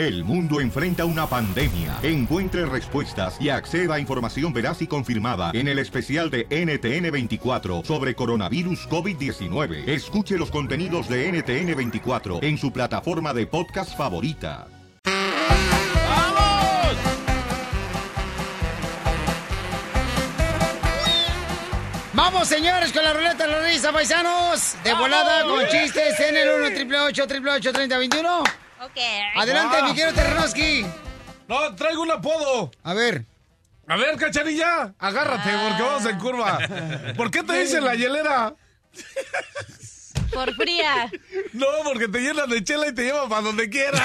El mundo enfrenta una pandemia. Encuentre respuestas y acceda a información veraz y confirmada en el especial de NTN24 sobre coronavirus COVID-19. Escuche los contenidos de NTN24 en su plataforma de podcast favorita. Vamos, señores, con la ruleta de la risa, paisanos. De volada, con chistes en el 1 888 3021 Ok. Adelante, Ah. mi querido Terrenovsky. No, traigo un apodo. A ver. A ver, cacharilla, agárrate, porque vamos en curva. ¿Por qué te dicen la hielera? Por fría. No, porque te llenan de chela y te llevan para donde quiera.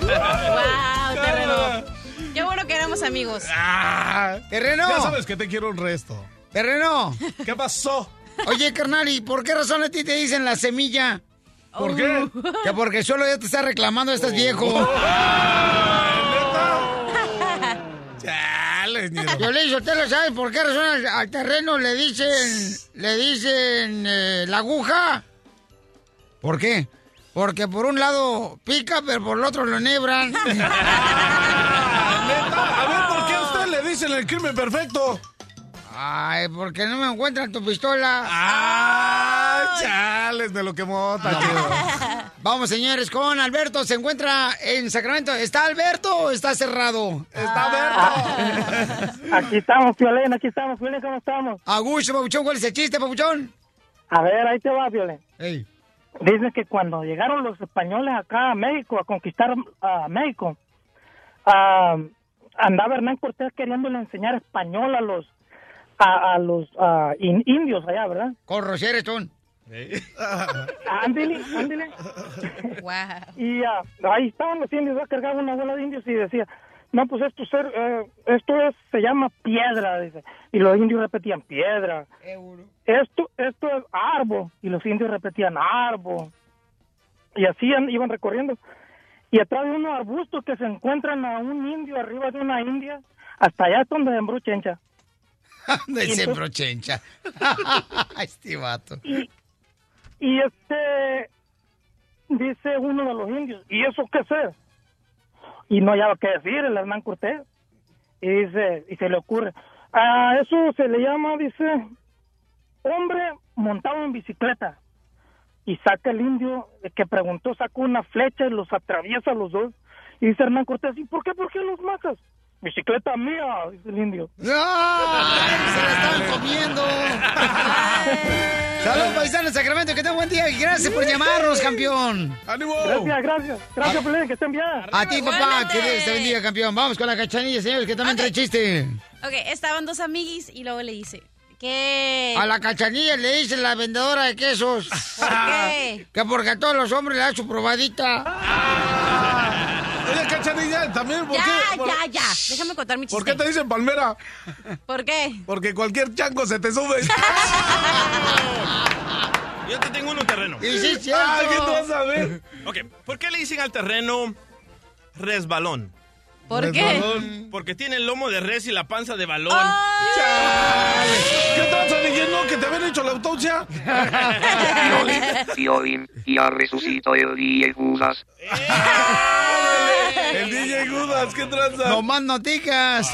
wow, terreno. Qué bueno que éramos amigos. Ah, Terreno. Ya sabes que te quiero un resto. Terreno. ¿Qué pasó? Oye, carnal, ¿y por qué razón a ti te dicen la semilla? ¿Por qué? Que porque solo ya te está reclamando, estás viejo. Chale, ñero. Yo le ¿usted lo sabe por qué razón al, al terreno le dicen, le dicen eh, la aguja? ¿Por qué? Porque por un lado pica, pero por el otro lo enhebran. Neta, a ver, ¿por qué a usted le dicen el crimen perfecto? Ay, porque no me encuentran tu pistola. ¡Ah! Chales, me lo quemó, tacho. Vamos, señores, con Alberto. Se encuentra en Sacramento. ¿Está Alberto o está cerrado? Está Alberto. Aquí estamos, Piolín, aquí estamos, Piolín, ¿cómo estamos? Augusto, Papuchón, ¿cuál es el chiste, Papuchón? A ver, ahí te va, Piolín. Ey. Dice que cuando llegaron los españoles acá a México, a conquistar a México, ah, andaba Hernán Cortés queriéndole enseñar español a los a, a los in- indios allá, ¿verdad? Con Roger son. Ándele, ándele. Wow. Y ah, ahí estaban los indios, cargaba una bola de indios y decía, no, pues esto, ser, eh, esto es, se llama piedra, dice. Y los indios repetían, piedra. Esto, esto es árbol. Y los indios repetían, árbol. Y así an- iban recorriendo. Y atrás de unos arbustos que se encuentran a un indio arriba de una india, hasta allá es donde sembró chencha. De Y sembró chencha. este vato. Y, y este, dice uno de los indios, ¿y eso qué es? Y no hallaba qué decir el Hernán Cortés. Y dice, y se le ocurre, a eso se le llama, dice, hombre montado en bicicleta. Y saca el indio que preguntó, saca una flecha y los atraviesa a los dos. Y dice Hernán Cortés, ¿y por qué, por qué los matas? Bicicleta mía, dice el indio. ¡Ay! ¡Se la estaban comiendo! Saludos, paisanos de Sacramento, que tengan buen día y gracias por llamarnos, campeón. ¡Ánimo! Gracias, gracias. Gracias, Pelín, que estén bien. A ti, papá, que Dios te bendiga, campeón. Vamos con la cachanilla, señores, que también trae chiste. Ok, estaban dos amiguis y luego le dice que... A la cachanilla le dice la vendedora de quesos. ¿Por qué? Que porque a todos los hombres le da su probadita. También, ¿por Ya, qué? por- ya, ya. Déjame contar mi chiste. ¿Por qué te dicen palmera? ¿Por qué? Porque cualquier chango se te sube. Yo te tengo uno terreno. Y sí, cierto. Ay, ¿qué tú vas a ver? Ok, ¿por qué le dicen al terreno resbalón? ¿Por Resbalón. Porque tiene el lomo de res y la panza de balón. ¿Qué tranza, DJ? ¿No? ¿Que te habían hecho la autopsia? Piolín, ya resucitó el DJ Judas. El DJ Gudas, ¿qué tranza? No más noticas.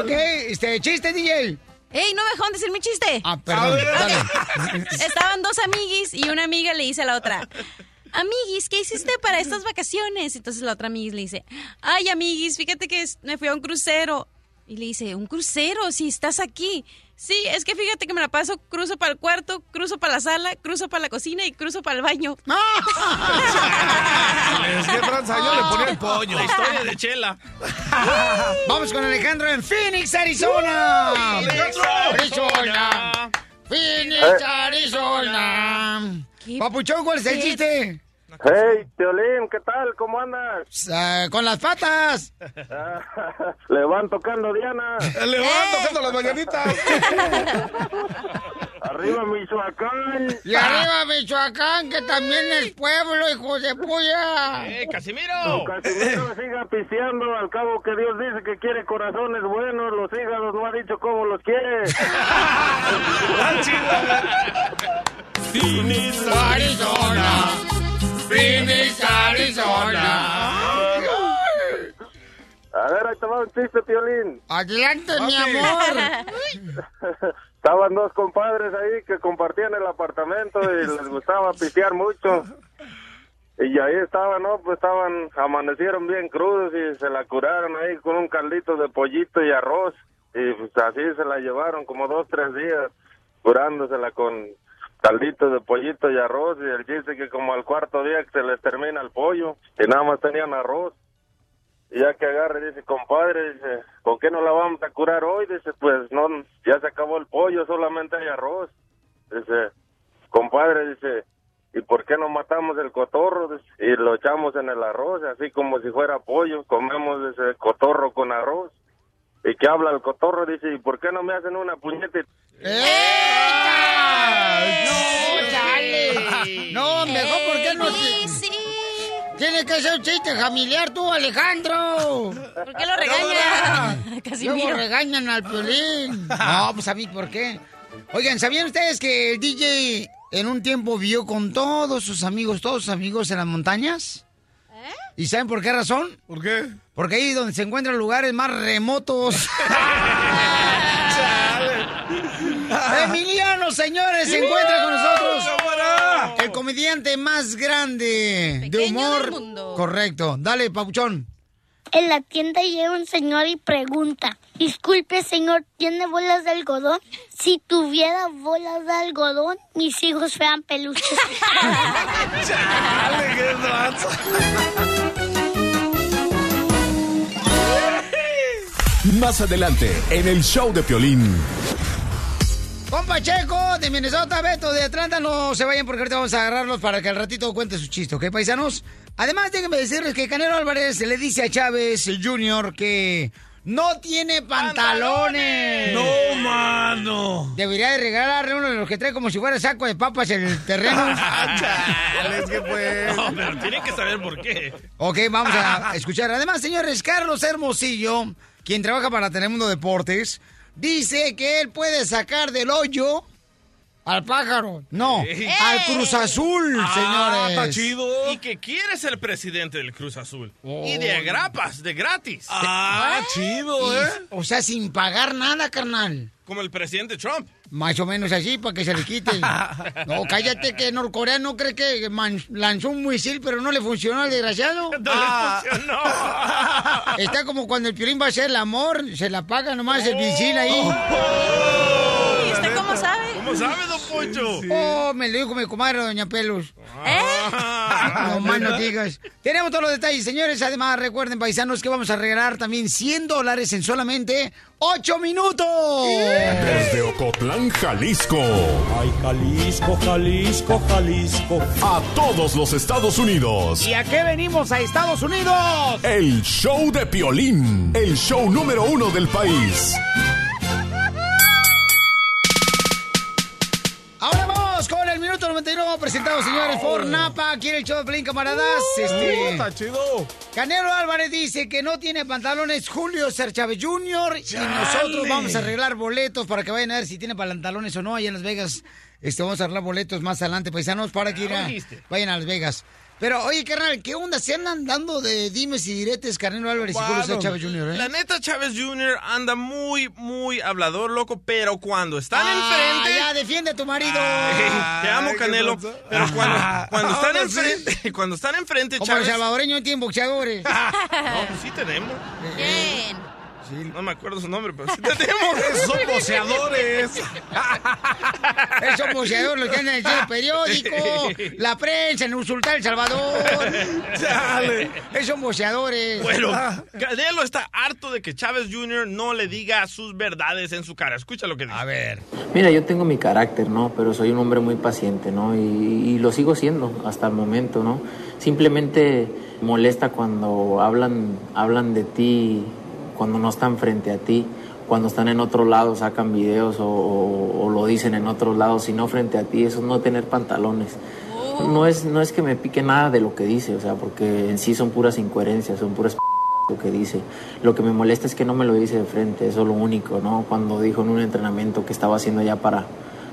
ok, este, chiste, DJ. ¡Ey, no me dejaron decir mi chiste! Ah, perdón. Dale. Estaban dos amiguis y una amiga le dice a la otra, amiguis, ¿qué hiciste para estas vacaciones? Entonces la otra amiguis le dice, ay, amiguis, fíjate que es- me fui a un crucero. Y le dice, ¿un crucero? Si estás aquí. Sí, es que fíjate que me la paso, cruzo para el cuarto, cruzo para la sala, cruzo para la cocina y cruzo para el baño. Es que tranza, yo le ponía el pollo. La historia de Chela. Vamos con Alejandro en Phoenix, Arizona. Alejandro. Arizona. Phoenix, Arizona. ¿Qué? Papuchón, ¿cuál es el Hey, Teolín, ¿qué tal? ¿Cómo andas? Ah, con las patas. Le van tocando Diana. Le van tocando las mañanitas. Arriba Michoacán. Y arriba Michoacán, que también es pueblo, hijo de puya. ¡Eh, Casimiro! Casimiro siga pisteando, al cabo que Dios dice que quiere corazones buenos, los hígados no ha dicho cómo los quiere. Arizona. Phoenix, Arizona. A ver, ahí te un chiste, Piolín. Adelante, mi amor. Estaban dos compadres ahí que compartían el apartamento y les gustaba pistear mucho. Y ahí estaban, ¿no? Pues estaban, amanecieron bien crudos y se la curaron ahí con un caldito de pollito y arroz. Y pues así se la llevaron como dos, tres días, curándosela con caldito de pollito y arroz. Y el chiste que como al cuarto día que se les termina el pollo, y nada más tenían arroz. Y ya que agarra y dice, compadre, dice, ¿con qué no la vamos a curar hoy? Dice, pues no, ya se acabó el pollo, solamente hay arroz. Dice, compadre, dice, ¿y por qué no matamos el cotorro? Dice, y lo echamos en el arroz, así como si fuera pollo, comemos ese cotorro con arroz. ¿Y qué habla el cotorro? Dice, ¿y por qué no me hacen una puñete? No, chale. No, mejor, ¿por qué no? Tiene que ser un chiste familiar tú, Alejandro. ¿Por qué lo regaña? Luego Casimiro. regañan al Piolín. No, pues a mí, ¿por qué? Oigan, ¿sabían ustedes que el DJ en un tiempo vivió con todos sus amigos, todos sus amigos en las montañas? ¿Y saben por qué razón? ¿Por qué? Porque ahí es donde se encuentran lugares más remotos. Emiliano, señores, se encuentra con nosotros. El comediante más grande de humor. del mundo. Correcto. Dale, papuchón. En la tienda llega un señor y pregunta, disculpe señor, ¿tiene bolas de algodón? Si tuviera bolas de algodón, mis hijos fueran peluches. Chale, qué. Más adelante, en el show de Piolín. Compa Checo de Minnesota, Beto de Atlanta, no se vayan porque ahorita vamos a agarrarlos para que al ratito cuente su chiste, ¿ok, paisanos? Además, déjenme decirles que Canelo Álvarez le dice a Chávez Jr. que no tiene pantalones. No, mano. Debería de regalarle uno de los que trae como si fuera saco de papas en el terreno. Que pues. No, pero tienen que saber por qué. Ok, vamos a escuchar. Además, señores, Carlos Hermosillo, quien trabaja para Telemundo Deportes, dice que él puede sacar del hoyo al pájaro. No, al Cruz Azul, Ah, señores. está chido. Y que quiere ser presidente del Cruz Azul. Y de grapas, de gratis. Ah, chido, ¿eh? O sea, sin pagar nada, carnal. Como el presidente Trump. Más o menos así, para que se le quite. No, cállate que Norcorea no cree que lanzó un misil, pero no le funcionó al desgraciado. No le funcionó. Está como cuando el piolín va a hacer el amor, se la paga nomás el misil ahí. ¿Y usted cómo sabe? ¿Cómo sabe, don Poncho? Oh, me lo dijo mi comadre, doña Pelos. ¿Eh? No más no digas. Tenemos todos los detalles, señores. Además, recuerden, paisanos, que vamos a regalar también 100 dólares en solamente 8 minutos. Desde Ocotlán, Jalisco. Ay, Jalisco, Jalisco, Jalisco. A todos los Estados Unidos. ¿Y a qué venimos a Estados Unidos? El show de Piolín. El show número uno del país. Ahora 99 presentado, señores, por oh. Napa. Quiere el show de Plin, camaradas. Uh, este... Está chido. Canelo Álvarez dice que no tiene pantalones Julio Cerchave Jr. Y nosotros vamos a arreglar boletos para que vayan a ver si tiene pantalones o no allá en Las Vegas. Este, vamos a arreglar boletos más adelante, paisanos, para que ir vayan a Las Vegas. Pero, oye, carnal, ¿qué onda? ¿Se andan dando de dimes y diretes Canelo Álvarez y Julio Chávez Jr., eh? La neta, Chávez Jr. anda muy, muy hablador, loco, pero cuando están Ah, enfrente... ya, defiende a tu marido. Te amo, Canelo. Pero cuando, cuando están Ahora sí. enfrente, cuando están enfrente, Como los Chávez. salvadoreños tienen boxeadores. No, pues sí tenemos. Bien. No me acuerdo su nombre, pero sí tenemos. Son boceadores. Esos boxeadores los que andan en el periódico, la prensa, en insultar El Salvador. Chale. Esos boxeadores. Bueno, Canelo está harto de que Chávez Jr. no le diga sus verdades en su cara. Escucha lo que dice. A ver. Mira, yo tengo mi carácter, ¿no? Pero soy un hombre muy paciente, ¿no? Y, y lo sigo siendo hasta el momento, ¿no? Simplemente molesta cuando hablan, hablan de ti, cuando no están frente a ti, cuando están en otro lado, sacan videos o, lo dicen en otros lados, sino frente a ti, eso es no tener pantalones. No es, no es que me pique nada de lo que dice, o sea, porque en sí son puras incoherencias, son puras lo que dice. Lo que me molesta es que no me lo dice de frente, eso es lo único, ¿no? Cuando dijo en un entrenamiento que estaba haciendo ya para,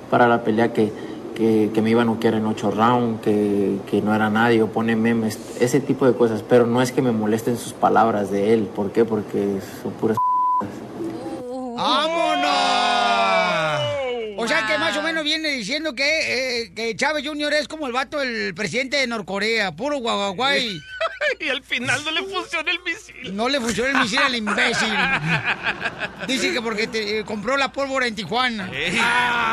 para la pelea que, que, me iba a noquear en ocho rounds, que, que, no era nadie, o pone memes, ese tipo de cosas. Pero no es que me molesten sus palabras de él. ¿Por qué? Porque son puras. Uh. ¡Vámonos! O sea que más o menos viene diciendo que, eh, que Chávez Jr. es como el vato, el presidente de Norcorea, puro guaguaguay. y al final no le funciona el misil. No le funciona el misil al imbécil. Dice que porque te, eh, compró la pólvora en Tijuana. Ey.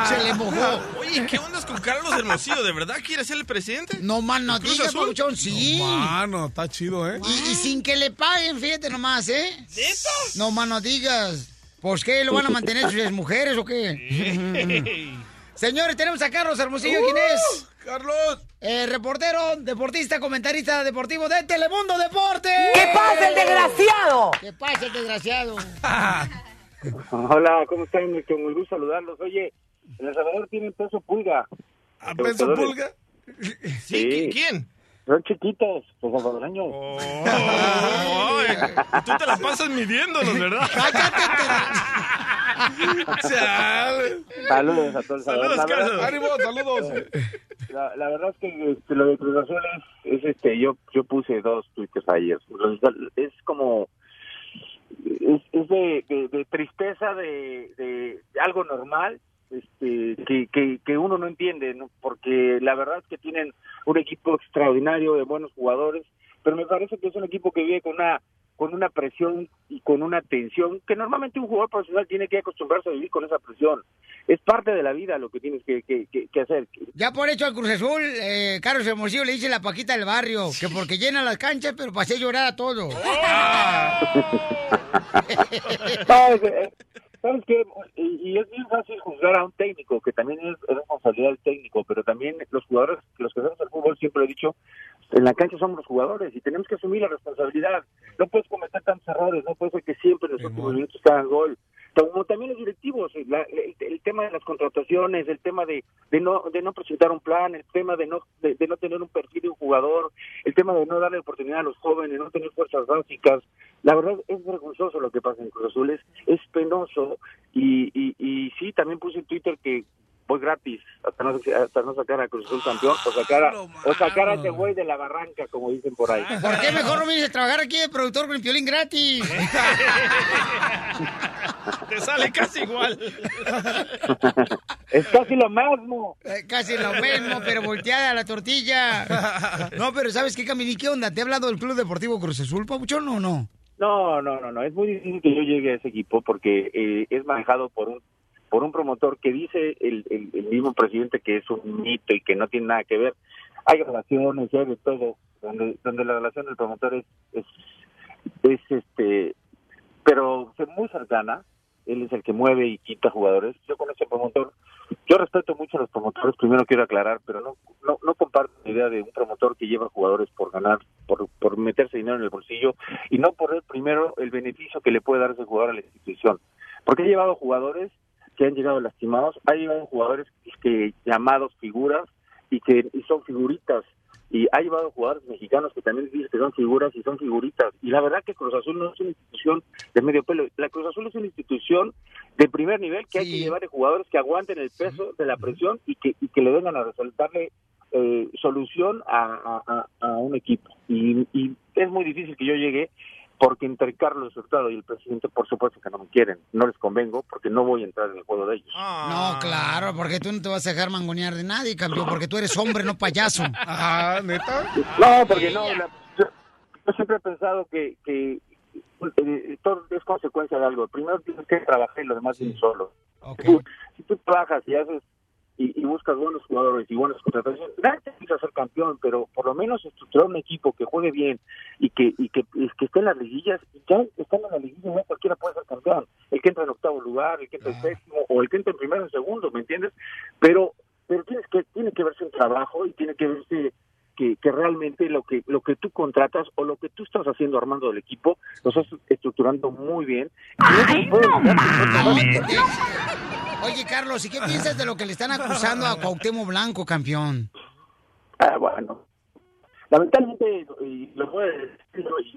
Se le mojó. Oye, ¿qué onda con Carlos Hermosillo? ¿De verdad quiere ser el presidente? No más no ¿Cruz digas, Azul? Pabuchón, sí. No, mano, está chido, ¿eh? Y, y sin que le paguen, fíjate nomás, ¿eh? ¿Neta? No más no digas. Pues qué, ¿lo van a mantener sus mujeres o qué? Señores, tenemos a Carlos Hermosillo, ¿quién es? Carlos. Eh, reportero, deportista, comentarista deportivo de Telemundo Deporte. ¿Qué pasa, el desgraciado? ¿Qué pasa, el desgraciado? Hola, ¿cómo están? Me muy gusto saludarlos. Oye, en El Salvador tienen peso pulga. ¿A peso pulga? ¿Sí? ¿Quién? Son chiquitos, los salvadoreños. Ay, tú te la pasas midiéndolos, ¿verdad? Chale. Saludos a todos. Saludos, la verdad. Ánimo, saludos. La, la verdad es que este, lo de Cruz Azul es, es, este, yo, yo puse dos tweets ayer. Es como, es, es de, de, de tristeza de, de, de algo normal, este, que, que, que uno no entiende, ¿no? porque la verdad es que tienen un equipo extraordinario de buenos jugadores, pero me parece que es un equipo que vive con una con una presión y con una tensión que normalmente un jugador profesional tiene que acostumbrarse a vivir con esa presión. Es parte de la vida lo que tienes que, que, que, que hacer. Ya por hecho al Cruz Azul, eh, Carlos Hermosillo le dice la Paquita del barrio, que porque llena las canchas, pero para hacer llorar a todos. ¿Sabes, eh, ¿sabes qué? Y, y es bien fácil juzgar a un técnico, que también es, es responsabilidad del técnico, pero también los jugadores, los que hacemos el fútbol, siempre he dicho, en la cancha somos los jugadores y tenemos que asumir la responsabilidad. No puedes cometer tantos errores, no puede ser que siempre en los últimos minutos hagan gol. Como también los directivos, la- el, el tema de las contrataciones, el tema de, de no de no presentar un plan, el tema de no de, no tener un perfil de un jugador, el tema de no darle oportunidad a los jóvenes, no tener fuerzas básicas. La verdad es vergonzoso lo que pasa en Cruz Azul, es, es penoso y, y, y sí, también puse en Twitter que voy gratis hasta no, hasta no sacar a Cruz Azul campeón o sacar a, o sacar a este güey de la barranca, como dicen por ahí. ¿Por qué mejor no vienes a trabajar aquí de productor con el piolín gratis? Te sale casi igual. es casi lo mismo. Eh, Casi lo mismo, pero volteada la tortilla. No, pero ¿sabes qué, Camini? ¿Qué onda? ¿Te ha hablado del Club Deportivo Cruz Azul, Pabuchón, o no? No, no, no, no. Es muy difícil que yo llegue a ese equipo porque eh, es manejado por un por un promotor que dice el, el, el mismo presidente que es un mito y que no tiene nada que ver. Hay relaciones, hay de todo, donde, donde la relación del promotor es, es, es este, pero muy cercana. Él es el que mueve y quita jugadores. Yo con ese promotor, yo respeto mucho a los promotores, primero quiero aclarar, pero no, no, no comparto la idea de un promotor que lleva jugadores por ganar, por, por meterse dinero en el bolsillo y no por ver primero el beneficio que le puede dar ese jugador a la institución. Porque ha llevado jugadores que han llegado lastimados, ha llevado jugadores que llamados figuras y que y son figuritas. Y ha llevado jugadores mexicanos que también dicen que son figuras y son figuritas. Y la verdad que Cruz Azul no es una institución de medio pelo, la Cruz Azul es una institución de primer nivel que hay que llevar de jugadores que aguanten el peso de la presión y que y que le vengan a resolverle eh, solución a, a, a- a un equipo. Y, y es muy difícil que yo llegue porque entre Carlos Hurtado y el presidente por supuesto que no me quieren, no les convengo porque no voy a entrar en el juego de ellos. No, claro, porque tú no te vas a dejar mangonear de nadie, campeón, porque tú eres hombre, no payaso. Ah, ¿neta? No, porque no, la- yo, yo siempre he pensado que, que eh, todo es consecuencia de algo. Primero tienes que trabajar y lo demás viene solo. Si, tú, si tú trabajas y haces y, y buscas buenos jugadores y buenas contrataciones, nadie te dice ser campeón, pero por lo menos estructurar un equipo que juegue bien y que y que, y que esté en las liguillas, y ya estando en las liguillas no cualquiera puede ser campeón. El que entra en octavo lugar, el que entra en séptimo o el que entra en primero en segundo, ¿me entiendes? Pero pero tienes que tiene que verse un trabajo y tiene que verse que, que realmente lo que lo que tú contratas o lo que tú estás haciendo armando del equipo lo estás estructurando muy bien. Y eso puede ayudarte. Oye, Carlos, ¿y qué piensas de lo que le están acusando a Cuauhtémoc Blanco, campeón? Ah, bueno. Lamentablemente, y lo voy a decir,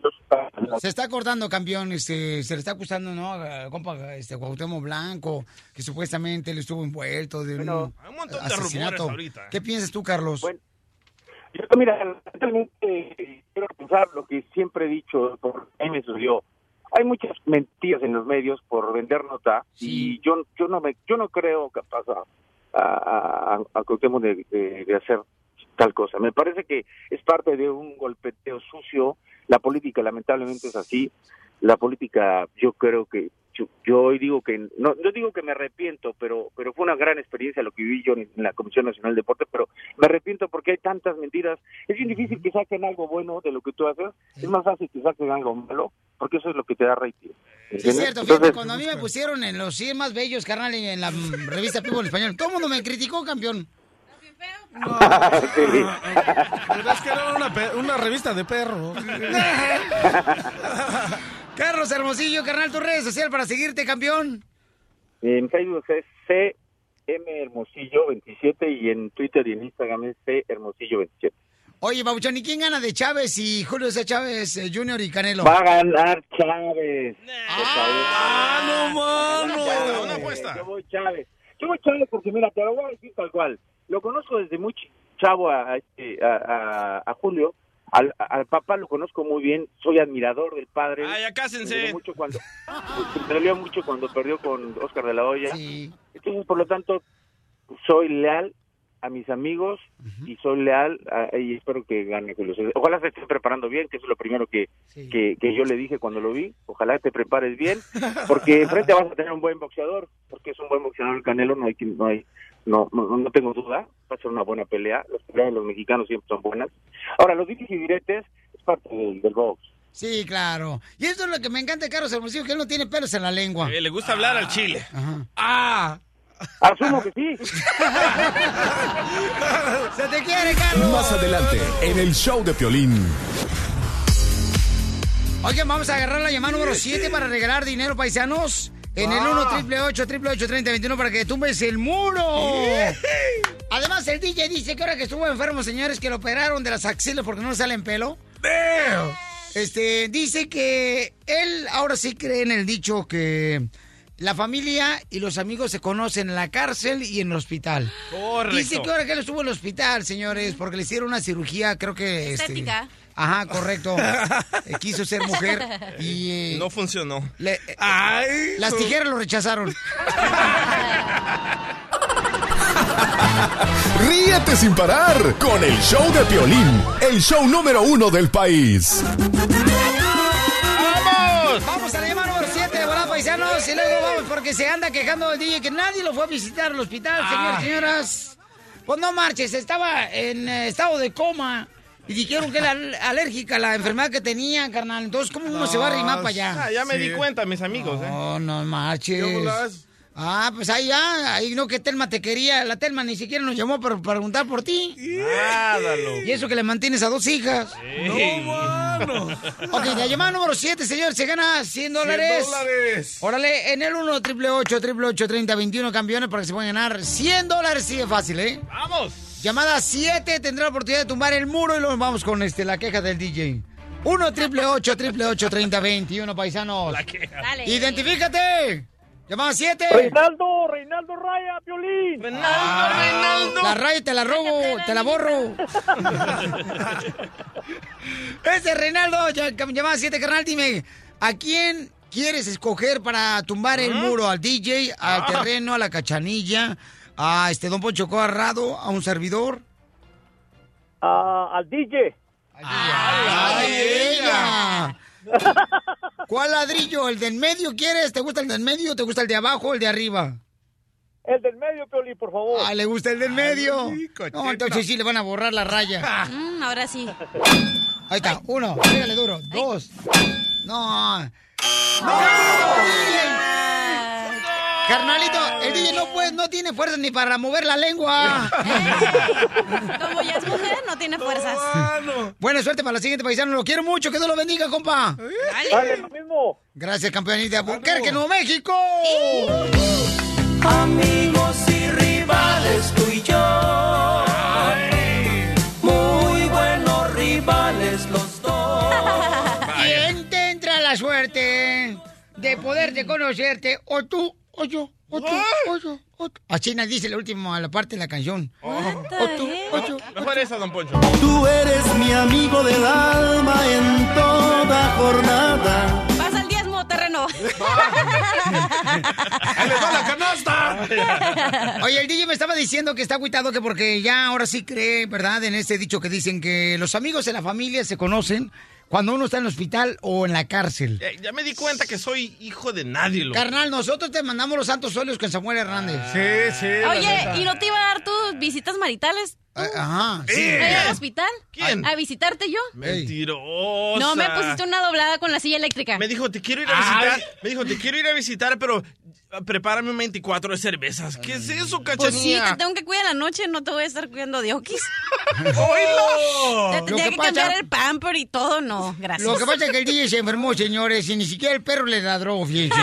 yo- Se está acordando, campeón, este, se le está acusando, ¿no? A, compa, este, Cuauhtémoc Blanco, que supuestamente él estuvo envuelto de un, Hay un montón de asesinato. rumores ahorita. ¿Qué piensas tú, Carlos? Yo, mira, realmente eh, quiero pensar lo que siempre he dicho, por a mí me sucedió. Hay muchas mentiras en los medios por vender nota y yo yo no me yo no creo pasa a, a, a de- de hacer tal cosa. Me parece que es parte de un golpeteo sucio. La política lamentablemente es así. La política, yo creo que yo, yo hoy digo que no, no digo que me arrepiento, pero pero fue una gran experiencia lo que viví yo en, en la Comisión Nacional de Deporte, pero me arrepiento porque hay tantas mentiras. Es bien difícil que saquen algo bueno de lo que tú haces. Es más fácil que saquen algo malo, porque eso es lo que te da rating. Sí, es cierto, fíjate, Entonces, cuando a mí me pusieron en los 100 más bellos, carnal, en la revista People en Español, todo el mundo me criticó, campeón. Pero es que era una, pe- una revista de perros. Carlos Hermosillo, carnal, tu redes sociales para seguirte, campeón. En Facebook es CM Hermosillo 27 y en Twitter y en Instagram es C Hermosillo 27. Oye, Babuchón, ¿y quién gana de Chávez y Julio C. Chávez eh, Jr. y Canelo? Va a ganar Chávez. ¡Ah, no, mano! Una apuesta. Yo voy Chávez. Yo voy Chávez porque, mira, te lo voy a decir tal cual. Lo conozco desde muy ch- chavo a, a, este, a- a- a Julio. Al, al papá lo conozco muy bien. Soy admirador del padre. Ay, ya Me cásense. dolió mucho cuando, me dolió mucho cuando perdió con Oscar de la Hoya. Entonces, por lo tanto, soy leal a mis amigos y soy leal a- y espero que gane Julio César. Ojalá se esté preparando bien, que eso es lo primero que, que, que yo le dije cuando lo vi. Ojalá te prepares bien, porque enfrente vas a tener un buen boxeador, porque es un buen boxeador el Canelo, no hay no hay no, no, no tengo duda, va a ser una buena pelea. Las peleas de los mexicanos siempre son buenas. Ahora, los diques y diretes es parte del, del box. Sí, claro. Y eso es lo que me encanta de Carlos Hermosillo, que él no tiene pelos en la lengua. Eh, le gusta hablar al chile. ¡Ah! Asumo que sí. ¡Se te quiere, Carlos! Más adelante, en el show de Piolín. Oigan, vamos a agarrar la llamada número 7 para regalar dinero, paisanos. En el 1 triple 8 triple 8 3021 para que tumbes el muro. Además, el DJ dice que ahora que estuvo enfermo, señores, que lo operaron de las axilas porque no le salen pelo. Este, dice que él ahora sí cree en el dicho que la familia y los amigos se conocen en la cárcel y en el hospital. Correcto. Dice que ahora que él estuvo en el hospital, señores, porque le hicieron una cirugía, creo que... este, Estética. Ajá, correcto. Eh, quiso ser mujer y... eh, No funcionó. le- eh, las tijeras lo rechazaron. Ríete sin parar con el show de Piolín, el show número uno del país. ¡Vamos! Vamos a la llamada número 7 de Volada Paisanos y luego vamos porque se anda quejando el DJ que nadie lo fue a visitar al hospital, Ah. señores, señoras. Pues no marches, estaba en eh, estado de coma y dijeron que era al- alérgica a la enfermedad que tenía, carnal. Entonces, ¿cómo uno se va a arrimar para allá? Ah, ya me di cuenta, mis amigos. ¿eh? No, no marches. ¿Qué bolas? Ah, pues ahí ya, ahí no que Telma te quería, la Telma ni siquiera nos llamó para preguntar por ti. Nádalo. Y eso que le mantienes a dos hijas. Ey. Ok, la llamada número 7, señor, se gana 100 dólares. dólares. Órale, en el 1 triple 8 triple 8 30 21 campeones para que se puedan ganar 100 dólares. Sí, es fácil, ¿eh? ¡Vamos! Llamada 7 tendrá la oportunidad de tumbar el muro y luego vamos con este, la queja del DJ. 1 triple 8 triple 8 30 21 paisanos. Dale. ¡Identifícate! Llamada 7. Reinaldo, Reinaldo Raya, Piolín. Reinaldo, Reinaldo. La raya te la robo, te la borro. Ese Reinaldo, llamada 7, carnal, dime, ¿a quién quieres escoger para tumbar el muro? ¿Al DJ, al Ah. terreno, a la cachanilla, a este Don Poncho Corrado, a un servidor? Ah, al DJ. ¡Ay, ella! ¿Cuál ladrillo? ¿El del medio quieres? ¿Te gusta el del medio te gusta el de abajo o el de arriba? El del medio, Piolín, por favor. Ah, ¿le gusta el del medio? No, entonces sí le van a borrar la raya. Mm, ahora sí. Ahí está, uno, pégale duro, dos. No. ¡No! Carnalito, el DJ no puede, no tiene fuerza ni para mover la lengua. Como ya es mujer, no tiene fuerzas. Buena suerte para la siguiente paisano. Lo quiero mucho, que Dios lo bendiga, compa. Dale, lo mismo. Gracias, campeonita. Albuquerque, Nuevo México. Amigos y rivales tú y yo. Muy buenos rivales los dos. ¿Quién te entra la suerte de poderte conocerte? O tú, o yo, o tú, o yo, o tú. Así nos dice la última la parte de la canción. O tú, o yo. Mejor esa, don Poncho. Tú eres mi amigo del alma en toda jornada. Pasa el diezmo, terreno. ¡Ahí les va la canasta! Oye, el DJ me estaba diciendo que está agüitado que porque ya ahora sí cree, ¿verdad? En este dicho que dicen que los amigos de la familia se conocen cuando uno está en el hospital o en la cárcel. Ya, ya me di cuenta que soy hijo de nadie, loco. Carnal, nosotros te mandamos los santos óleos con Samuel Hernández. Sí, sí. Oye, ¿y no te iba a dar tus visitas maritales? Ah, Ajá, sí. ¿A ir al hospital? ¿Quién? ¿A visitarte yo? Mentirosa. No, me pusiste una doblada con la silla eléctrica. Me dijo, te quiero ir a visitar. Me dijo, te quiero ir a visitar, pero ah, prepárame un 24 de cervezas. ¿Qué es eso, Pues sí, cachanilla? te tengo que cuidar la noche, no te voy a estar cuidando de okis. ¡Oílo! Te Lo tendría que que, pasa- cambiar el pamper y todo, no, gracias. Lo que pasa es que el DJ se enfermó, señores, y ni siquiera el perro le ladró, fíjense.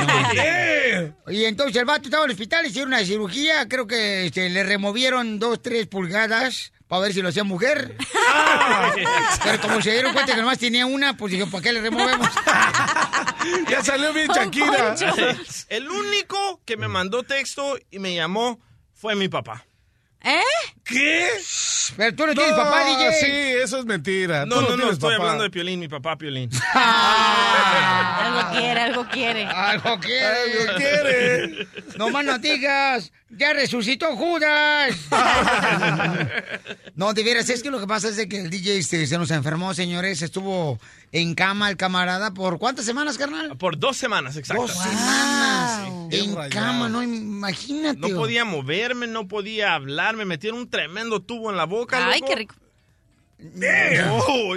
Y entonces el vato estaba en el hospital, hicieron una cirugía, creo que este, le removieron dos, tres pulgadas para ver si lo hacía mujer. Pero como se dieron cuenta que nomás tenía una, pues dije, ¿para qué le removemos? Ya salió bien Shakira. El único que me mandó texto y me llamó fue mi papá. ¿Eh? ¿Qué? Pero tú no tienes papá, DJ. Sí, eso es mentira. No, Tú no, no, estoy papá. hablando de Piolín, mi papá Piolín. Algo quiere, algo quiere. Algo quiere. Algo quiere. No más no digas. Ya resucitó Judas. No, de veras, es que lo que pasa es de que el DJ este, se nos enfermó, señores. Estuvo en cama el camarada por ¿cuántas semanas, carnal? Por dos semanas, exacto. Dos semanas. Qué En rayado. cama, no, imagínate. No podía moverme, no podía hablar, me metieron un tremendo tubo en la boca. Ay, loco. qué rico. Oh.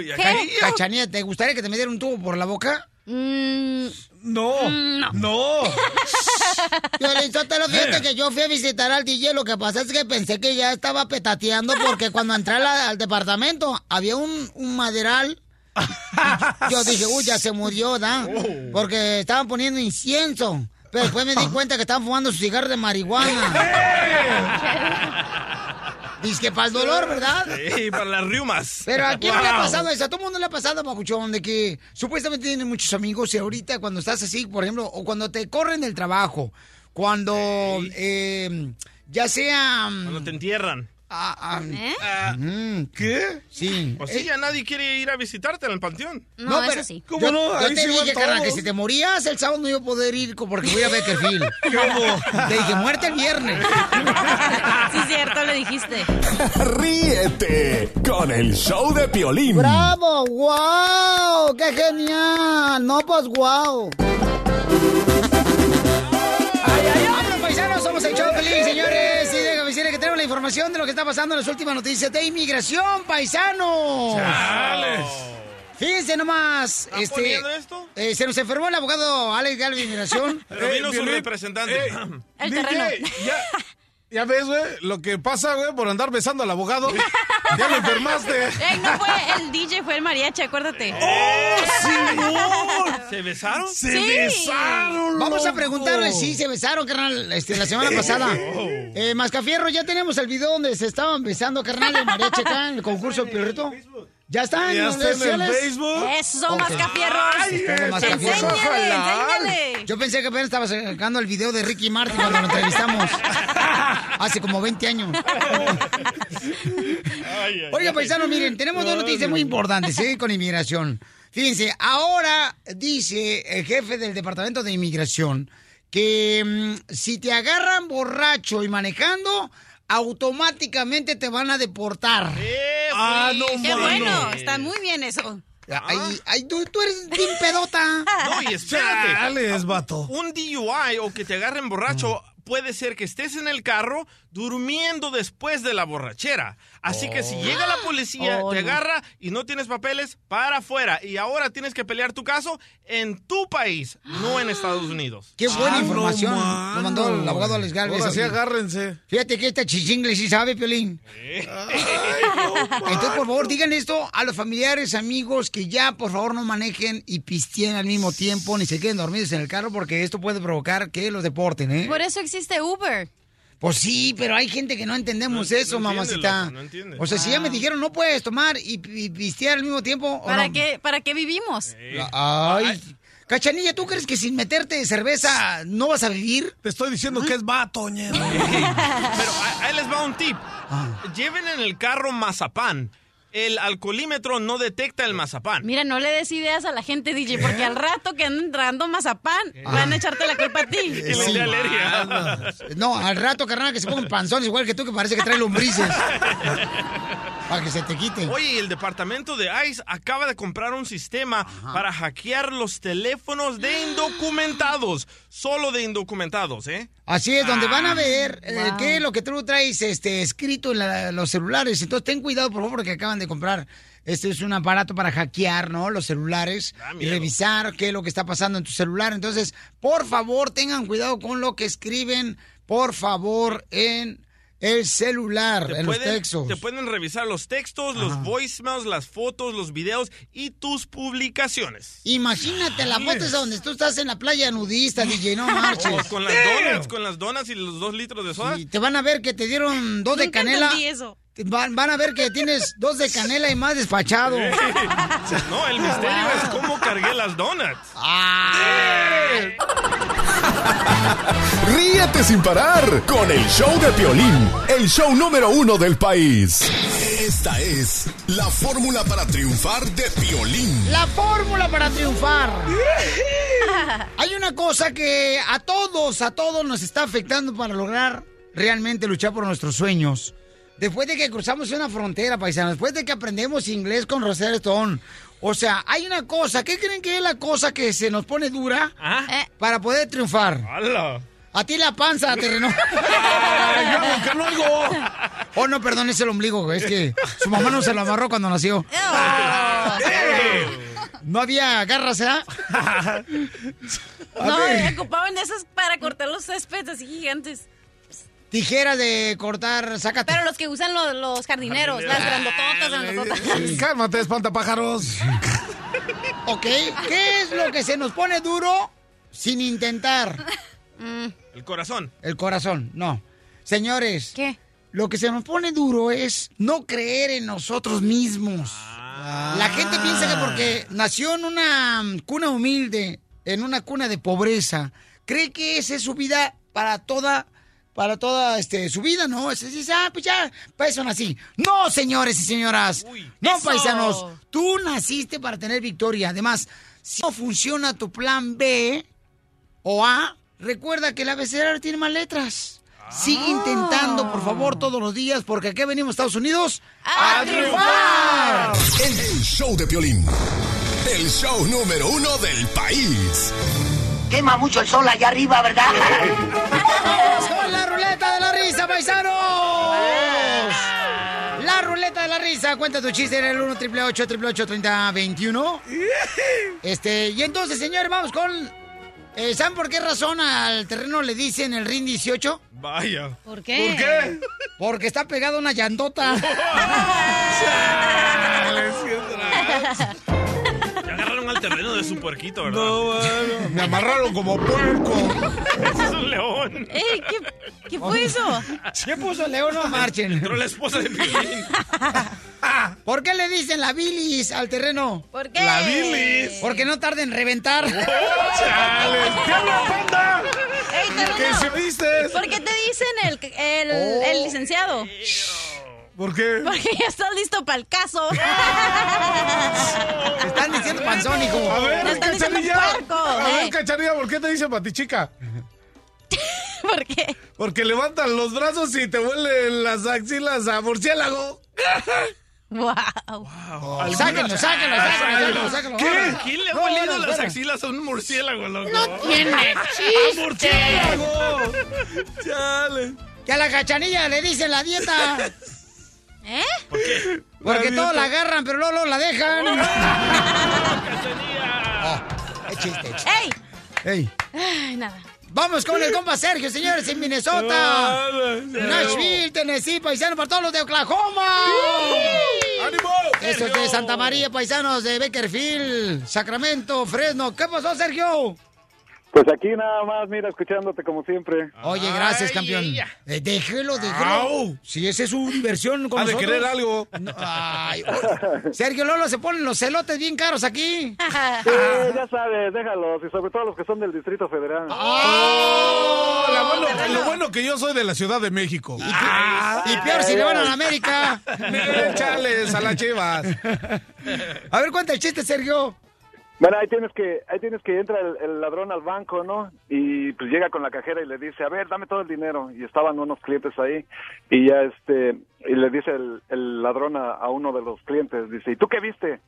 Cachanilla, ¿te gustaría que te metiera un tubo por la boca? Mm, No, no. no. Yo fíjate que yo fui a visitar al DJ, lo que pasa es que pensé que ya estaba petateando porque cuando entré al departamento había un, un maderal. Yo dije, uy, ya se murió, ¿da? Porque estaban poniendo incienso. Pero después me di cuenta que estaban fumando su cigarro de marihuana. Dice que para el dolor, ¿verdad? Sí, para las riumas. Pero a quién no le ha Wow. pasado eso, a todo el mundo le ha pasado, papuchón, de que supuestamente tienen muchos amigos y ahorita cuando estás así, por ejemplo, o cuando te corren del trabajo, cuando eh, ya sea... mm, Cuando te entierran. Ah, ah, ¿Eh? mm, ¿Qué? Sí. O sí, Eh, ya nadie quiere ir a visitarte en el panteón. No, pero eso sí. ¿Cómo yo, no? yo te dije, carnal, que si te morías el sábado no iba a poder ir porque voy a Beckerfield. ¿Cómo? Te dije, muerte el viernes. Sí, cierto, le dijiste. Ríete con el show de Piolín. ¡Bravo! ¡Wow! ¡Qué genial! No, pues wow. ¡Vámonos, paisanos! Somos el show feliz, señores. La información de lo que está pasando en las últimas noticias de inmigración, paisanos. Chales. Fíjense nomás. ¿Están Este, poniendo esto? eh, se nos enfermó el abogado Alex Galvin de Inmigración. Pero vino su Piolín, representante. eh, El DJ, terreno. Ya, ya ves, güey, lo que pasa, güey, por andar besando al abogado. Ya lo enfermaste. Ey, no fue el DJ, fue el mariachi, acuérdate. ¡Oh, señor! ¿Se besaron? Se Sí. besaron, Vamos a preguntarle si se besaron, carnal, este, la semana pasada. Eh, Mascafierro, ya tenemos el video donde se estaban besando, carnal, de mariachi acá en el concurso Piorrito. ¿Ya está en Ya está en el? Facebook. Eso, Ok. mascafierros. Mascafierros. Enséñale, enséñale. Yo pensé que apenas estaba sacando el video de Ricky Martin cuando lo entrevistamos. Hace como 20 años. Oiga, paisano, miren, tenemos dos noticias muy importantes, ¿eh? Con inmigración. Fíjense, ahora dice el jefe del Departamento de Inmigración que mm, si te agarran borracho y manejando, automáticamente te van a deportar. Eh, Ah, no, Qué mano. bueno, está muy bien eso. Ay, ay, tú, tú eres bien pedota. No, y espérate. Chales, vato. Un DUI o que te agarren borracho puede ser que estés en el carro durmiendo después de la borrachera. Así que si llega la policía, Oh, te no. agarra y no tienes papeles, para afuera. Y ahora tienes que pelear tu caso en tu país, no en Estados Unidos. Qué buena Ah, no, información lo mandó el abogado Alex Galvez. Ahora sí, agárrense. Fíjate que esta chichingle sí sabe, Piolín. Entonces, por favor, digan esto a los familiares, amigos, que ya, por favor, no manejen y pisteen al mismo tiempo, ni se queden dormidos en el carro, porque esto puede provocar que los deporten, ¿eh? Por eso existe Uber. Pues sí, pero hay gente que no entendemos No- eso, no entiende, mamacita. loco, no entiende. O sea, si ya me dijeron no puedes tomar y, y pistear al mismo tiempo. ¿o ¿Para no? qué, ¿Para qué vivimos? Ay. Cachanilla, ¿tú crees que sin meterte cerveza no vas a vivir? Te estoy diciendo que es vato, ñero. Pero ahí ahí les va un tip. Lleven en el carro mazapán. El alcoholímetro no detecta el mazapán. Mira, no le des ideas a la gente, DJ, porque al rato que anden tragando mazapán, van a echarte la culpa a ti. Sí. No, al rato, carnal, que se pongan panzones igual que tú, que parece que trae lombrices. Para que se te quite. Oye, el departamento de ICE acaba de comprar un sistema para hackear los teléfonos de indocumentados. Solo de indocumentados, ¿eh? Así es, donde van a ver eh, qué es lo que tú traes este, escrito en la- los celulares. Entonces, ten cuidado, por favor, porque acaban de comprar. Este es un aparato para hackear, ¿no? Los celulares y revisar qué es lo que está pasando en tu celular. Entonces, por favor, tengan cuidado con lo que escriben, por favor, en el celular, en los textos. te pueden revisar los textos, los voicemails, las fotos, los videos y tus publicaciones. Imagínate la foto esa donde tú estás en la playa nudista, DJ, no marches. Oh, con las donuts, con las donuts y los dos litros de soda. Y te van a ver que te dieron dos de canela. eso. Te Van, van a ver que tienes dos de canela y más despachado. No, el misterio es cómo cargué las donuts. Ríete sin parar con el show de Piolín, el show número uno del país. Esta es la fórmula para triunfar de Piolín. La fórmula para triunfar. Hay una cosa que a todos, a todos nos está afectando para lograr realmente luchar por nuestros sueños. Después de que cruzamos una frontera, paisanos, después de que aprendemos inglés con Rosetta Stone. O sea, hay una cosa, ¿qué creen que es la cosa que se nos pone dura Eh, para poder triunfar? ¡Hala! A ti la panza, terreno. Yo nunca lo oigo. Oh, no, perdón, es el ombligo, güey. Es que su mamá no se lo amarró cuando nació. No había garras, ¿eh? No, ocupaban esas para cortar los céspedes así gigantes. Tijera de cortar, sácate. Pero los que usan los, los jardineros, las grandototas, grandototas. Cálmate, espantapájaros. ¿Ok? ¿Qué es lo que se nos pone duro sin intentar? El corazón. El corazón, no. Señores. ¿Qué? Lo que se nos pone duro es no creer en nosotros mismos. La gente piensa que porque nació en una mm, cuna humilde, en una cuna de pobreza, cree que esa es su vida para toda para toda este, su vida, ¿no? Es decir, ah, pues ya, para eso nací. No, señores y señoras. no, eso. paisanos. Tú naciste para tener victoria. Además, si no funciona tu plan B o A, recuerda que el abecedario tiene más letras. Sigue intentando, por favor, todos los días, porque aquí venimos, Estados Unidos, a, triunfar. El, el show de Piolín, el show número uno del país. Quema mucho el sol allá arriba, ¿verdad? ¡Vamos con la ruleta de la risa, paisanos! La ruleta de la risa, cuenta tu chiste en el 1 triple 8 triple 8 30 21. Este, y entonces, señores, vamos con. Eh, ¿Saben por qué razón al terreno le dicen el RIN 18? Vaya. ¿Por qué? ¿Por qué? Porque está pegado a una llantota. De su puerquito, ¿verdad? No, bueno. Me amarraron como puerco. Ese es un león. Ey, ¿qué, qué fue eso? ¿Qué puso León? No marchen. Entró la esposa de Piolín. ¿Por qué le dicen la bilis al terreno? ¿Por qué? La bilis. Porque no tarda en reventar. ¡Chale! ¡Diablo, panda! Ey, ¿Qué se viste? ¿Por qué te dicen el, el, Oh. el licenciado? ¿Por qué? Porque ya estás listo para el caso. Te están diciendo panzónico. A ver, están puerco, A ver, eh. cachanilla, ¿por qué te dicen patichica? ¿Por qué? Porque levantan los brazos y te huelen las axilas a murciélago. Wow. Sáquenlo, sáquenlo, sáquenlo, sáquenlo. ¿Qué? ¿Quién le ha No, olido las axilas a un murciélago, loco? No tiene ¡A chiste. murciélago! ¡Chale! Que a la cachanilla le dicen la dieta. ¿Eh? ¿Por qué? Porque La todos dieta. la agarran, pero luego, luego la dejan. Oh, es chiste. ¡Ey! Ey. Ay, nada. Vamos con el compa Sergio, señores, en Minnesota. Nashville, Tennessee, paisano para todos los de Oklahoma. ¡Ánimo! Eso es de Santa María, paisanos de Beckerfield, Sacramento, Fresno. ¿Qué pasó, Sergio? Pues aquí nada más, mira, escuchándote como siempre. Oye, gracias, campeón. Eh, déjelo, déjelo. Si esa es su diversión con Ha de nosotros. querer algo. No, ay, oye, Sergio Lolo, se ponen los celotes bien caros aquí. Sí, ya sabes, déjalos, y sobre todo los que son del Distrito Federal. Oh, bueno- lo bueno que yo soy de la Ciudad de México. Y peor si le van a la América. Échales a las chivas. A ver, cuenta el chiste, Sergio. Bueno, ahí tienes que, ahí tienes que entra el, el ladrón al banco, ¿no? Y pues llega con la cajera y le dice, a ver, dame todo el dinero. Y estaban unos clientes ahí y ya este, y le dice el, el ladrón a, a uno de los clientes, dice, ¿y tú qué viste?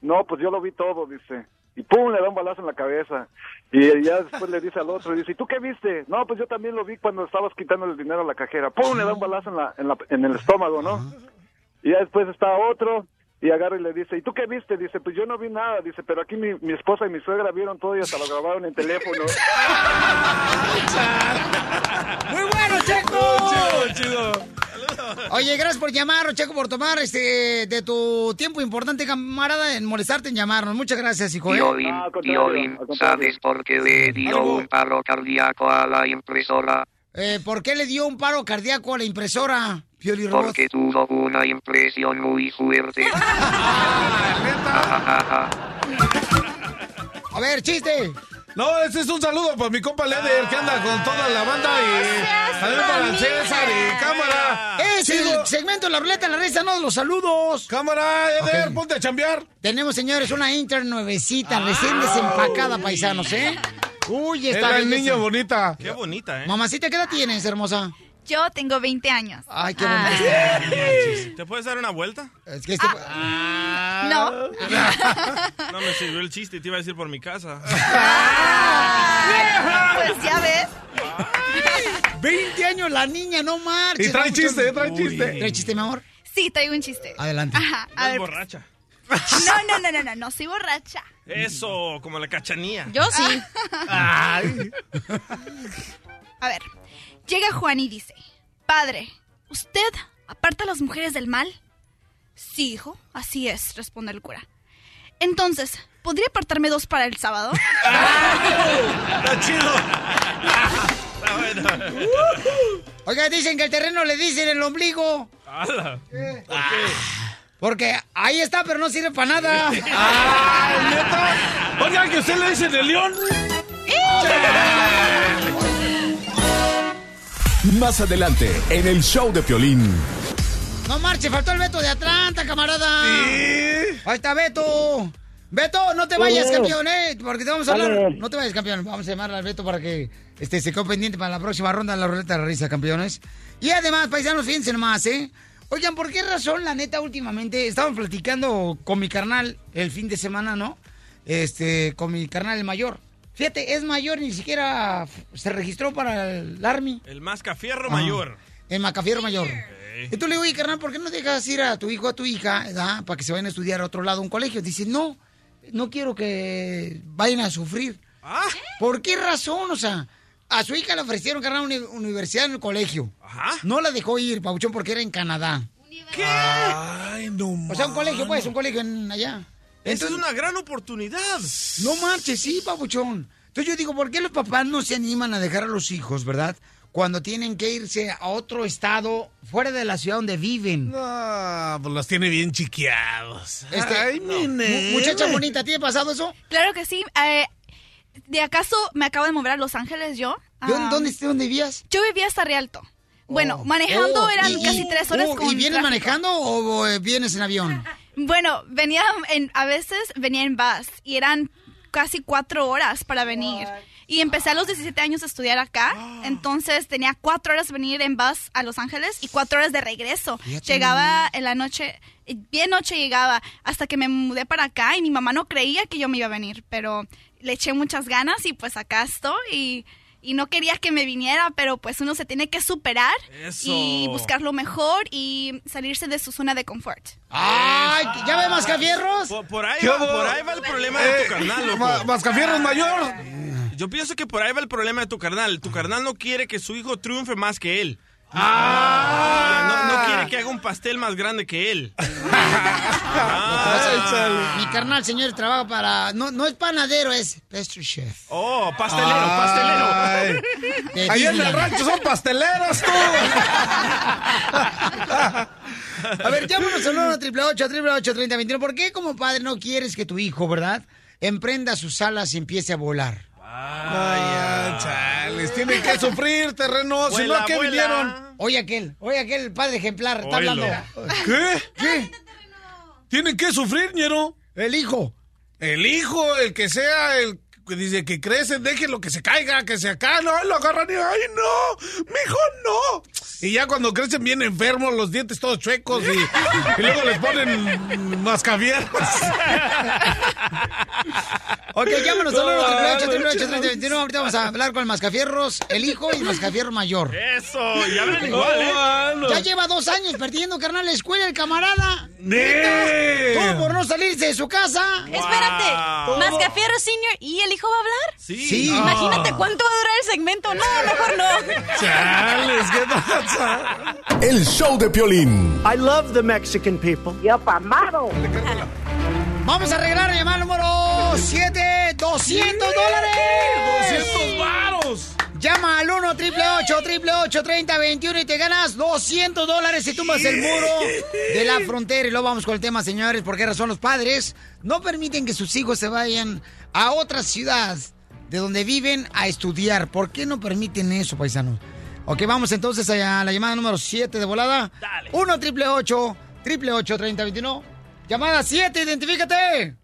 No, pues yo lo vi todo, dice. Y pum, le da un balazo en la cabeza. Y ya después le dice al otro, dice, ¿y tú qué viste? No, pues yo también lo vi cuando estabas quitando el dinero a la cajera. Pum, le da un balazo en, la, en, la, en el estómago, ¿no? Y ya después está otro y agarra y le dice, ¿y tú qué viste? Dice, pues yo no vi nada. Dice, pero aquí mi, mi esposa y mi suegra vieron todo y hasta lo grabaron en teléfono. ¡Muy bueno, Checo! Oye, gracias por llamarnos, Checo, por tomar este de tu tiempo importante, camarada, en molestarte en llamarnos. Muchas gracias, hijo. ¿eh? Violín, Violín, ¿sabes por qué le dio un paro cardíaco a la impresora? Eh, ¿Por qué le dio un paro cardíaco a la impresora, Pioli Robot? Porque tuvo una impresión muy fuerte. A ver, chiste. No, ese es un saludo para mi compa Leder que anda con toda la banda y también para César y cámara. Es el segmento de la ruleta la risa, no los saludos. Cámara, Eder, Ok. ponte a chambear. Tenemos, señores, una intern nuevecita, recién desempacada, paisanos, ¿eh? Uy, Es está la bien. niña bonita. Qué bonita, ¿eh? Mamacita, ¿qué edad tienes, hermosa? Yo tengo 20 años. Ay, qué Ah. bonita. ¿Te puedes dar una vuelta? Es que este... No. No me sirvió el chiste, te iba a decir por mi casa. Pues ya ves. 20 años la niña, no marches. Y trae chiste, trae Uy. chiste. ¿Trae chiste, mi amor? Sí, traigo un chiste. Adelante. Ajá. A ver, borracha. No, no, no, no, no, no soy borracha. Eso, como la cachanía. Yo sí. Ay. A ver, llega Juan y dice, Padre, ¿usted aparta a las mujeres del mal? Sí, hijo, así es, responde el cura. Entonces, ¿podría apartarme dos para el sábado? Está chido. Está bueno. Oiga, dicen que el terreno le dicen el ombligo. ¡Hala! Porque ahí está, pero no sirve para nada. ¡Ay, neta! Oiga, que usted le dice de león. Más adelante, en el show de Piolín. No marche, faltó el Beto de Atlanta, camarada. Ahí está Beto. Beto, no te vayas, Sí. campeón, ¿eh? Porque te vamos a hablar. Dale. No te vayas, campeón. Vamos a llamar al Beto para que este, se quede pendiente para la próxima ronda de la ruleta de la risa, campeones. Y además, paisanos, fíjense nomás, ¿eh? Oigan, ¿por qué razón, la neta, últimamente, estaban platicando con mi carnal el fin de semana, ¿no? Este, con mi carnal el mayor. Fíjate, es mayor, ni siquiera se registró para el Army. El mascafierro Ah, mayor. El Macafierro mayor. Y tú le digo, oye, carnal, ¿por qué no dejas ir a tu hijo o a tu hija ¿verdad? para que se vayan a estudiar a otro lado, a un colegio? Dice, no, no quiero que vayan a sufrir. ¿Por qué razón? O sea, a su hija le ofrecieron, carnal, una uni- universidad en el colegio. No la dejó ir, Pauchón, porque era en Canadá. ¿Qué? Ay, no O sea, un colegio, pues, un colegio en allá. Esa es una gran oportunidad. No marches, sí, papuchón. Entonces yo digo, ¿por qué los papás no se animan a dejar a los hijos, verdad? Cuando tienen que irse a otro estado fuera de la ciudad donde viven. No, pues los tiene bien chiqueados. Este, Ay, no. mi Muchacha bonita, ¿te ha pasado eso? Claro que sí. eh, ¿De acaso me acabo de mover a Los Ángeles yo? ¿Dónde, Ah, dónde, dónde vivías? Yo vivía hasta Rialto. Bueno, manejando Oh, eran y- casi tres horas oh, con ¿Y vienes tráfico. manejando o, o, eh, vienes en avión? Bueno, venía en, a veces venía en bus y eran casi cuatro horas para venir. Y empecé a los 17 años a estudiar acá, entonces tenía cuatro horas de venir en bus a Los Ángeles y cuatro horas de regreso. Fíjate. Llegaba en la noche, bien noche llegaba, hasta que me mudé para acá y mi mamá no creía que yo me iba a venir, pero le eché muchas ganas y pues acá estoy y, y no quería que me viniera, pero pues uno se tiene que superar Eso. y buscar lo mejor y salirse de su zona de confort. ¡Ay! ¿Ya ve Mascafierros? Por, por ahí ¿Qué va, por ahí va el problema de tu carnal, loco. Ma- Mascafierros mayor. Yo pienso que por ahí va el problema de tu carnal. Tu carnal no quiere que su hijo triunfe más que él. Ah, no, no quiere que haga un pastel más grande que él. Ah, Mi carnal, señor, trabaja para... No, no es panadero, es pastry chef. Oh, pastelero, Ay. De Ahí en el rancho son pasteleros, tú. A ver, llámanos al 1 triple 8 30 21 ¿Por qué como padre no quieres que tu hijo, verdad, emprenda sus alas y empiece a volar? Ah, chales, tienen que sufrir, terreno. Si no, ¿a qué vinieron? Oye, aquel, oye, aquel padre ejemplar, está hablando. ¿Qué? ¿Qué? ¿Tienen que sufrir, ñero? El hijo. El hijo, el que sea, el que dice que crece, déjenlo que se caiga, que se acá, no, lo agarran y, ay, no, mi hijo no. Y ya cuando crecen bien enfermos, los dientes todos chuecos y, y luego les ponen mascafierros. Ok, llámanos al 1 triple 8 triple 8 No, 30 21 Ahorita vamos a hablar con el mascafierros, el hijo y el mascafierro mayor. Eso, ya hablan igual, ¿eh? Ya lleva dos años perdiendo, carnal, la escuela, el camarada. ¡Nee! Todo por no salirse de su casa. Espérate, Mascafierro Senior, ¿y el hijo va a hablar? Sí. Sí. Imagínate Ah. cuánto va a durar el segmento. No, mejor no. Chales, ¿qué pasa? El show de Piolín. I love the Mexican people. Yo pamado. Vamos a arreglar la llamada número 7, 200 dólares. 200 varos. Llama al 1 triple 8 triple 8 30 21 y te ganas 200 dólares si tumbas el muro de la frontera. Y luego vamos con el tema, señores, por qué razón los padres no permiten que sus hijos se vayan a otra ciudad de donde viven a estudiar. ¿Por qué no permiten eso, paisanos? Ok, vamos entonces a la llamada número 7 de volada. 1 triple 8 triple 8 30 21. Llamada 7, identifícate.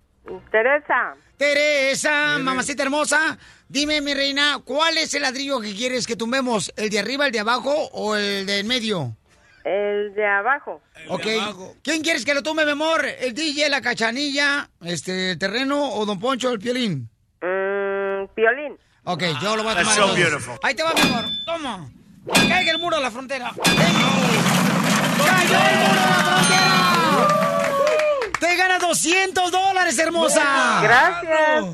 Teresa. Teresa, mamacita hermosa, dime, mi reina, ¿cuál es el ladrillo que quieres que tumbemos? ¿El de arriba, el de abajo o el de en medio? El de abajo. Ok. ¿Quién quieres que lo tumbe, mi amor? ¿El DJ, la cachanilla, este, el terreno o Don Poncho, el piolín? Mm, Piolín. Ok, yo lo voy a That's tomar. so beautiful. Ahí te va, mi amor. Toma. Que Caiga el muro de la frontera. ¡Cayó el muro de la frontera! ¡Te gana 200 dólares, hermosa! Gracias.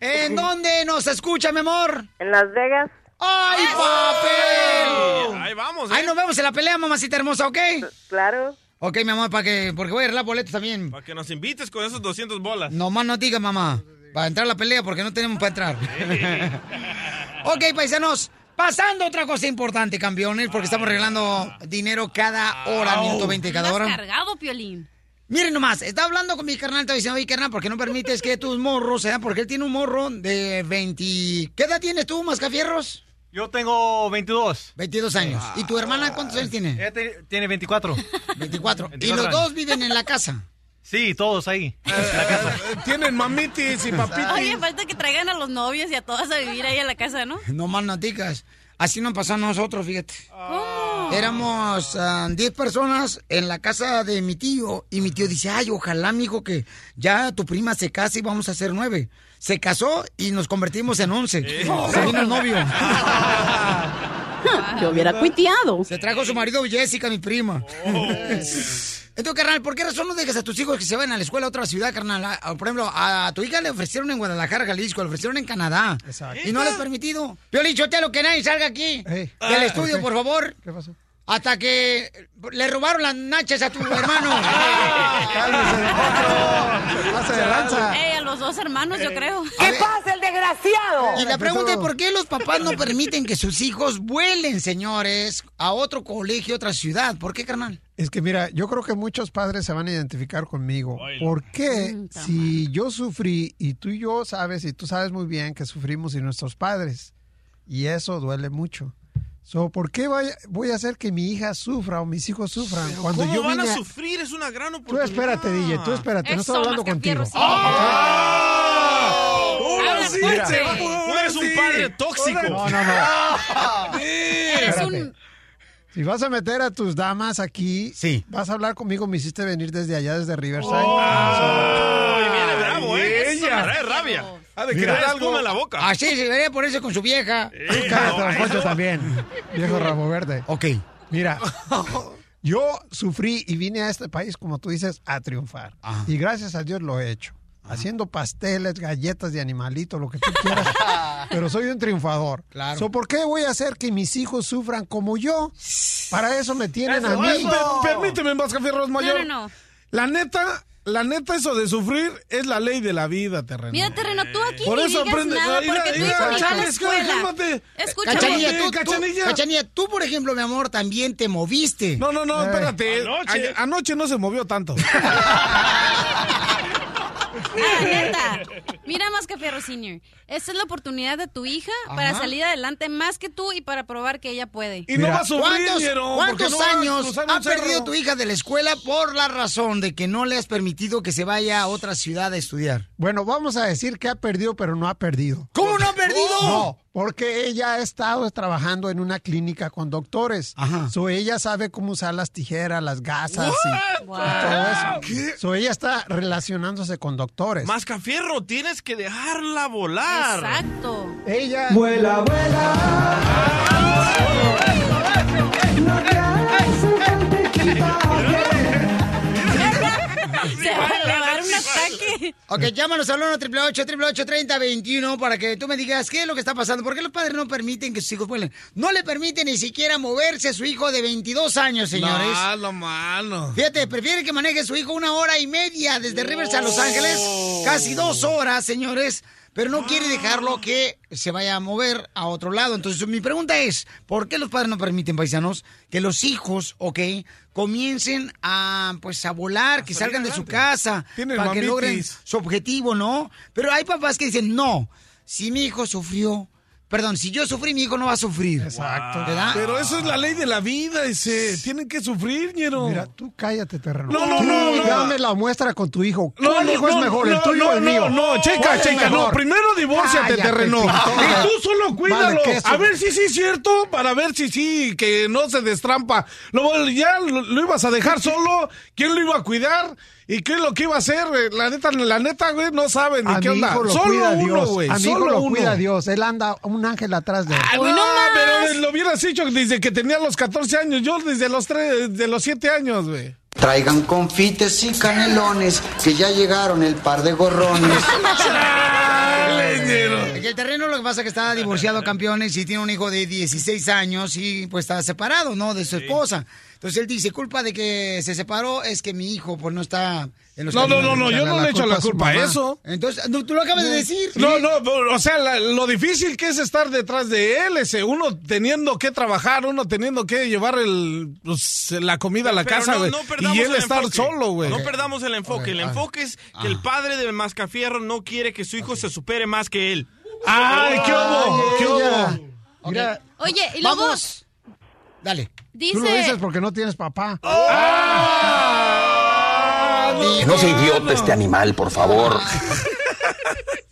¿En dónde nos escucha, mi amor? En Las Vegas. ¡Ay, papel! Ahí vamos, Ahí nos vemos en la pelea, mamacita hermosa, ¿ok? Claro. Ok, mi amor, para que, porque voy a arreglar boletos también. Para que nos invites con esos 200 bolas. No más no digas, mamá. Para entrar a la pelea, porque no tenemos para entrar. ok, paisanos. Pasando a otra cosa importante, campeones, porque estamos regalando dinero cada hora, minuto 20 cada hora. cargado, Piolín. Miren nomás, está hablando con mi carnal, está diciendo, oye, carnal, ¿por qué no permites que tus morros sean? Porque él tiene un morro de 20... ¿Qué edad tienes tú, Mascafierros? Yo tengo 22. 22 años. ¿Y tu hermana cuántos años tiene? Ella te- tiene 24. 24. ¿Y 24 los años. dos viven en la casa? Sí, todos ahí. Tienen mamitis y papitis. Oye, falta que traigan a los novios y a todas a vivir ahí a la casa, ¿no? No más noticas. Así nos pasó a nosotros, fíjate. Éramos ah, 10 personas en la casa de mi tío y mi tío dice, ay, ojalá, mijo, que ya tu prima se case y vamos a ser nueve. Se casó y nos convertimos en 11. Se vino el novio. Yo hubiera cuiteado. Se trajo su marido Jessica, mi prima. Entonces, carnal, ¿por qué razón no dejas a tus hijos que se vayan a la escuela a otra ciudad, carnal? A- a- por ejemplo, a tu hija le ofrecieron en Guadalajara, Jalisco, le ofrecieron en Canadá. Y no le has permitido. Piolín, lo que nadie salga aquí del Ah, estudio, por favor. ¿Qué pasó? Hasta que le robaron las nachas a tu hermano. Pasa de lanza. Ey, a los dos hermanos, yo creo. ¿Qué pasa, el desgraciado? Y la pregunta es, ¿por qué los papás no permiten que sus hijos vuelen, señores, a otro colegio, otra ciudad? ¿Por qué, carnal? Es que mira, yo creo que muchos padres se van a identificar conmigo. ¿Por qué si yo sufrí y tú y yo sabes y tú sabes muy bien que sufrimos y nuestros padres y eso duele mucho? So, ¿Por qué voy, voy a hacer que mi hija sufra o mis hijos sufran cuando ¿Cómo yo van vine a a- sufrir? Es una gran Tú oportunidad. espérate, DJ, tú espérate, no estoy Eso, hablando contigo. Mascafierro, sí. Ahora sí, Mira, se va a poder Tú eres un padre tóxico. No, no, no. Eres un... Si vas a meter a tus damas aquí, sí. vas a hablar conmigo, me hiciste venir desde allá, desde Riverside. Ay, viene bravo, ¿eh? Eso Ella. rabia. Ha de querer espuma en la boca. Así se debería ponerse con su vieja. Cállate, don Poncho, también. Viejo rabo verde. Ok. Mira, yo sufrí y vine a este país, como tú dices, a triunfar. Y gracias a Dios lo he hecho. haciendo pasteles, galletas de animalito, lo que tú quieras. pero soy un triunfador. Claro. So, ¿Por qué voy a hacer que mis hijos sufran como yo? Para eso me tienen a Eso, mí. per- permíteme, Mascafierros Mayor. No, no, no. La neta, la neta, eso de sufrir es la ley de la vida, terreno. Mira, Terreno, tú aquí Por ni eso digas aprende- nada mira, porque mira, la escuela. cálmate. Escúchame. Cachanilla, tú, tú- Cachanilla. Tú, por ejemplo, mi amor, también te moviste. No, no, no, Eh. espérate. Anoche. A- anoche no se movió tanto. Ah, neta. Mira más que Fierro Senior. Esta es la oportunidad de tu hija para salir adelante más que tú y para probar que ella puede. Y no va a sufrir, ¿Cuántos, no años ha perdido tu hija de la escuela por la razón de que no le has permitido que se vaya a otra ciudad a estudiar? Bueno, vamos a decir que ha perdido, pero no ha perdido. ¿Cómo no ha perdido? No, porque ella ha estado trabajando en una clínica con doctores. Ajá. So ella sabe cómo usar las tijeras, las gasas y, y Wow. todo eso. So ella está relacionándose con doctores. Mascafierro, tienes que dejarla volar. Exacto. Ella Vuela, vuela. No te hagas Se va a Ok, llámanos al 1 888 3021 para que tú me digas qué es lo que está pasando. ¿Por qué los padres no permiten que sus hijos vuelen? No le permiten ni siquiera moverse a su hijo de 22 años, señores. Malo, malo. Fíjate, prefiere que maneje su hijo una hora y media desde Rivers a Los Ángeles. Casi dos horas, señores. Pero no quiere dejarlo que se vaya a mover a otro lado. Entonces, mi pregunta es, ¿por qué los padres no permiten, paisanos, que los hijos, ok, comiencen a, pues, a volar, que salgan de su casa, Tienen para que logren su objetivo, ¿no? Pero hay papás que dicen, no, si mi hijo sufrió, perdón, si yo sufrí, mi hijo no va a sufrir. Exacto. ¿Verdad? Pero eso es la ley de la vida, ese. Tienen que sufrir, ñero. Mira, tú cállate, terreno. No, no, no, no. Dame la muestra con tu hijo. No, ¿Cuál no, hijo es no, mejor, el no, tuyo no, o el mío? No, no, checa, ¿Cuál es checa, no. Primero divórciate, Cállate, terreno. Y tú solo cuídalo. Vale, A ver si sí es cierto, para ver si sí, que no se destrampa. Luego ya lo, lo ibas a dejar solo. ¿Quién lo iba a cuidar? ¿Y qué es lo que iba a hacer? La neta, la neta, güey, no saben ni A qué mi onda. hijo lo Solo cuida uno, Dios. güey. A mi hijo Solo lo uno. cuida Dios. Él anda un ángel atrás de él. Ah, no, pero lo hubieras dicho desde que tenía los 14 años. Yo desde los 3, de los 7 años, güey. Traigan confites y canelones, que ya llegaron el par de gorrones. Que el terreno lo que pasa es que está divorciado campeones y tiene un hijo de 16 años y pues está separado, ¿no? De su esposa. Entonces él dice, culpa de que se separó es que mi hijo pues no está en los No, no, caminos". no, no, yo no le echo la culpa a eso. Entonces, no, tú lo acabas de decir. No, no, pero, o sea, la- lo difícil que es estar detrás de él, ese, uno teniendo que trabajar, uno teniendo que llevar el, pues, la comida a la Pero casa, no- güey. no perdamos y él el estar enfoque. solo, güey. No perdamos el enfoque. el Ok, a ver. enfoque es que el padre del mascafierro no quiere que su hijo se supere más que él. ¡Ay, qué hubo! ¿Qué hubo? Mira, Oye, y luego Vamos. Dale. dice... tú lo dices porque no tienes papá. Que no sea idiota este animal, por favor.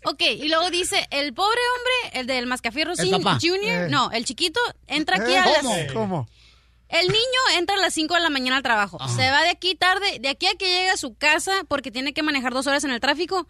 Ok, y luego dice, el pobre hombre, el del Mascafierro. Junior, Eh. no, el chiquito, entra aquí Eh, a las... ¿Cómo? ¿Cómo? El niño entra a las 5 de la mañana al trabajo. Se va de aquí tarde, de aquí a que llegue a su casa porque tiene que manejar dos horas en el tráfico.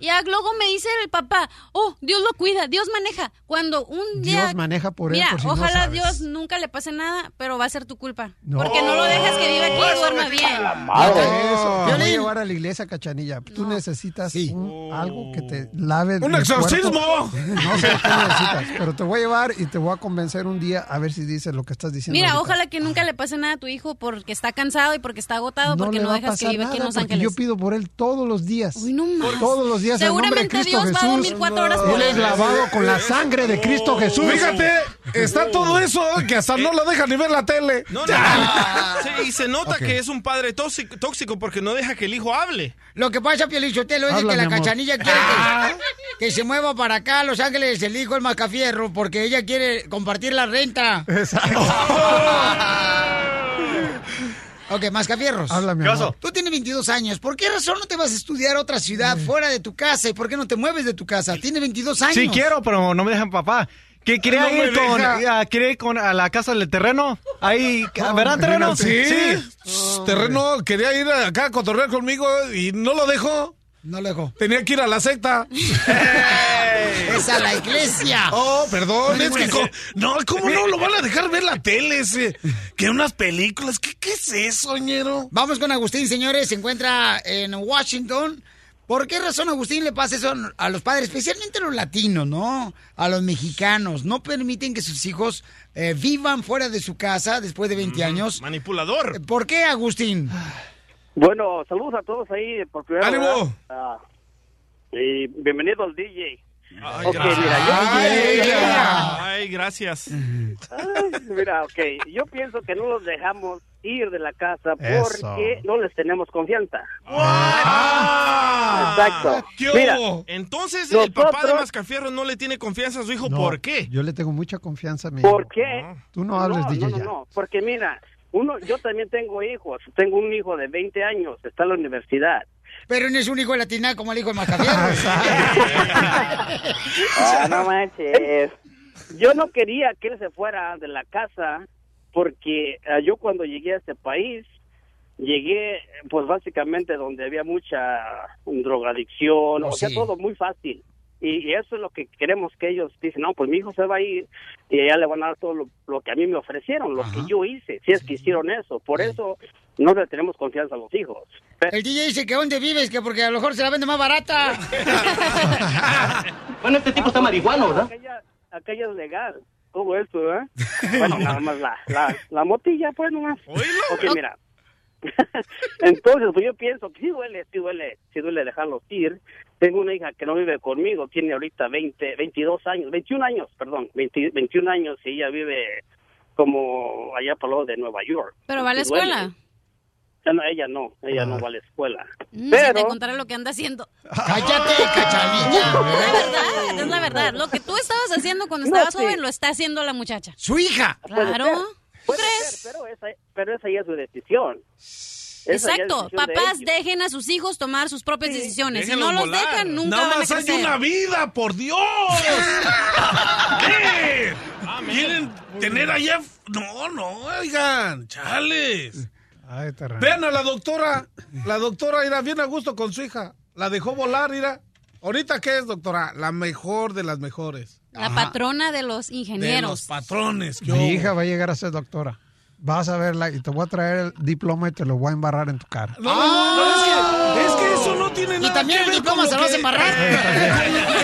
Y luego me dice el papá, oh, Dios lo cuida, Dios maneja. Cuando un día... Dios maneja por él, Mira, por si no ojalá sabes. Dios nunca le pase nada, pero va a ser tu culpa. No. Porque no lo dejas que viva aquí y duerma bien. Madre. Eso, te voy a llevar a la iglesia, cachanilla. Tú necesitas un- algo que te lave. ¡Un el exorcismo! No sé qué necesitas, pero te voy a llevar y te voy a convencer un día a ver si dices lo que estás diciendo. Mira, ahorita. ojalá que nunca le pase nada a tu hijo porque está cansado y porque está agotado, porque le no dejas que viva aquí en Los Ángeles. Yo pido por él todos los días. Uy, no más. Todos los días en nombre de Seguramente Cristo Dios Jesús. va a dormir cuatro horas por Él es él. lavado con la sangre de Cristo Jesús. Fíjate, está todo eso que hasta no lo deja ni ver la tele. No, no, no. Sí, y se nota que es un padre tóxico, tóxico porque no deja que el hijo hable. Lo que pasa, Pielichotelo, es Habla, que la amor. cachanilla quiere que, que se mueva para acá a Los Ángeles el hijo el Mascafierro porque ella quiere compartir la renta. Exacto. Ok, Mascafierros. Habla, mi ¿Qué pasó? amor. Tú tienes 22 años. ¿Por qué razón no te vas a estudiar a otra ciudad fuera de tu casa? ¿Y por qué no te mueves de tu casa? Tienes 22 años. Sí quiero, pero no me dejan papá. ¿Qué quería No ir con, ah, quería ir con a la casa del terreno? Ahí, ¿verdad, terreno? Sí, Sí. terreno quería ir acá a cotorrear conmigo y no lo dejó. No lo dejo. Tenía que ir a la secta. A la iglesia. Oh, perdón, No es que no, ¿cómo no lo van a dejar ver la tele? ese? Que unas películas, ¿qué, qué es eso, ñero? Vamos con Agustín, señores. Se encuentra en Washington. ¿Por qué razón, Agustín, le pasa eso a los padres, especialmente a los latinos, ¿no? A los mexicanos. No permiten que sus hijos eh, vivan fuera de su casa después de 20 años. Manipulador. ¿Por qué, Agustín? Bueno, saludos a todos ahí por primera ¡Ánimo! vez. Ah, y bienvenido al DJ. Ay, Ok, gracias. mira, yo- Ay, Ay, gracias. Ay, mira, ok, yo pienso que no los dejamos ir de la casa Eso. porque no les tenemos confianza. Ah. Exacto. ¿Qué Mira, hubo? Entonces, el papá de Mascafierro no le tiene confianza a su hijo. No, ¿Por qué? Yo le tengo mucha confianza a mi ¿Por hijo. qué? Tú no hables, no, DJ, no, ya. no, porque mira, uno, yo también tengo hijos. Tengo un hijo de 20 años, está en la universidad. Pero no es un hijo de latina como el hijo de Macafierro. Ah, no manches. Yo no quería que él se fuera de la casa porque ah, yo cuando llegué a este país llegué pues básicamente donde había mucha drogadicción, Oh, o sea, sí. todo muy fácil. Y, y eso es lo que queremos que ellos dicen, no, pues mi hijo se va a ir y allá le van a dar todo lo, lo que a mí me ofrecieron, lo que yo hice, si es que hicieron eso. Por eso no le tenemos confianza a los hijos. El DJ dice que dónde vives, que porque a lo mejor se la vende más barata. Bueno, este tipo está marihuano, ¿verdad? Acá ya, acá ya es legal todo esto, ¿verdad? Bueno, nada más la, la, la motilla, pues nomás. Ok, mira. Entonces, pues yo pienso que sí duele, sí duele, sí duele dejarlos ir. Tengo una hija que no vive conmigo, tiene ahorita 20, 22 años, 21 años, perdón, 20 21 años y ella vive como allá para lo de Nueva York. ¿Pero va a la Sí duele. Ya no, ella no, ella no va a la escuela. Mm, Si Pero te contara lo que anda haciendo. Cállate, cachanilla. La verdad, es la verdad. Lo que tú estabas haciendo cuando No, estabas sí. joven lo está haciendo la muchacha. Su hija. Claro. ¿Tú puede crees? ser, pero esa, pero esa ya es su decisión. Esa es Exacto. decisión de Papás ellos. dejen a sus hijos tomar sus propias decisiones. Si no los volar. dejan, nunca Nada van a más hay una vida, por Dios. ¿Qué? ¿Quieren tener allá? No, no, oigan, chales. Ay. Vean a la doctora. La doctora irá bien a gusto con su hija. La dejó volar, irá. ¿Ahorita qué es, doctora? La mejor de las mejores. La patrona de los De los ingenieros. patrones. ¿qué Mi hubo? hija va a llegar a ser doctora. Vas a verla y te voy a traer el diploma y te lo voy a embarrar en tu cara. No, no, no, es que, es que eso no tiene nada también que el ver diploma con se lo lo vas a embarrar.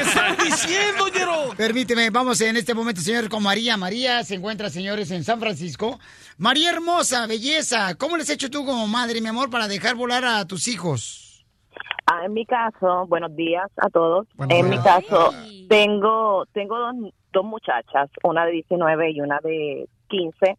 ¿Qué están diciendo, Yero? Permíteme, vamos en este momento, señor, con María. María se encuentra, señores, en San Francisco. María hermosa, belleza, ¿cómo les has hecho tú como madre, mi amor, para dejar volar a tus hijos? Ah, en mi caso, buenos días a todos. Buenos en días. mi caso, tengo tengo dos, dos muchachas, una de 19 y una de 15.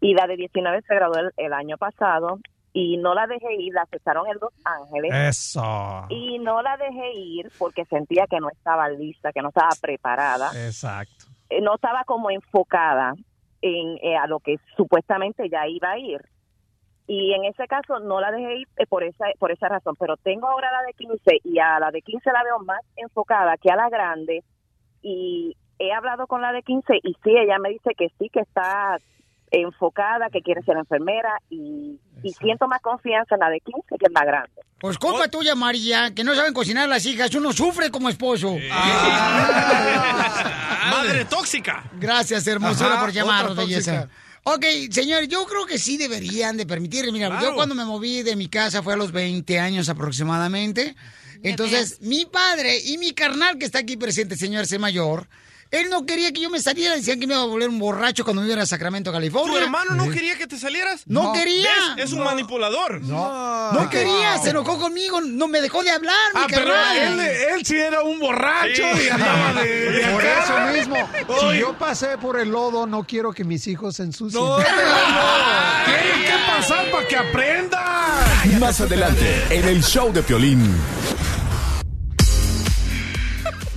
Y la de 19 se graduó el, el año pasado y no la dejé ir, la aceptaron en Los Ángeles. Eso. Y no la dejé ir porque sentía que no estaba lista, que no estaba preparada, Exacto. eh, no estaba como enfocada en eh, a lo que supuestamente ya iba a ir. Y en ese caso no la dejé ir eh, por esa por esa razón, pero tengo ahora la de 15 y a la de 15 la veo más enfocada que a la grande y he hablado con la de 15 y sí, ella me dice que sí, que está enfocada, que quiere ser enfermera y, y siento más confianza en la de 15 que en la grande. Pues culpa tuya, María, que no saben cocinar las hijas. Uno sufre como esposo. Madre tóxica. Gracias, hermosura, Ajá, por llamarnos, belleza. Ok, señor, yo creo que sí deberían de permitir. Mira, Claro. yo cuando me moví de mi casa fue a los 20 años aproximadamente. Entonces, mi padre y mi carnal que está aquí presente, señor C. Mayor, él no quería que yo me saliera. Decían que me iba a volver un borracho cuando me iba a Sacramento, California. ¿Tu hermano no quería que te salieras? No quería. ¿Ves? Es un manipulador. No. No quería, se enojó conmigo, no me dejó de hablar, mi Ah, pero carnal. él, él sí era un borracho Sí. y andaba de, de Por acá. eso mismo, si yo pasé por el lodo, no quiero que mis hijos se ensucien. No, pero no. Tienen que pasar para que aprendan. Más adelante, en el show de Piolín.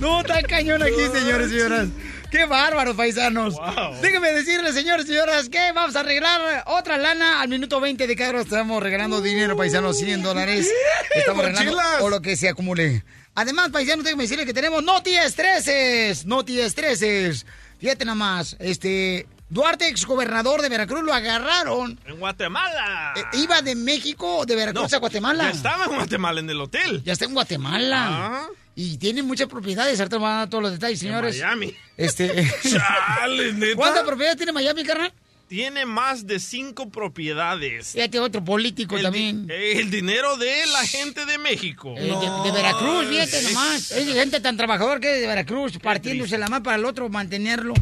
No, está cañón aquí, señores y señoras. ¡Qué bárbaros, paisanos! Déjenme decirles, señores y señoras, que vamos a arreglar otra lana al minuto 20 de cada hora. Estamos regalando dinero, paisanos, 100 dólares. Estamos regalando mochilas. o lo que se acumule. Además, paisanos, déjenme decirles que tenemos no estreses, no estreses. Fíjate nada más, este... Duarte, exgobernador de Veracruz, lo agarraron. En Guatemala. Eh, iba de México, de Veracruz No, a Guatemala. ya estaba en Guatemala, en el hotel. Ya está en Guatemala. Ajá. Y tiene muchas propiedades. Ahorita van a dar todos los detalles, señores. Miami. Este. Chale, neta. ¿Cuántas propiedades tiene Miami, carnal? tiene más de cinco propiedades. Fíjate, otro político El, también. di- el dinero de la gente de México. Eh, de, de Veracruz, fíjate nomás. Es gente tan trabajador que es de Veracruz, partiéndose la mano para el otro, mantenerlo.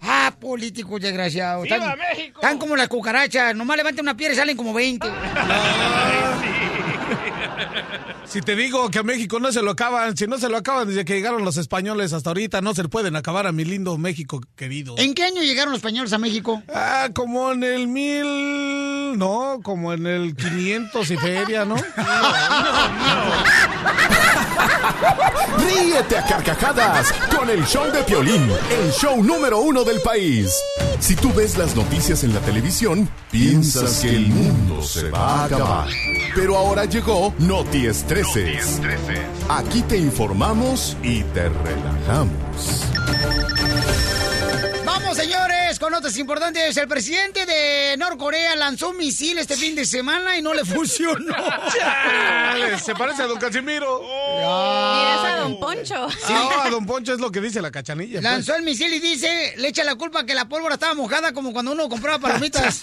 Ah, políticos desgraciados. ¡Viva Están, México! están como las cucarachas. Nomás levantan una piedra y salen como 20. Si te digo que a México no se lo acaban, si no se lo acaban desde que llegaron los españoles hasta ahorita, no se le pueden acabar a mi lindo México querido. ¿En qué año llegaron los españoles a México? Ah, como en el mil... No, como en el 500 y feria, ¿no? Ríete a carcajadas con el show de Piolín, el show número uno del país. Si tú ves las noticias en la televisión, piensas que el mundo se va a acabar. Pero ahora llegó Noti Estreses. Aquí te informamos y te relajamos. Vamos, señores, con notas importantes. El presidente de Norcorea lanzó un misil este fin de semana y no le funcionó. Chale, Se parece a don Casimiro. Dirás a Don Poncho. Ah, a don Poncho es lo que dice la cachanilla. pues. Lanzó el misil y dice, le echa la culpa que la pólvora estaba mojada como cuando uno compraba palomitas.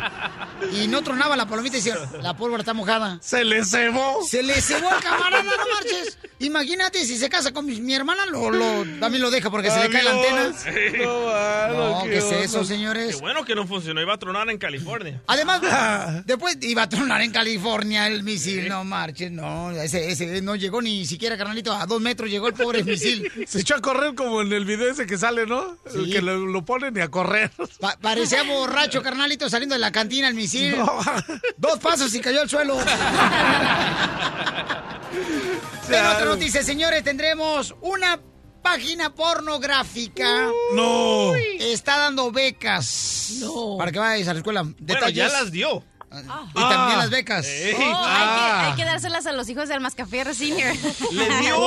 y no tronaba la palomita y decía, la pólvora está mojada. Se le cebó. Se le cebó al camarada, no marches. Imagínate, si se casa con mi, mi hermana, lo, lo- también lo deja porque se le cae la antena. No, ¿qué es eso, señores? Qué bueno que no funcionó, iba a tronar en California. Además, después iba a tronar en California el misil, no marches, no, ese, ese no llegó ni siquiera, carnalito, a dos metros llegó el pobre misil. Se echó a correr como en el video ese que sale, ¿no? El que lo, lo ponen y a correr. Pa- parecía borracho, carnalito, saliendo de la cantina el misil. Dos pasos y cayó al suelo. En otra noticia, señores, tendremos una página pornográfica. No. Está dando becas. Para que vayas a la escuela. Bueno, Detalles. ya las dio. Y también las becas. Ey. Oh, hay, que, Ah. hay que dárselas a los hijos del Mascafierre Senior. Le dio.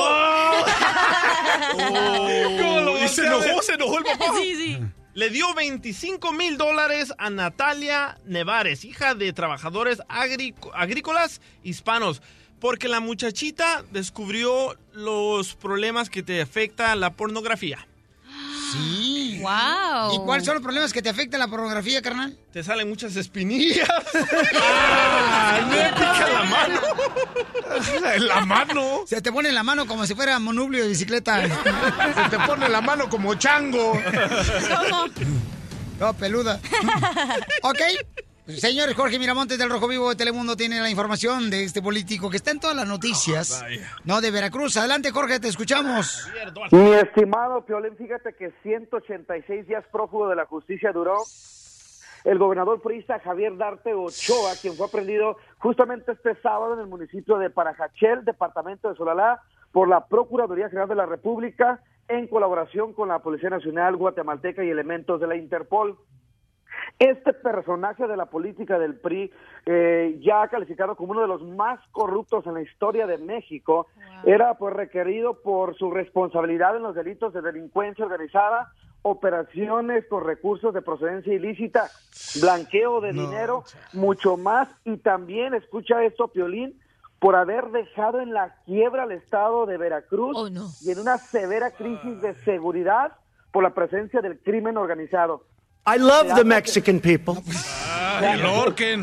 ¿Cómo lo y se enojó, se enojó el papá. Sí, sí. Le dio 25 mil dólares a Natalia Nevares, hija de trabajadores agrícolas hispanos, porque la muchachita descubrió los problemas que te afecta la pornografía. Sí. Wow. ¿Y cuáles son los problemas que te afecta la pornografía, carnal? Te salen muchas espinillas. Ah, me pica la mano. En la mano. Se te pone la mano como si fuera monubio de bicicleta. Se te pone la mano como chango. ¿Cómo? No, peluda. ok. Señores, Jorge Miramontes del Rojo Vivo de Telemundo tiene la información de este político que está en todas las noticias. No, de Veracruz. Adelante, Jorge, te escuchamos. Mi estimado Piolín, fíjate que 186 días prófugo de la justicia duró el gobernador priista Javier Darte Ochoa, quien fue aprendido justamente este sábado en el municipio de Parajachel, departamento de Solalá, por la Procuraduría General de la República, en colaboración con la Policía Nacional guatemalteca y elementos de la Interpol. Este personaje de la política del PRI, eh, ya calificado como uno de los más corruptos en la historia de México, era pues requerido por su responsabilidad en los delitos de delincuencia organizada, operaciones con recursos de procedencia ilícita, blanqueo de dinero, mucho más, y también, escucha esto, Piolín, por haber dejado en la quiebra al estado de Veracruz y en una severa crisis de seguridad por la presencia del crimen organizado. I love the Mexican people.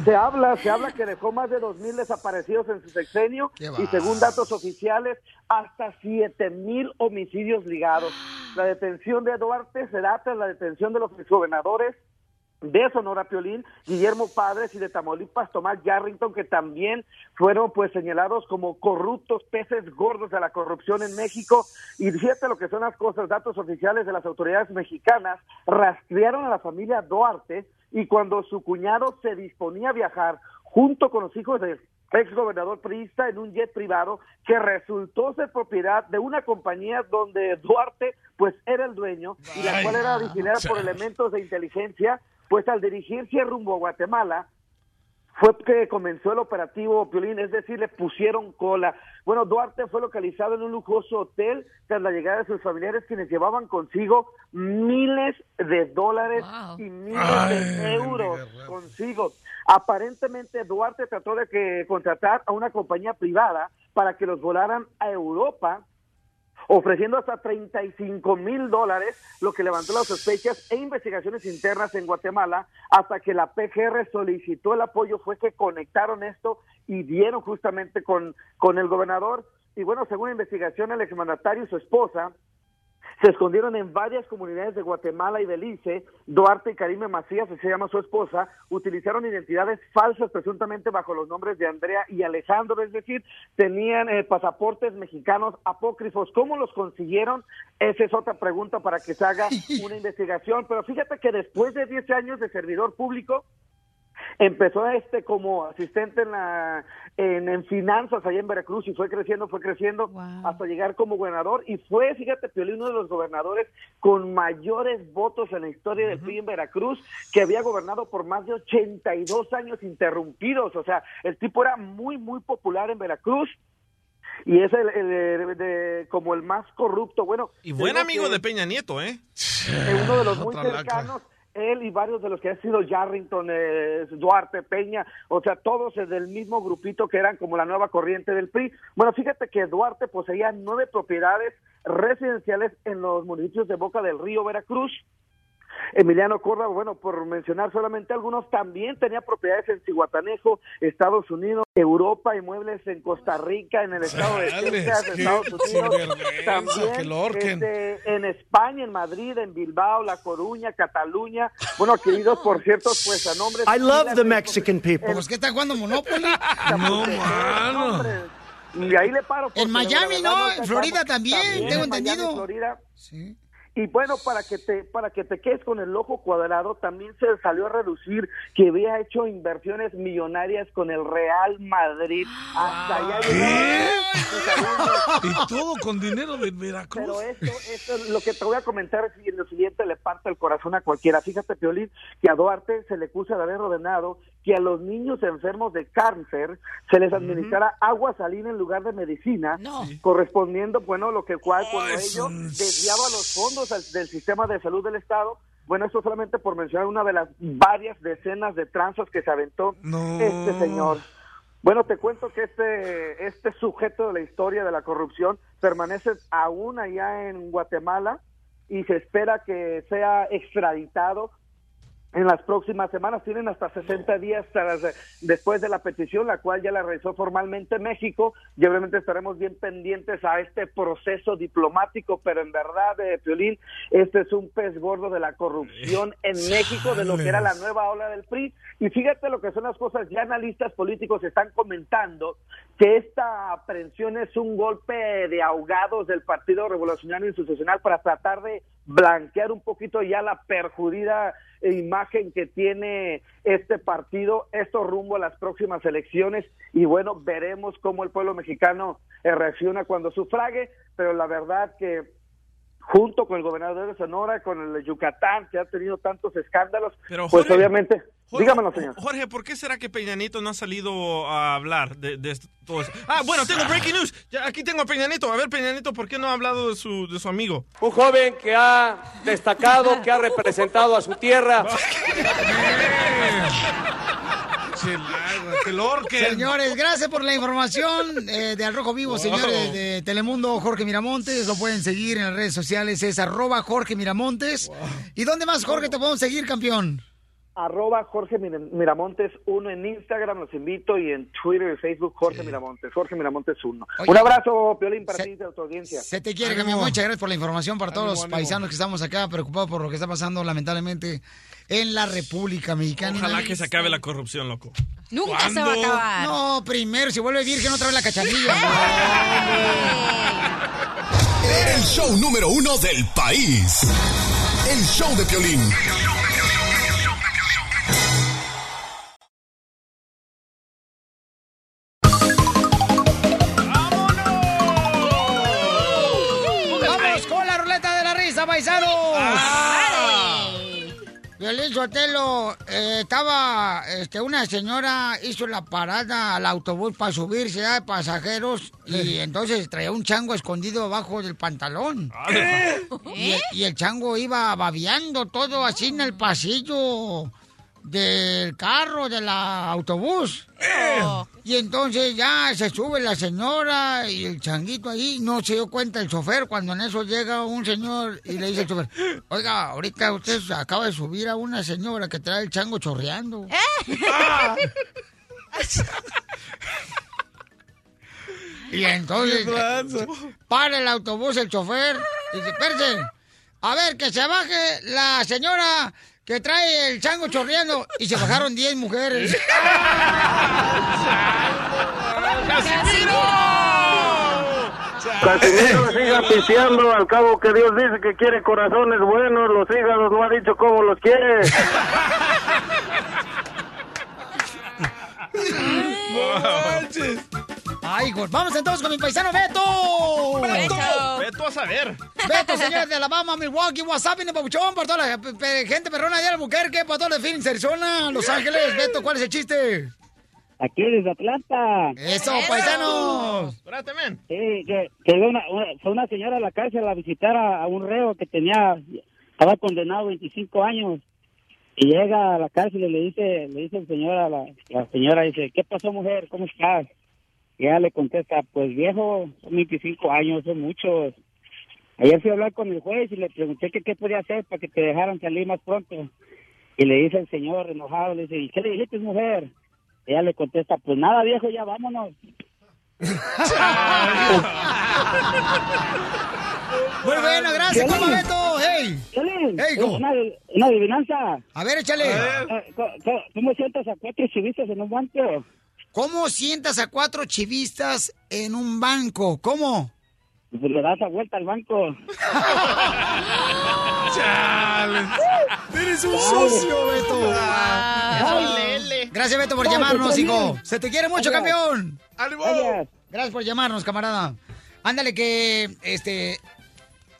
Se habla, se habla que dejó más de dos mil desaparecidos en su sexenio y según datos oficiales hasta siete mil homicidios ligados. La detención de Duarte se da tras la detención de los exgobernadores de Sonora Piolín, Guillermo Padres y de Tamaulipas, Tomás Yarrington, que también fueron pues señalados como corruptos, peces gordos de la corrupción en México. Y fíjate lo que son las cosas, datos oficiales de las autoridades mexicanas rastrearon a la familia Duarte y cuando su cuñado se disponía a viajar junto con los hijos del ex gobernador priista en un jet privado que resultó ser propiedad de una compañía donde Duarte pues era el dueño y la cual era vigilada por elementos de inteligencia pues al dirigirse rumbo a Guatemala fue que comenzó el operativo Piolín, es decir, le pusieron cola. Bueno, Duarte fue localizado en un lujoso hotel tras la llegada de sus familiares quienes llevaban consigo miles de dólares y miles de euros consigo. Aparentemente Duarte trató de que contratar a una compañía privada para que los volaran a Europa ofreciendo hasta 35 mil dólares, lo que levantó las sospechas e investigaciones internas en Guatemala, hasta que la PGR solicitó el apoyo, fue que conectaron esto y dieron justamente con, con el gobernador. Y bueno, según la investigación, el exmandatario y su esposa se escondieron en varias comunidades de Guatemala y Belice. Duarte y Karime Macías, así se llama su esposa, utilizaron identidades falsas presuntamente bajo los nombres de Andrea y Alejandro, es decir, tenían eh, pasaportes mexicanos apócrifos. ¿Cómo los consiguieron? Esa es otra pregunta para que se haga una investigación. Pero fíjate que después de 10 años de servidor público, empezó este como asistente en, la, en, en finanzas allá en Veracruz y fue creciendo, fue creciendo hasta llegar como gobernador. Y fue, fíjate, Piolín, uno de los gobernadores con mayores votos en la historia del PRI en Veracruz, que había gobernado por más de 82 años interrumpidos, o sea, el tipo era muy, muy popular en Veracruz y es el, el- el- de- como el más corrupto, bueno. Y buen amigo que- de Peña Nieto, ¿eh? eh, uno de los muy cercanos, él y varios de los que han sido Yarrington, eh, Duarte, Peña, o sea, todos eh, del mismo grupito que eran como la nueva corriente del PRI. Bueno, fíjate que Duarte poseía nueve propiedades residenciales en los municipios de Boca del Río, Veracruz. Emiliano Córdoba, bueno, por mencionar solamente algunos, también tenía propiedades en Cihuatanejo, Estados Unidos, Europa, inmuebles en Costa Rica, en el estado de Texas, qué Estados Unidos, también este, en España, en Madrid, en Bilbao, La Coruña, Cataluña, bueno, queridos, por cierto, pues a nombres... I love the Mexican people. Pues que está jugando Monopoly. No, mano. Y ahí le paro. En Miami, ¿no? En Florida también, tengo entendido. Florida. Y bueno, para que te para que te quedes con el ojo cuadrado, también se salió a reducir que había hecho inversiones millonarias con el Real Madrid. Hasta allá. Y todo con dinero de Veracruz. Pero esto, esto es lo que te voy a comentar es que lo siguiente le parte el corazón a cualquiera. Fíjate, Piolín, que a Duarte se le acusa de haber ordenado que a los niños enfermos de cáncer se les administrara agua salina en lugar de medicina, correspondiendo, bueno, lo que cual cuando ello desviaba los fondos al- del sistema de salud del Estado. Bueno, esto solamente por mencionar una de las varias decenas de tranzas que se aventó este señor. Bueno, te cuento que este, este sujeto de la historia de la corrupción permanece aún allá en Guatemala y se espera que sea extraditado en las próximas semanas. Tienen hasta 60 días tras- después de la petición, la cual ya la realizó formalmente México. Y obviamente estaremos bien pendientes a este proceso diplomático, pero en verdad, eh, Piolín, este es un pez gordo de la corrupción en México, de lo que era la nueva ola del PRI. Y fíjate lo que son las cosas, ya analistas políticos están comentando que esta aprehensión es un golpe de ahogados del Partido Revolucionario Institucional para tratar de blanquear un poquito ya la perjudida imagen que tiene este partido, esto rumbo a las próximas elecciones y bueno, veremos cómo el pueblo mexicano eh, reacciona cuando sufrague, pero la verdad que junto con el gobernador de Sonora, con el de Yucatán, que ha tenido tantos escándalos, Pero, pues Jorge, obviamente, Jorge, dígamelo señor. Jorge, ¿por qué será que Peña Nieto no ha salido a hablar de, de esto? todo eso? Ah, bueno, tengo breaking news. Ya, aquí tengo a Peña Nieto. A ver, Peña Nieto, ¿por qué no ha hablado de su, de su amigo? Un joven que ha destacado, que ha representado a su tierra. Señores, gracias por la información eh, de Al Rojo Vivo, Wow. señores de Telemundo, Jorge Miramontes. Lo pueden seguir en las redes sociales, es arroba Jorge Miramontes. ¿Y dónde más, Jorge, te podemos seguir, campeón? Arroba Jorge Mir- Miramontes 1 en Instagram, los invito, y en Twitter y Facebook Jorge Miramontes, Jorge Miramontes 1. Oye, Un abrazo, Piolín, para se- ti y de tu audiencia. Se te quiere, campeón. Muchas gracias por la información para todos los paisanos que estamos acá preocupados por lo que está pasando, lamentablemente, en la República Mexicana. Ojalá que se acabe la corrupción, loco. Nunca se va a acabar. No, primero, si vuelve virgen otra vez la cachanilla. El show número uno del país. El show de Piolín. Violín Sotelo, eh, estaba, este, una señora hizo la parada al autobús para subirse ¿eh? de pasajeros y entonces traía un chango escondido abajo del pantalón. Y, el, y el chango iba babeando todo así en el pasillo. Del carro, del autobús. Y entonces ya se sube la señora y el changuito ahí, no se dio cuenta el chofer cuando en eso llega un señor y le dice al chofer, oiga, ahorita usted se acaba de subir a una señora que trae el chango chorreando. Y entonces ¿Qué para el autobús el chofer y dice, espérese, a ver, que se baje la señora que trae el chango chorreando. Y se bajaron 10 mujeres. Casimiro siga pisteando, al cabo que Dios dice que quiere corazones buenos, los hígados no ha dicho cómo los quiere. Ay, hijos, vamos entonces con mi paisano Beto. Beto. Beto a saber. Beto, señores de Alabama, Milwaukee, WhatsApp, y Pabuchón, por toda la gente perrona de Albuquerque, por todos los Phoenix, Arizona, Los Ángeles. Beto, ¿cuál es el chiste? Aquí desde Atlanta. Eso, paisanos. Sí, que, que una, una- fue una señora a la cárcel a visitar a, a un reo que tenía, estaba condenado a 25 años. Y llega a la cárcel y le dice, le dice el señor a la, la señora, dice, ¿qué pasó mujer? ¿Cómo estás? Ella le contesta, pues viejo, son 25 años, son muchos. Ayer fui a hablar con el juez y le pregunté que qué podía hacer para que te dejaran salir más pronto. Y le dice el señor enojado, le dice, ¿y qué le dijiste mujer? Ella le contesta, pues nada viejo, ya vámonos. Muy bueno, gracias, Beto. Hey. Hey, una, una adivinanza. A ver, échale. Eh, ¿Cómo, cómo- cómo sientas a cuatro chivistas en un banco? ¿Cómo sientas a cuatro chivistas en un banco? ¿Cómo? Pues le das la vuelta al banco. Eres un socio, Beto. Gracias, Beto, por Ay, llamarnos, hijo. Se te quiere mucho, Gracias. campeón. Gracias. Gracias por llamarnos, camarada. Ándale, que este.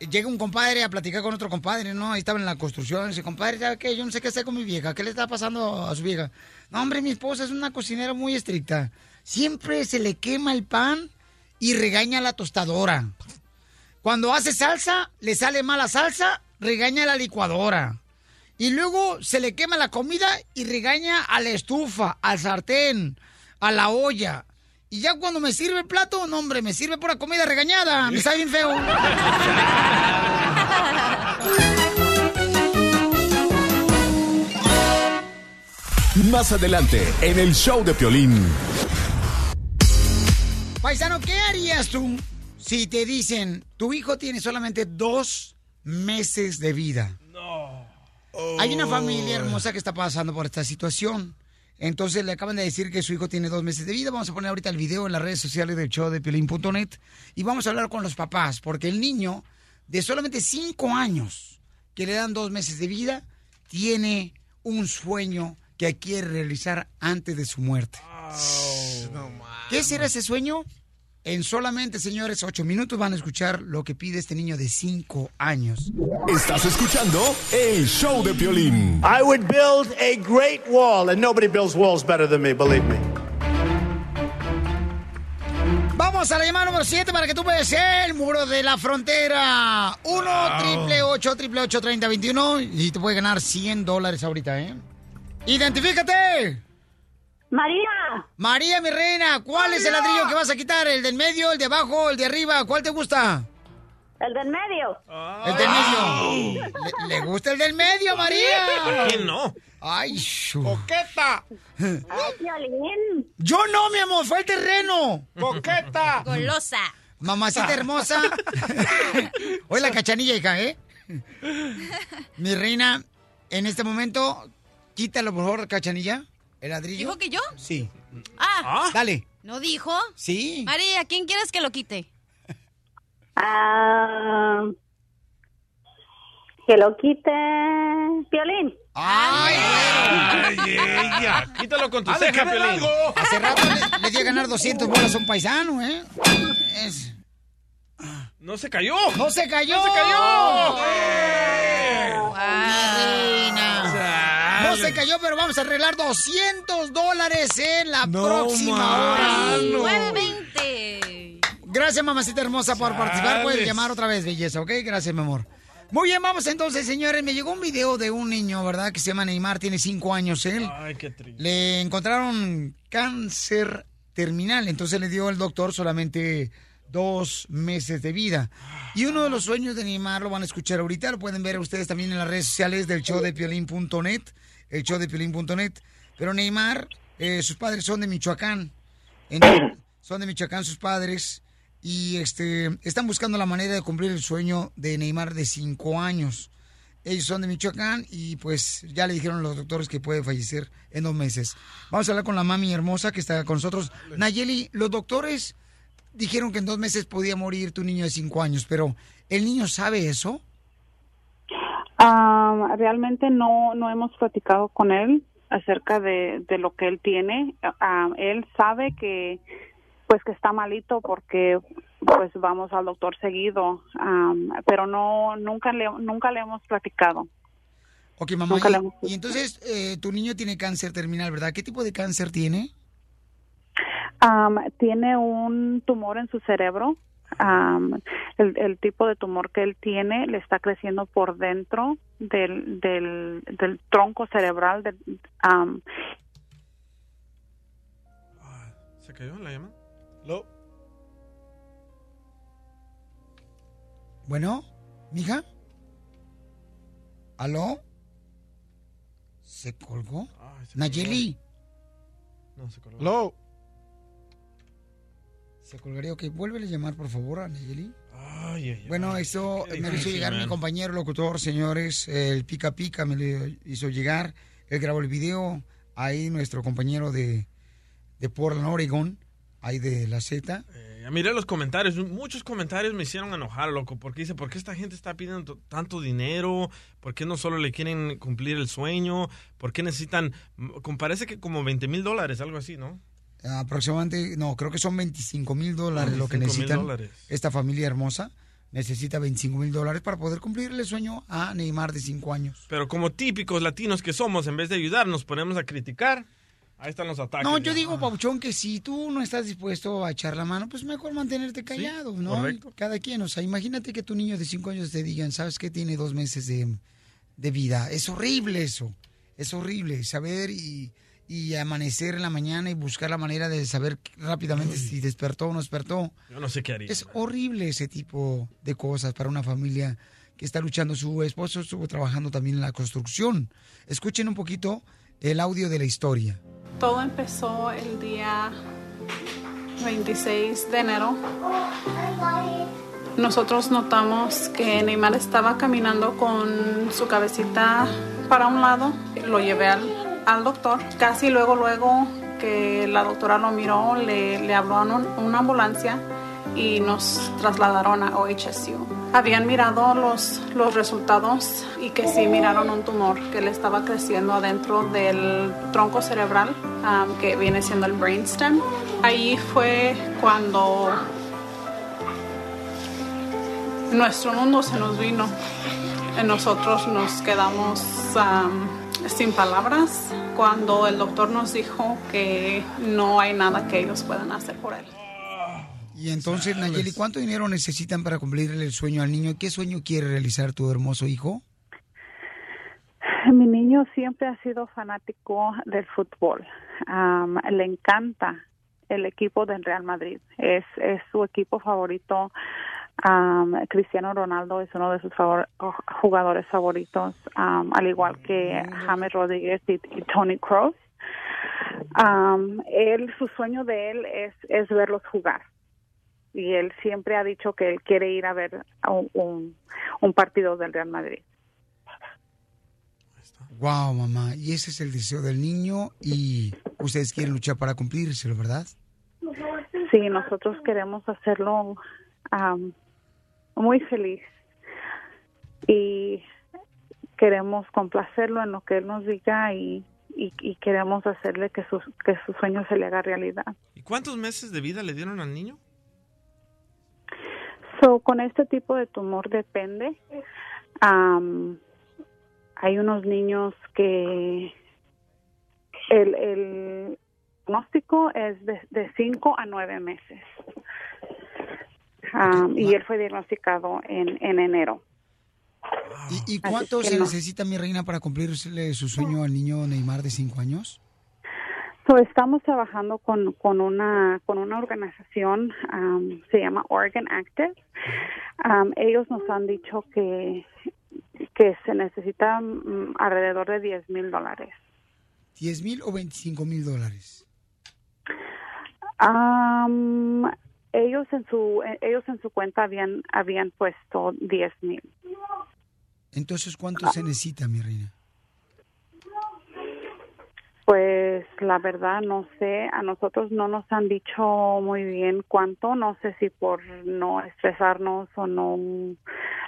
Llega un compadre a platicar con otro compadre, ¿no? Ahí estaba en la construcción. Dice, compadre, ¿sabe qué? Yo no sé qué hacer con mi vieja. ¿Qué le está pasando a su vieja? No, hombre, mi esposa es una cocinera muy estricta. Siempre se le quema el pan y regaña la tostadora. Cuando hace salsa, le sale mala salsa, regaña la licuadora. Y luego se le quema la comida y regaña a la estufa, al sartén, a la olla. Y ya cuando me sirve el plato, no hombre, me sirve pura comida regañada. Me sabe bien feo. Más adelante, en el show de Piolín. Paisano, ¿qué harías tú si te dicen tu hijo tiene solamente dos meses de vida? No. Hay una familia hermosa que está pasando por esta situación. Entonces le acaban de decir que su hijo tiene dos meses de vida. Vamos a poner ahorita el video en las redes sociales del show de Piolín.net y vamos a hablar con los papás, porque el niño de solamente cinco años que le dan dos meses de vida tiene un sueño que quiere realizar antes de su muerte. ¿Qué será ese sueño? En solamente, señores, ocho minutos van a escuchar lo que pide este niño de cinco años. Estás escuchando el show de Piolín. I would build a great wall, and nobody builds walls better than me, believe me. Vamos a la llamada número 7 para que tú veas el muro de la frontera. 1 triple 8 triple 8 30 21 y te puede ganar 100 dólares ahorita, ¿eh? ¡Identifícate! María. María, mi reina, ¿cuál es el ladrillo que vas a quitar? ¿El del medio, el de abajo, el de arriba? ¿Cuál te gusta? El del medio. El del medio. ¿Le, le gusta el del medio, María? ¿A quién no? Ay, coqueta. Ay, Piolín. Yo no, mi amor, fue el terreno. Coqueta. Golosa. Mamacita hermosa. Hoy la cachanilla, hija, ¿eh? Mi reina, en este momento, quítalo, por favor, cachanilla. El ladrillo. ¿Dijo que yo? Sí. Ah. Dale. ¿No dijo? Sí. María, ¿quién quieres que lo quite? Ah, que lo quite Piolín. ¡Ay, Ay, ella. Quítalo con tu Ha de ceja, Piolín. algo. Hace rato le, le di a ganar 200 bolas a un paisano, ¿eh? Es- No se cayó. ¡No se cayó! ¡No se cayó! Mi reina. No se cayó, pero vamos a arreglar 200 dólares en la próxima hora. 920. Gracias, mamacita hermosa, por participar. Puedes llamar otra vez, belleza, ¿ok? Gracias, mi amor. Muy bien, vamos entonces, señores. Me llegó un video de un niño, ¿verdad? Que se llama Neymar, tiene cinco años él. Ay, qué triste. Le encontraron cáncer terminal, entonces le dio el doctor solamente dos meses de vida. Y uno de los sueños de Neymar lo van a escuchar ahorita, lo pueden ver ustedes también en las redes sociales del show de piolín.net, el show de piolín.net. Pero Neymar, eh, sus padres son de Michoacán. Entonces, son de Michoacán sus padres y este están buscando la manera de cumplir el sueño de Neymar de cinco años. Ellos son de Michoacán y pues ya le dijeron los doctores que puede fallecer en dos meses. Vamos a hablar con la mami hermosa que está con nosotros. Nayeli, los doctores dijeron que en dos meses podía morir tu niño de cinco años, pero ¿el niño sabe eso? Ah, realmente no, no hemos platicado con él acerca de, de lo que él tiene. Él sabe que pues que está malito porque pues vamos al doctor seguido, pero no nunca le nunca le hemos platicado. Ok, mamá. Nunca Y, hemos- y entonces eh, tu niño tiene cáncer terminal, ¿verdad? ¿Qué tipo de cáncer tiene? Am, tiene un tumor en su cerebro. El, el tipo de tumor que él tiene le está creciendo por dentro del, del, del tronco cerebral. del- am, ¿Se cayó la llama? Bueno, mija. ¿Aló? ¿Se colgó? Nayeli. No, se colgó. ¿Aló? Se colgaría. Ok, vuélvele a llamar, por favor, a Nayeli. Ay, ay, ay. Bueno, eso me lo hizo llegar mi compañero locutor, señores. El Pica Pica me lo hizo llegar. Él grabó el video. Ahí nuestro compañero de, de Portland, Oregon. Ahí de la Z. Ya miré los comentarios, muchos comentarios me hicieron enojar, loco, porque dice, ¿por qué esta gente está pidiendo tanto dinero? ¿Por qué no solo le quieren cumplir el sueño? ¿Por qué necesitan, m- com- parece que como 20 mil dólares, algo así, ¿no? Aproximadamente, no, creo que son 25 mil dólares lo que 25,000 necesitan. Esta familia hermosa necesita 25 mil dólares para poder cumplirle el sueño a Neymar de 5 años. Pero como típicos latinos que somos, en vez de ayudar, nos ponemos a criticar. Ahí están los ataques. No, ya. yo digo, Pauchón, que si tú no estás dispuesto a echar la mano, pues mejor mantenerte callado, ¿no? correcto. Cada quien, o sea, imagínate que tu niño de 5 años te digan, ¿sabes qué? Tiene dos meses de, de vida. Es horrible eso. Es horrible saber y, y amanecer en la mañana y buscar la manera de saber rápidamente si despertó o no despertó. Yo no sé qué haría. Es horrible ese tipo de cosas para una familia que está luchando. Su esposo estuvo trabajando también en la construcción. Escuchen un poquito el audio de la historia. Todo empezó el día 26 de enero. Nosotros notamos que Neymar estaba caminando con su cabecita para un lado. Lo llevé al, al doctor. Casi luego, luego que la doctora lo miró, le, le habló a un- una ambulancia y nos trasladaron a OHSU. Habían mirado los, los resultados y que sí miraron un tumor que le estaba creciendo adentro del tronco cerebral, um, que viene siendo el brainstem. Ahí fue cuando nuestro mundo se nos vino. Nosotros nos quedamos um, sin palabras cuando el doctor nos dijo que no hay nada que ellos puedan hacer por él. Y entonces, Nayeli, ¿cuánto dinero necesitan para cumplirle el sueño al niño? ¿Qué sueño quiere realizar tu hermoso hijo? Mi niño siempre ha sido fanático del fútbol. Le encanta el equipo del Real Madrid. Es, es su equipo favorito. Am, Cristiano Ronaldo es uno de sus favor- jugadores favoritos, am, al igual que James Rodríguez y, y Tony. Am, él, su sueño de él es, es verlos jugar. Y él siempre ha dicho que él quiere ir a ver un, un- un partido del Real Madrid. Wow, mamá. Y ese es el deseo del niño y ustedes quieren luchar para cumplírselo, ¿verdad? Sí, nosotros queremos hacerlo muy feliz y queremos complacerlo en lo que él nos diga y, y, y queremos hacerle que su, que su sueño se le haga realidad. ¿Y cuántos meses de vida le dieron al niño? So, con este tipo de tumor depende. Hay unos niños que el, el diagnóstico es de 5 a 9 meses. Y él fue diagnosticado en, en enero. ¿Y, cuánto se no. necesita, mi reina, para cumplirle su sueño al niño Neymar de 5 años? So, estamos trabajando con, con una con una organización um, se llama Oregon Active. Um, ellos nos han dicho que que se necesita mm, alrededor de 10 mil dólares. ¿10 mil o 25 mil dólares? Um, ellos en su eh, ellos en su cuenta habían habían puesto 10 mil. Entonces, ¿cuánto se necesita, mi reina? Pues la verdad no sé, a nosotros no nos han dicho muy bien cuánto, no sé si por no estresarnos o no,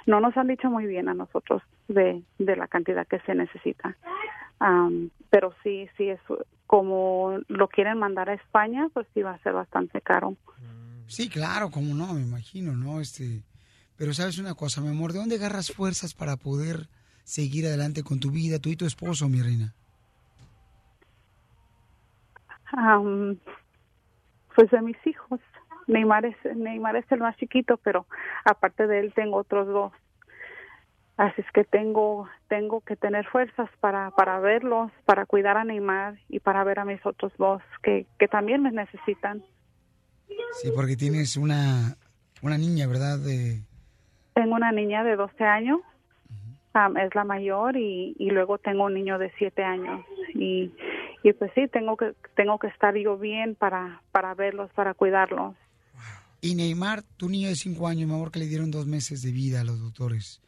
no nos han dicho muy bien a nosotros de, de la cantidad que se necesita. Am, pero sí, sí, es como lo quieren mandar a España, pues sí va a ser bastante caro. Sí, claro, cómo no, me imagino, ¿no? Este, pero sabes una cosa, mi amor, ¿de dónde agarras fuerzas para poder seguir adelante con tu vida, tú y tu esposo, mi reina? Am, pues de mis hijos. Neymar es, Neymar es el más chiquito, pero aparte de él tengo otros dos. Así es que tengo, tengo que tener fuerzas para, para verlos, para cuidar a Neymar y para ver a mis otros dos que, que también me necesitan. Sí, porque tienes una, una niña, ¿verdad? De, Tengo una niña de 12 años, es la mayor, y, y luego tengo un niño de 7 años. Y, y pues sí, tengo que, tengo que estar yo bien para, para verlos, para cuidarlos. Y Neymar, tu niño de 5 años, mi amor, que le dieron dos meses de vida a los doctores.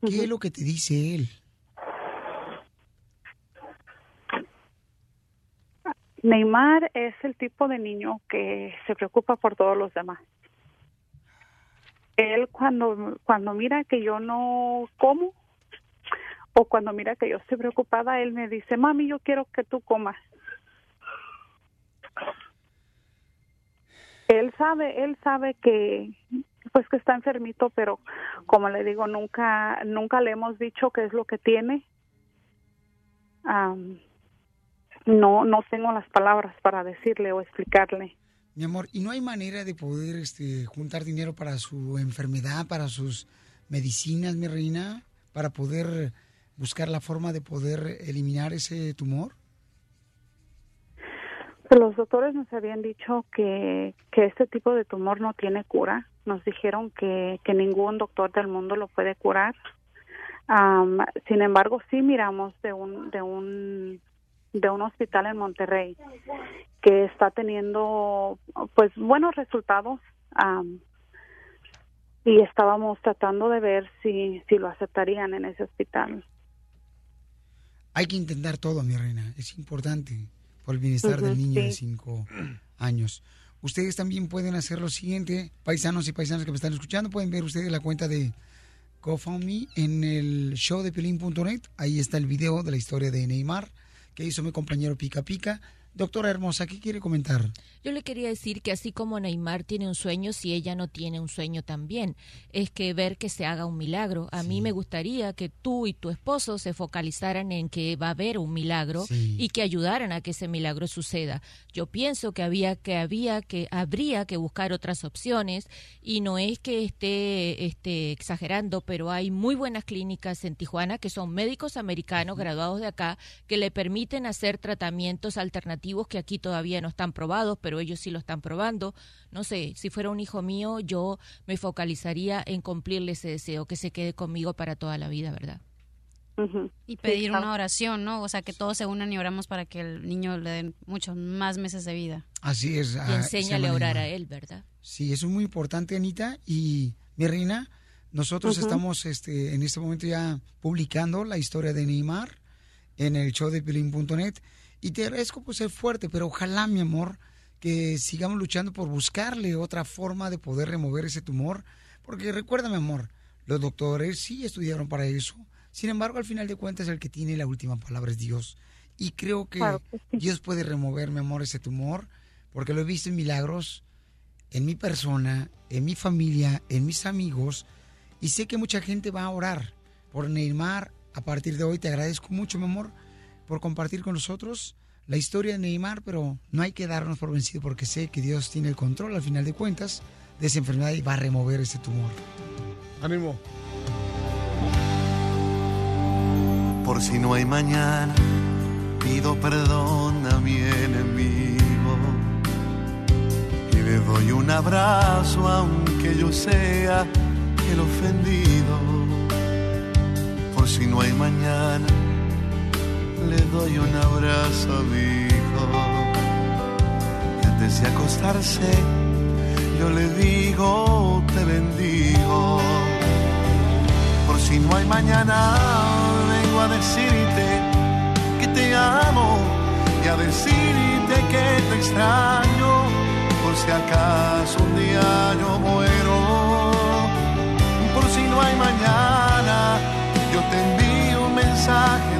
¿Qué es lo que te dice él? Neymar es el tipo de niño que se preocupa por todos los demás. Él cuando cuando mira que yo no como o cuando mira que yo estoy preocupada, él me dice, "Mami, yo quiero que tú comas." Él sabe, él sabe que pues que está enfermito, pero como le digo, nunca nunca le hemos dicho qué es lo que tiene. No no tengo las palabras para decirle o explicarle. Mi amor, ¿y no hay manera de poder este, juntar dinero para su enfermedad, para sus medicinas, mi reina? Para poder buscar la forma de poder eliminar ese tumor. Pues Los doctores nos habían dicho que, que este tipo de tumor no tiene cura. Nos dijeron que, que ningún doctor del mundo lo puede curar. Sin embargo, sí miramos de un, de un de un hospital en Monterrey que está teniendo pues buenos resultados y estábamos tratando de ver si si lo aceptarían en ese hospital. Hay que intentar todo, mi reina. Es importante por el bienestar del niño de sí. 5 años. Ustedes también pueden hacer lo siguiente, paisanos y paisanas que me están escuchando, pueden ver ustedes la cuenta de GoFundMe en el show de. Ahí está el video de la historia de Neymar que hizo mi compañero Pica Pica. Doctora Hermosa, ¿qué quiere comentar? Yo le quería decir que así como Neymar tiene un sueño, si ella no tiene un sueño también, es que ver que se haga un milagro. A mí me gustaría que tú y tu esposo se focalizaran en que va a haber un milagro Sí. y que ayudaran a que ese milagro suceda. Yo pienso que había que había que habría que buscar otras opciones y no es que esté esté exagerando, pero hay muy buenas clínicas en Tijuana que son médicos americanos graduados de acá que le permiten hacer tratamientos alternativos que aquí todavía no están probados, pero ellos sí lo están probando. No sé, si fuera un hijo mío, yo me focalizaría en cumplirle ese deseo, que se quede conmigo para toda la vida, ¿verdad? Y pedir una oración, ¿no? O sea, que todos se unan y oramos para que el niño le den muchos más meses de vida. Así es. Y ah, enséñale a orar a él, ¿verdad? Sí, eso es muy importante, Anita. Y mi reina, nosotros estamos este, en este momento ya publicando la historia de Neymar en el show de Pilín.net. Y te agradezco por ser fuerte, pero ojalá, mi amor, que sigamos luchando por buscarle otra forma de poder remover ese tumor. Porque recuerda, mi amor, los doctores sí estudiaron para eso. Sin embargo, al final de cuentas, el que tiene la última palabra es Dios. Y creo que Claro. Dios puede remover, mi amor, ese tumor, porque lo he visto en milagros en mi persona, en mi familia, en mis amigos, y sé que mucha gente va a orar por Neymar. A partir de hoy te agradezco mucho, mi amor, por compartir con nosotros la historia de Neymar, pero no hay que darnos por vencido porque sé que Dios tiene el control al final de cuentas de esa enfermedad y va a remover ese tumor. Ánimo. Por si no hay mañana, pido perdón a mi enemigo y le doy un abrazo aunque yo sea el ofendido. Por si no hay mañana, le doy un abrazo a mi hijo y antes de acostarse yo le digo te bendigo. Por si no hay mañana, vengo a decirte que te amo y a decirte que te extraño. Por si acaso un día yo muero, por si no hay mañana, yo te envío un mensaje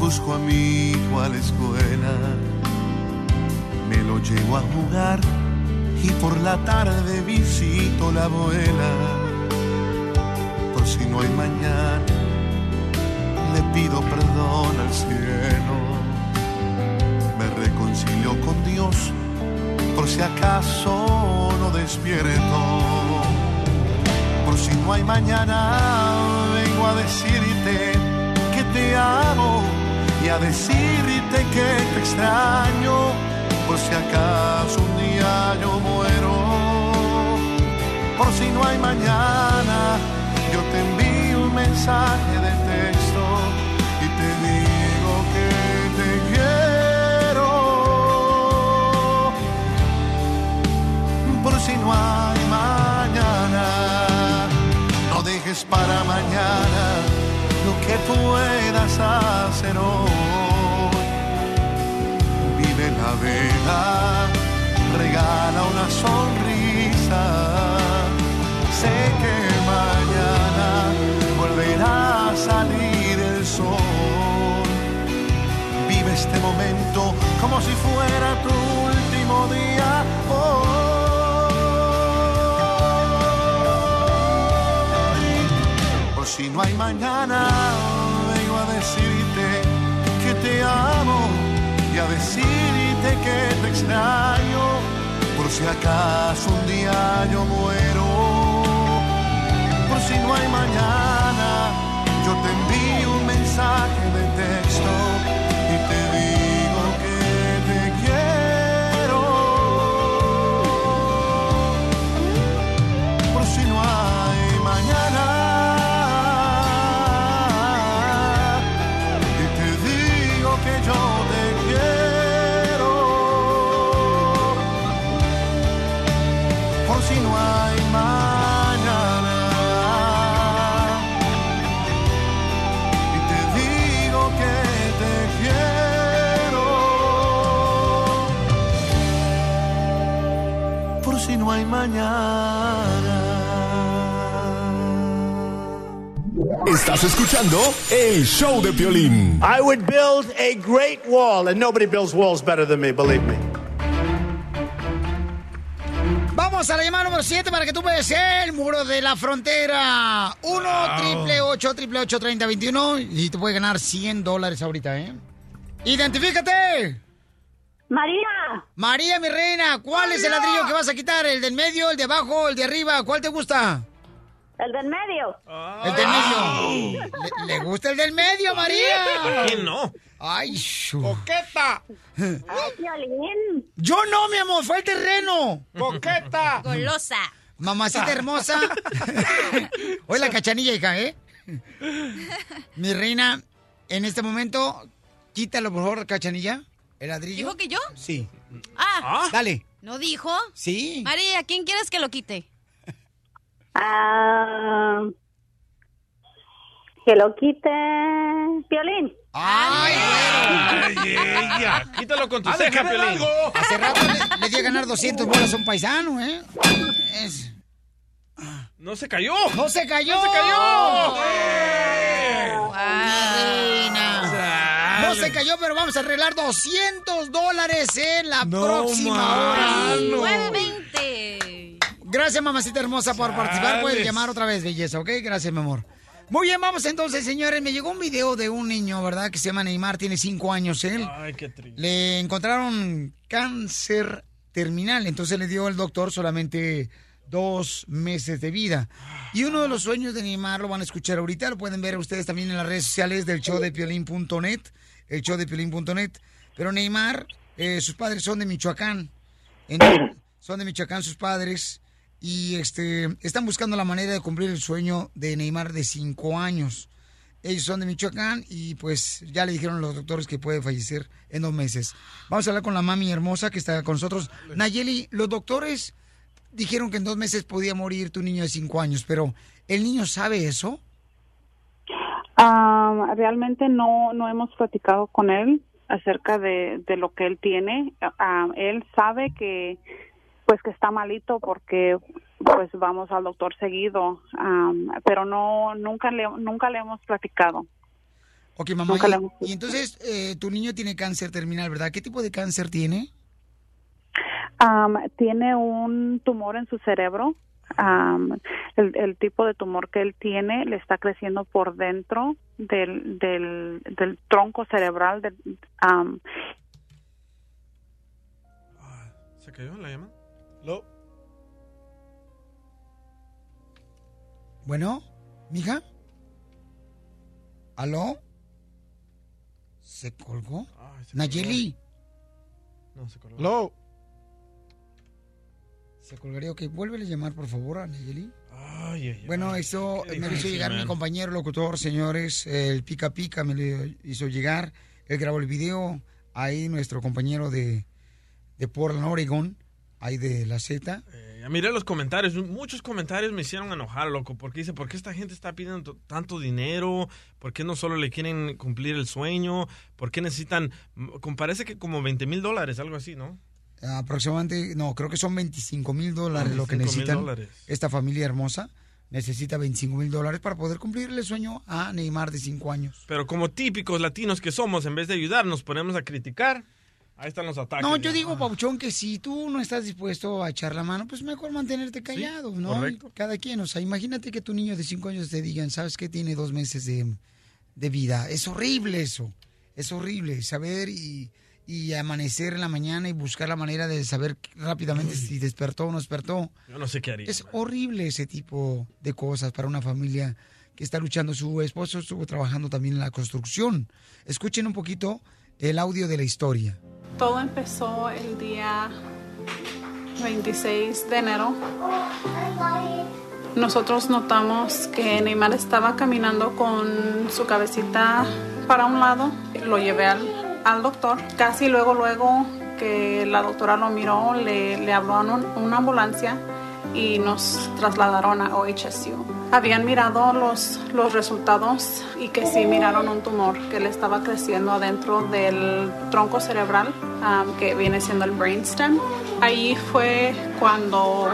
busco a mi hijo a la escuela, me lo llevo a jugar y por la tarde visito la abuela. Por si no hay mañana, le pido perdón al cielo, me reconcilio con Dios por si acaso no despierto. Por si no hay mañana, a decirte que te amo y a decirte que te extraño. Por si acaso un día yo muero. Por si no hay mañana, yo te envío un mensaje de texto y te digo que te quiero. Por si no hay mañana, no dejes para mañana puedas hacer hoy. Vive la vida, regala una sonrisa. Sé que mañana volverá a salir el sol. Vive este momento como si fuera tu último día. Por si no hay mañana, te amo y a decirte que te extraño. Por si acaso un día yo muero. Por si no hay mañana, yo te envío un mensaje Estás escuchando el show de Piolín. I would build a great wall, and nobody builds walls better than me, believe me. Vamos a la llamada número 7 para que tú puedas el muro de la frontera. 1 triple 8 triple 8 30 21 y te puedes ganar 100 dólares ahorita, ¿eh? ¡Identifícate! María. María, mi reina, ¿cuál es el ladrillo que vas a quitar? ¿El del medio, el de abajo, el de arriba? ¿Cuál te gusta? El del medio. El del medio. ¿Le, le gusta el del medio, María? ¿Quién no? Ay, shu. ¡Coqueta! Ay, Piolín. Yo no, mi amor, fue el terreno. ¡Coqueta! Golosa. Mamacita hermosa. Hoy la cachanilla, hija, ¿eh? Mi reina, en este momento, quítalo, por favor, cachanilla. El ladrillo. ¿Dijo que yo? Sí. Ah, Dale. ¿no dijo? Sí. María, ¿quién quieres que lo quite? Ah, que lo quite Piolín. ¡Ay, Ay, ella. Quítalo con tu ¡Ha de ceja, Piolín. algo! Hace rato le, le di a ganar 200 bolas a un paisano, ¿eh? Es- ¡No se cayó! ¡No se cayó! ¡No se cayó! Reina. No se cayó, pero vamos a arreglar 200 dólares en la No, próxima mano. hora. 920. Gracias, mamacita hermosa, por participar. Puedes llamar otra vez, belleza, ¿ok? Gracias, mi amor. Muy bien, vamos entonces, señores. Me llegó un video de un niño, ¿verdad? Que se llama Neymar, tiene cinco años él. Ay, qué triste. Le encontraron cáncer terminal, entonces le dio el doctor solamente dos meses de vida. Y uno de los sueños de Neymar lo van a escuchar ahorita, lo pueden ver ustedes también en las redes sociales del show de piolín.net, el show de piolín.net. Pero Neymar, eh, sus padres son de Michoacán. Entonces, son de Michoacán sus padres y este están buscando la manera de cumplir el sueño de Neymar de cinco años. Ellos son de Michoacán y pues ya le dijeron los doctores que puede fallecer en dos meses. Vamos a hablar con la mami hermosa que está con nosotros. Nayeli, los doctores dijeron que en dos meses podía morir tu niño de cinco años, pero ¿el niño sabe eso? Am, realmente no, no hemos platicado con él acerca de, de lo que él tiene. Am, él sabe que pues que está malito porque pues vamos al doctor seguido, pero no nunca le nunca le hemos platicado. Ok, mamá. Nunca y- le hemos- y, entonces eh, tu niño tiene cáncer terminal, ¿verdad? ¿Qué tipo de cáncer tiene? Am, tiene un tumor en su cerebro. Am, el, el tipo de tumor que él tiene le está creciendo por dentro del, del, del tronco cerebral. Del, am, ¿Se cayó la llama? Bueno, mija. ¿Aló? ¿Se colgó? Nayeli. No, se colgó. ¿Aló? Se colgaría. Ok, vuélvele a llamar, por favor, a Nayeli. Ay, ay, ay. Bueno, eso me lo hizo llegar mi compañero locutor, señores. El Pica Pica me lo hizo llegar. Él grabó el video. Ahí nuestro compañero de, de Portland, Oregon. Ahí de la Z. Eh, miré los comentarios, muchos comentarios me hicieron enojar, loco, porque dice, ¿por qué esta gente está pidiendo tanto dinero? ¿Por qué no solo le quieren cumplir el sueño? ¿Por qué necesitan, parece que como 20 mil dólares, algo así, ¿no? Aproximadamente, no, creo que son 25 mil dólares lo que 25,000 necesitan. dólares. Esta familia hermosa necesita 25 mil dólares para poder cumplirle el sueño a Neymar de 5 años. Pero como típicos latinos que somos, en vez de ayudar, nos ponemos a criticar. Ahí están los ataques. No, yo digo, Pauchón, que si tú no estás dispuesto a echar la mano, pues mejor mantenerte callado, ¿no? correcto. Cada quien, o sea, imagínate que tu niño de 5 años te digan, ¿sabes qué? Tiene dos meses de, de vida. Es horrible eso. Es horrible saber y, y amanecer en la mañana y buscar la manera de saber rápidamente si despertó o no despertó. Yo no sé qué haría. Es horrible ese tipo de cosas para una familia que está luchando. Su esposo estuvo trabajando también en la construcción. Escuchen un poquito el audio de la historia. Todo empezó el día 26 de enero. Nosotros notamos que Neymar estaba caminando con su cabecita para un lado. Lo llevé al, al doctor. Casi luego, luego que la doctora lo miró, le, le a un- una ambulancia y nos trasladaron a OHSU. Habían mirado los, los resultados y que sí miraron un tumor que le estaba creciendo adentro del tronco cerebral, um, que viene siendo el brainstem. Ahí fue cuando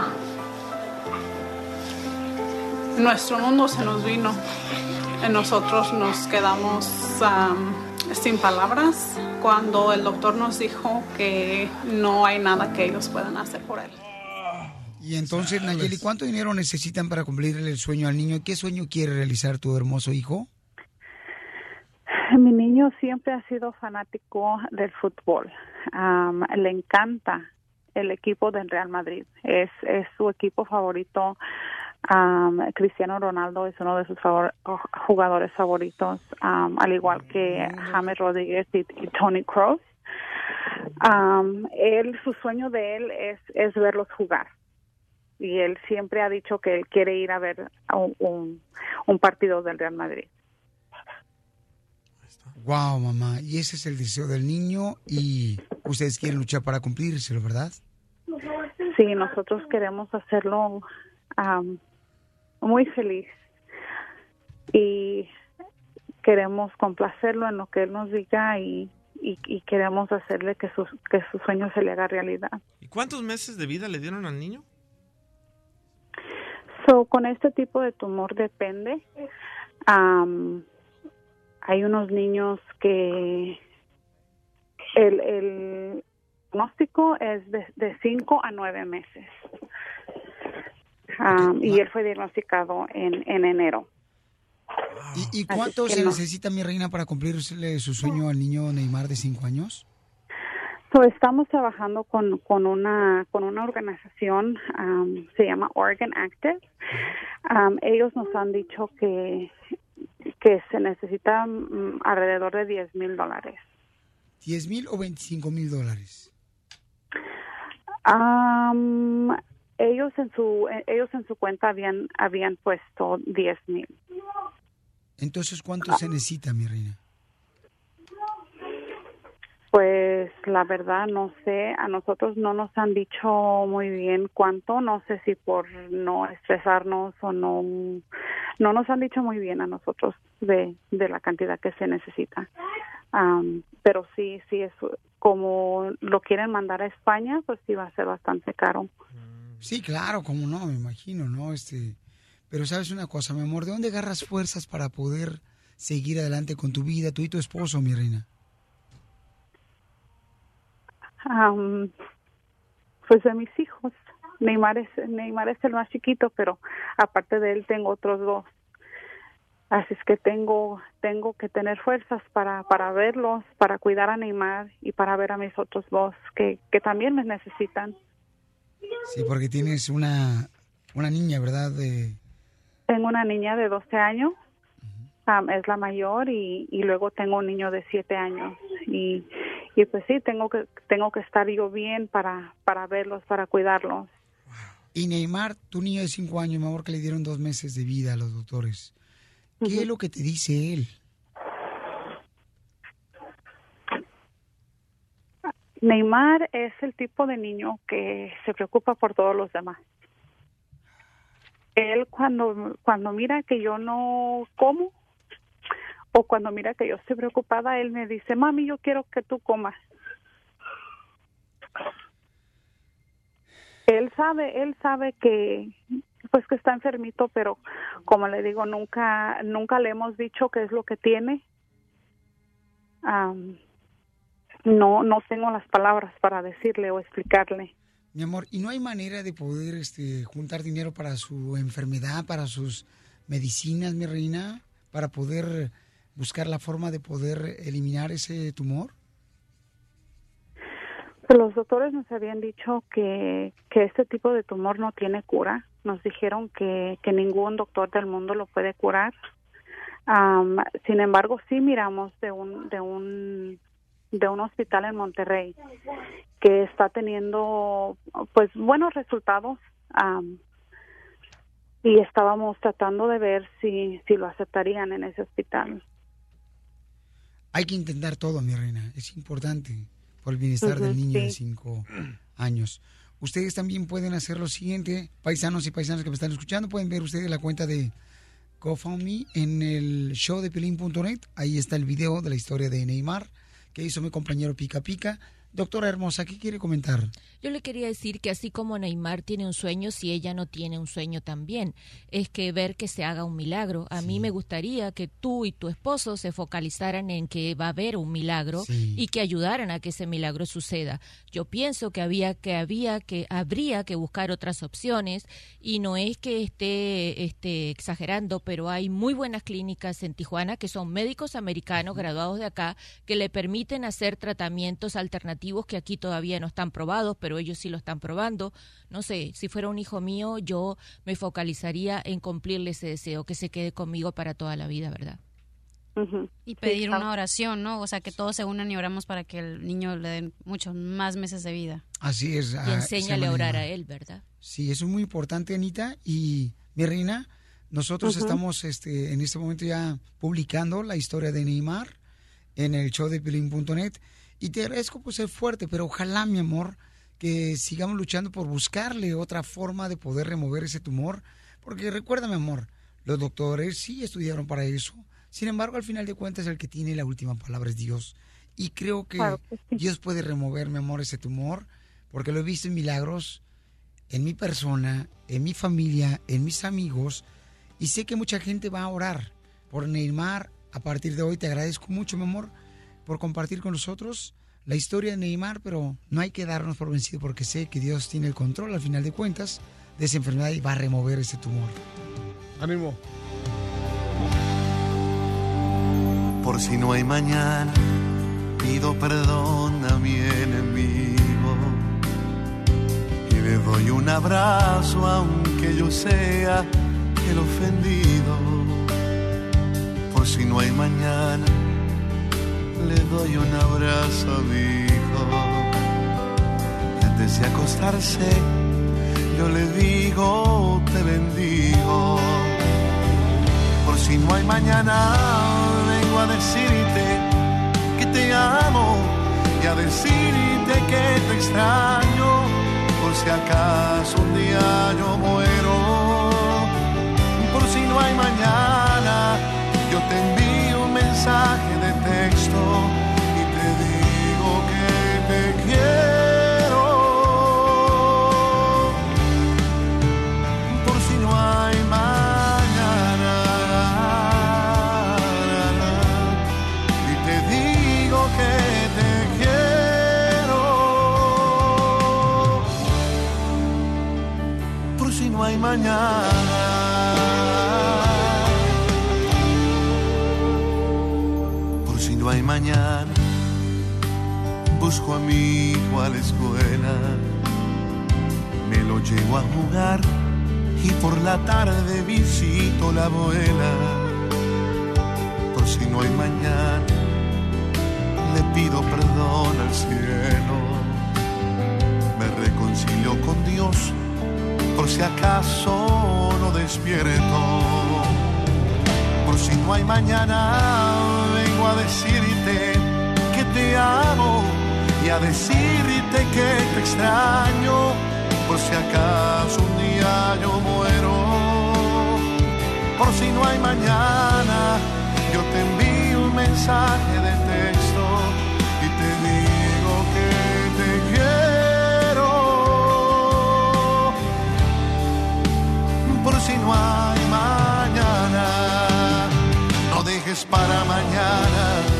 nuestro mundo se nos vino. Nosotros nos quedamos um, sin palabras cuando el doctor nos dijo que no hay nada que ellos puedan hacer por él. Y entonces, Nayeli, ¿cuánto dinero necesitan para cumplirle el sueño al niño? ¿Qué sueño quiere realizar tu hermoso hijo? Mi niño siempre ha sido fanático del fútbol. Le encanta el equipo del Real Madrid. Es, es su equipo favorito. Am, Cristiano Ronaldo es uno de sus favor- jugadores favoritos, al igual que James Rodríguez y, y Tony Kroos. Am, él, su sueño de él es, es verlos jugar. Y él siempre ha dicho que él quiere ir a ver a un, un, un partido del Real Madrid. Wow, mamá. Y ese es el deseo del niño y ustedes quieren luchar para cumplírselo, ¿verdad? Sí, nosotros queremos hacerlo muy feliz y queremos complacerlo en lo que él nos diga y, y, y queremos hacerle que su, que su sueño se le haga realidad. ¿Y cuántos meses de vida le dieron al niño? So, con este tipo de tumor depende. Am, hay unos niños que el, el diagnóstico es de 5 a 9 meses. Y él fue diagnosticado en, en enero. ¿Y, y cuánto se no. necesita, mi reina, para cumplirle su sueño al niño Neymar de 5 años? So, estamos trabajando con, con una con una organización am, se llama Oregon Active. Am, ellos nos han dicho que que se necesita mm, alrededor de 10 mil dólares. ¿10 mil o 25 mil dólares? Am, ellos en su eh, ellos en su cuenta habían habían puesto 10 mil. Entonces, ¿cuánto se necesita, mi reina? Pues la verdad no sé, a nosotros no nos han dicho muy bien cuánto, no sé si por no estresarnos o no, no nos han dicho muy bien a nosotros de, de la cantidad que se necesita. Pero sí, sí, es como lo quieren mandar a España, pues sí va a ser bastante caro. Sí, claro, como no, me imagino, ¿no? Este, pero sabes una cosa, mi amor, ¿de dónde agarras fuerzas para poder seguir adelante con tu vida, tú y tu esposo, mi reina? Am, pues de mis hijos. Neymar es, Neymar es el más chiquito, pero aparte de él tengo otros dos. Así es que tengo tengo que tener fuerzas para para verlos, para cuidar a Neymar y para ver a mis otros dos que, que también me necesitan. Sí, porque tienes una, una niña, ¿verdad? De, Tengo una niña de 12 años, es la mayor, y, y luego tengo un niño de 7 años. Y, y pues sí, tengo que tengo que estar yo bien para para verlos, para cuidarlos. Y Neymar, tu niño de 5 años, mi amor, que le dieron dos meses de vida a los doctores. ¿Qué es lo que te dice él? Neymar es el tipo de niño que se preocupa por todos los demás. Él cuando cuando mira que yo no como o cuando mira que yo estoy preocupada, él me dice, "Mami, yo quiero que tú comas." Él sabe, él sabe que pues que está enfermito, pero como le digo, nunca nunca le hemos dicho qué es lo que tiene. Am, no no tengo las palabras para decirle o explicarle. Mi amor, ¿y no hay manera de poder este, juntar dinero para su enfermedad, para sus medicinas, mi reina? Para poder buscar la forma de poder eliminar ese tumor. Pues los doctores nos habían dicho que, que este tipo de tumor no tiene cura. Nos dijeron que, que ningún doctor del mundo lo puede curar. Sin embargo, sí miramos de un, de un de un hospital en Monterrey que está teniendo pues buenos resultados y estábamos tratando de ver si si lo aceptarían en ese hospital. Hay que intentar todo, mi reina. Es importante por el bienestar del niño de. 5 años. Ustedes también pueden hacer lo siguiente, paisanos y paisanas que me están escuchando, pueden ver ustedes la cuenta de GoFundMe en el show de Pelín.net. Ahí está el video de la historia de Neymar que hizo mi compañero Pica Pica. Doctora Hermosa, ¿qué quiere comentar? Yo le quería decir que así como Neymar tiene un sueño, si ella no tiene un sueño también, es que ver que se haga un milagro. A mí me gustaría que tú y tu esposo se focalizaran en que va a haber un milagro Sí. y que ayudaran a que ese milagro suceda. Yo pienso que había que había que habría que buscar otras opciones y no es que esté este exagerando, pero hay muy buenas clínicas en Tijuana que son médicos americanos graduados de acá que le permiten hacer tratamientos alternativos que aquí todavía no están probados, pero ellos sí lo están probando. No sé, si fuera un hijo mío, yo me focalizaría en cumplirle ese deseo, que se quede conmigo para toda la vida, ¿verdad? Y pedir una oración, ¿no? O sea, que todos se unan y oramos para que el niño le den muchos más meses de vida. Así es. Y ah, enséñale a orar a él, ¿verdad? Sí, eso es muy importante, Anita. Y mi reina, nosotros estamos este, en este momento ya publicando la historia de Neymar en el show de Pelín.net. Y te agradezco por ser fuerte, pero ojalá, mi amor, que sigamos luchando por buscarle otra forma de poder remover ese tumor. Porque recuerda, mi amor, los doctores sí estudiaron para eso. Sin embargo, al final de cuentas, el que tiene la última palabra es Dios. Y creo que Claro Dios puede remover, mi amor, ese tumor, porque lo he visto en milagros en mi persona, en mi familia, en mis amigos. Y sé que mucha gente va a orar por Neymar. A partir de hoy te agradezco mucho, mi amor, por compartir con nosotros la historia de Neymar, pero no hay que darnos por vencido porque sé que Dios tiene el control al final de cuentas de esa enfermedad y va a remover ese tumor. Ánimo. Por si no hay mañana, pido perdón a mi enemigo y le doy un abrazo aunque yo sea el ofendido. Por si no hay mañana, le doy un abrazo a mi hijo. Y antes de acostarse, yo le digo, te bendigo. Por si no hay mañana, vengo a decirte que te amo y a decirte que te extraño. Por si acaso un día yo muero. Por si no hay mañana, yo te envío un mensaje y te digo que te quiero. Por si no hay mañana. Y te digo que te quiero. Por si no hay mañana. A mi hijo a la escuela, me lo llevo a jugar y por la tarde visito la abuela. Por si no hay mañana, le pido perdón al cielo, me reconcilio con Dios por si acaso no despierto. Por si no hay mañana, vengo a decirte que te amo y a decirte que te extraño. Por si acaso un día yo muero. Por si no hay mañana, yo te envío un mensaje de texto y te digo que te quiero. Por si no hay mañana, no dejes para mañana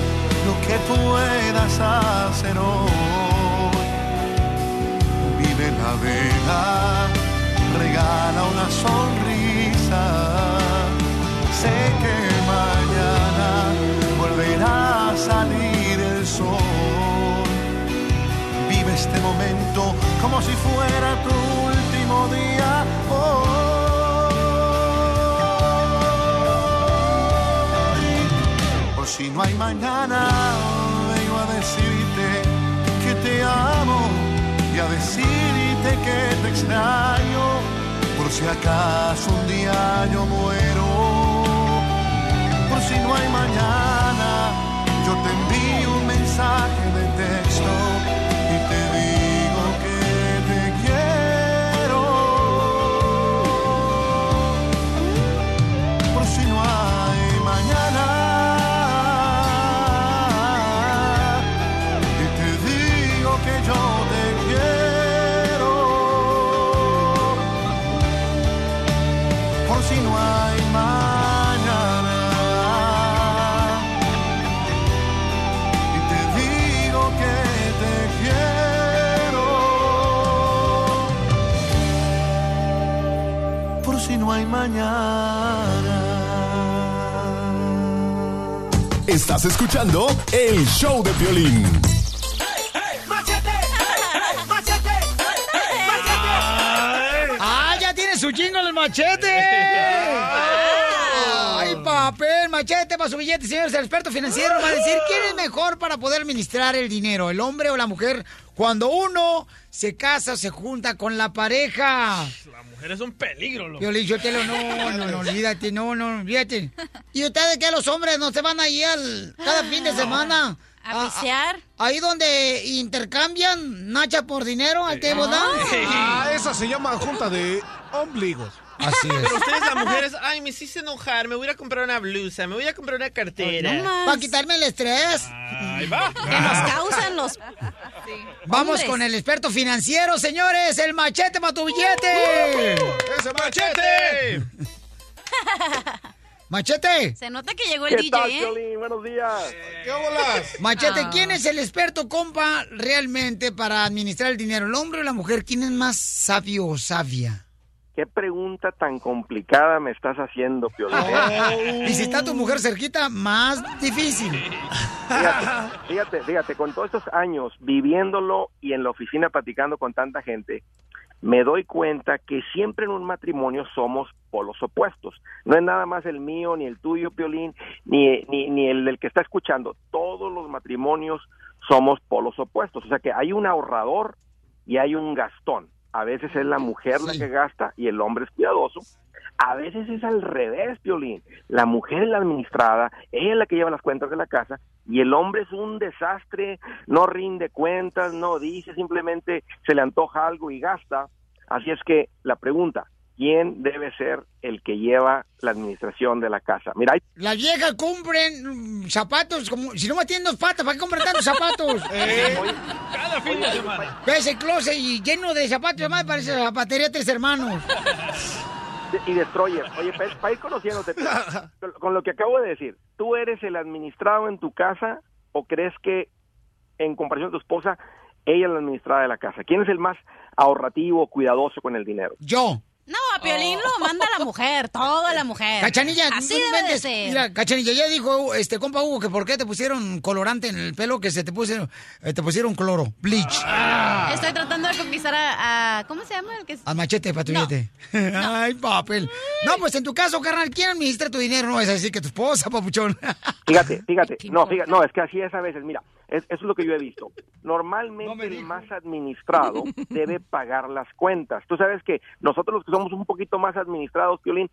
que puedas hacer hoy. Vive la vida, regala una sonrisa. Sé que mañana volverá a salir el sol. Vive este momento como si fuera tu último día. hoy. Si no hay mañana, vengo a decirte que te amo y a decirte que te extraño. Por si acaso un día yo muero. Por si no hay mañana, yo te envío un mensaje de texto hay mañana. Estás escuchando el show de violín. ¡Ah, ya tiene su jingle el machete! ¡Ay, papel, machete para su billete, señores! El experto financiero va a decir quién es mejor para poder administrar el dinero, el hombre o la mujer, cuando uno se casa o se junta con la pareja. La mujer es un peligro, loco. Yo le dije, no, no, no, olvídate, no, no, olvídate. ¿Y ustedes qué, los hombres no se van ahí al, cada fin de semana? ¿A pisear? ahí donde intercambian nacha por dinero al table dance. Ah, esa se llama junta de ombligos. Así es. Pero ustedes las mujeres, ay, me hiciste enojar, me voy a comprar una blusa, me voy a comprar una cartera. Para quitarme el estrés. Ahí va. Que nos causan los... Vamos Hombres. con el experto financiero, señores. El machete para tu billete. ¡Ese machete! Machete. Se nota que llegó el ¿Qué DJ, tal, ¿eh? Buenos días. ¿Qué bolas? Machete, Ah. ¿quién es el experto, compa, realmente para administrar el dinero? ¿El hombre o la mujer? ¿Quién es más sabio o sabia? ¿Qué pregunta tan complicada me estás haciendo, Piolín? Y si está tu mujer cerquita, más difícil. Fíjate, fíjate, fíjate, con todos estos años viviéndolo y en la oficina platicando con tanta gente, me doy cuenta que siempre en un matrimonio somos polos opuestos. No es nada más el mío, ni el tuyo, Piolín, ni, ni, ni el del que está escuchando. Todos los matrimonios somos polos opuestos. O sea que hay un ahorrador y hay un gastón. A veces es la mujer la que gasta y el hombre es cuidadoso. A veces es al revés, Piolín. La mujer es la administrada, ella es la que lleva las cuentas de la casa y el hombre es un desastre, no rinde cuentas, no dice, simplemente se le antoja algo y gasta. Así es que la pregunta, ¿quién debe ser el que lleva la administración de la casa? Mira, hay Las viejas compren mm, zapatos, como si no me tienen dos patas, ¿para qué compran tantos zapatos? Cada fin de semana. Ves el closet y lleno de zapatos, además parece la zapatería Tres Hermanos. y Destroyer. Oye, para ir conociéndote, con- con lo que acabo de decir, ¿tú eres el administrado en tu casa o crees que en comparación a tu esposa, ella es la administrada de la casa? ¿Quién es el más ahorrativo, cuidadoso con el dinero? Yo. No, a Piolín lo manda la mujer, toda la mujer. Cachanilla, Así no debe de ser. Mira, Cachanilla, ya dijo este compa Hugo que por qué te pusieron colorante en el pelo, que se te pusieron, eh, te pusieron cloro, bleach. Estoy tratando de conquistar a, a- ¿cómo se llama? El que Al machete tu billete. Ay, papel. No, pues en tu caso, carnal, ¿quién administra tu dinero? No vas a decir que tu esposa, papuchón. Fíjate, fíjate, no, fíjate, no, es que así es a veces, mira, es- eso es lo que yo he visto. Normalmente el más administrado debe pagar las cuentas. Tú sabes que nosotros los que somos un poquito más administrados, Piolín,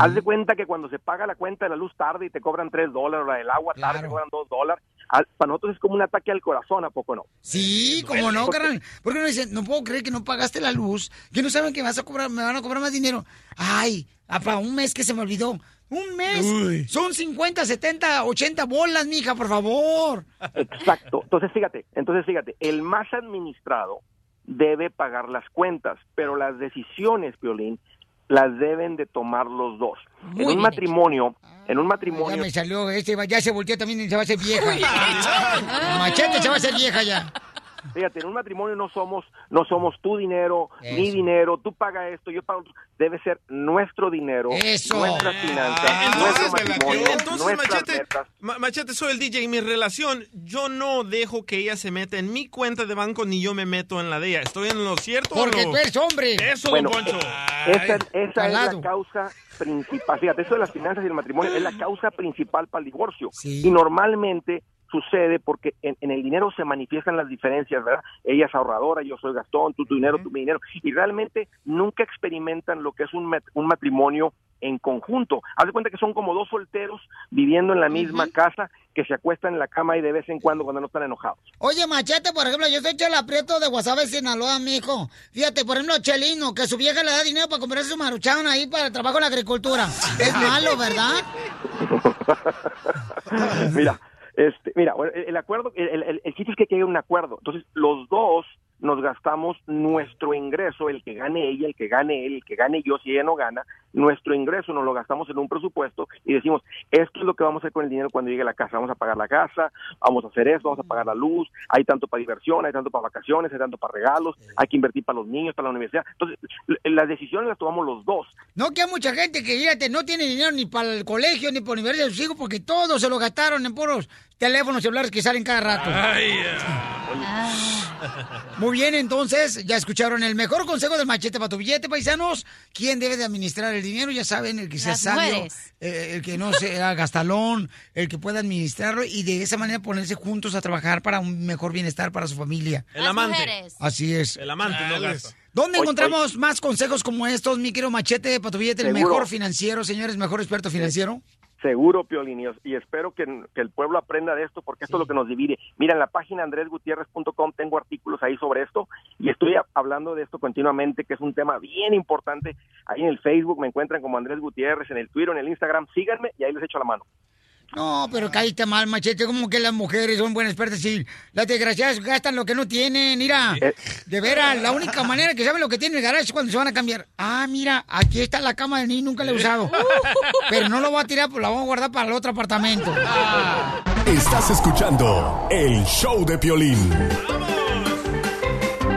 haz de cuenta que cuando se paga la cuenta de la luz tarde y te cobran tres dólares, o la del agua tarde te cobran dos dólares, al- para nosotros es como un ataque al corazón, ¿a poco no? Sí, como no, carnal. Porque uno dice, no puedo creer que no pagaste la luz, que no saben que vas a cobrar, me van a cobrar más dinero. Ay, para un mes que se me olvidó. Un mes. Uy. Son 50, 70, 80 bolas, mija, por favor. Exacto. Entonces, fíjate, entonces fíjate, el más administrado debe pagar las cuentas, pero las decisiones, Piolín, las deben de tomar los dos. Muy en un bien matrimonio, en un Ya matrimonio me salió, este ya se volteó también y se va a hacer vieja. Machete se va a hacer vieja ya. Fíjate, en un matrimonio no somos, no somos tu dinero, mi dinero, tú paga esto, yo pago. Debe ser nuestro dinero, Eso. nuestras finanzas, Entonces, nuestro matrimonio, entonces nuestras machete, metas. Ma- machete, soy el DJ. En mi relación, yo no dejo que ella se meta en mi cuenta de banco ni yo me meto en la de ella. ¿Estoy en lo cierto o Porque no? tú eres hombre. Eso, Bueno, don Poncho. Esa, esa es la causa principal. Fíjate, eso de las finanzas y el matrimonio es la causa principal para el divorcio. Y normalmente sucede porque en, en el dinero se manifiestan las diferencias, ¿verdad? Ella es ahorradora, yo soy Gastón, tú tu dinero, tu mi dinero. Y realmente nunca experimentan lo que es un, un matrimonio en conjunto. Haz de cuenta que son como dos solteros viviendo en la misma casa que se acuestan en la cama y de vez en cuando cuando no están enojados. Oye, Machete, por ejemplo, yo soy Chela Prieto de Guasave, Sinaloa, mijo. Fíjate, por ejemplo, Chelino, que su vieja le da dinero para comprarse su maruchan ahí para el trabajo en la agricultura. Es malo, ¿verdad? mira, este, mira, el, acuerdo, el, el, chiste es que quede un acuerdo. Entonces, los dos nos gastamos nuestro ingreso, el que gane ella, el que gane él, el que gane yo, si ella no gana, nuestro ingreso nos lo gastamos en un presupuesto y decimos, esto es lo que vamos a hacer con el dinero cuando llegue a la casa. Vamos a pagar la casa, vamos a hacer esto, vamos a pagar la luz, hay tanto para diversión, hay tanto para vacaciones, hay tanto para regalos, hay que invertir para los niños, para la universidad. Entonces, las decisiones las tomamos los dos. No que hay mucha gente que, fíjate, no tiene dinero ni para el colegio ni para la universidad de sus hijos porque todos se lo gastaron en puros teléfonos celulares que salen cada rato. Muy bien, entonces, ya escucharon el mejor consejo del machete para tu billete, paisanos. ¿Quién debe de administrar el dinero? Ya saben, el que sea Las sabio, eh, el que no sea gastalón, el que pueda administrarlo y de esa manera ponerse juntos a trabajar para un mejor bienestar para su familia. El amante. Así es. El amante no gasta. ¿Dónde encontramos más consejos como estos, mi querido Machete, para tu billete, el mejor financiero, señores, mejor experto financiero? Seguro, Piolín, y, espero que, que el pueblo aprenda de esto porque esto es lo que nos divide. Mira, en la página andresgutierrez.com tengo artículos ahí sobre esto y estoy hablando de esto continuamente, que es un tema bien importante. Ahí en el Facebook me encuentran como Andrés Gutiérrez, en el Twitter, en el Instagram, síganme y ahí les echo la mano. No, pero caíste mal, machete. Como que las mujeres son buenas expertas y las desgraciadas gastan lo que no tienen. Mira, Eh. de veras, la única manera que saben lo que tiene el garage es cuando se van a cambiar. Ah, mira, aquí está la cama de mí, nunca la he usado. Pero no lo voy a tirar, pues la voy a guardar para el otro apartamento. Estás escuchando el show de Piolín.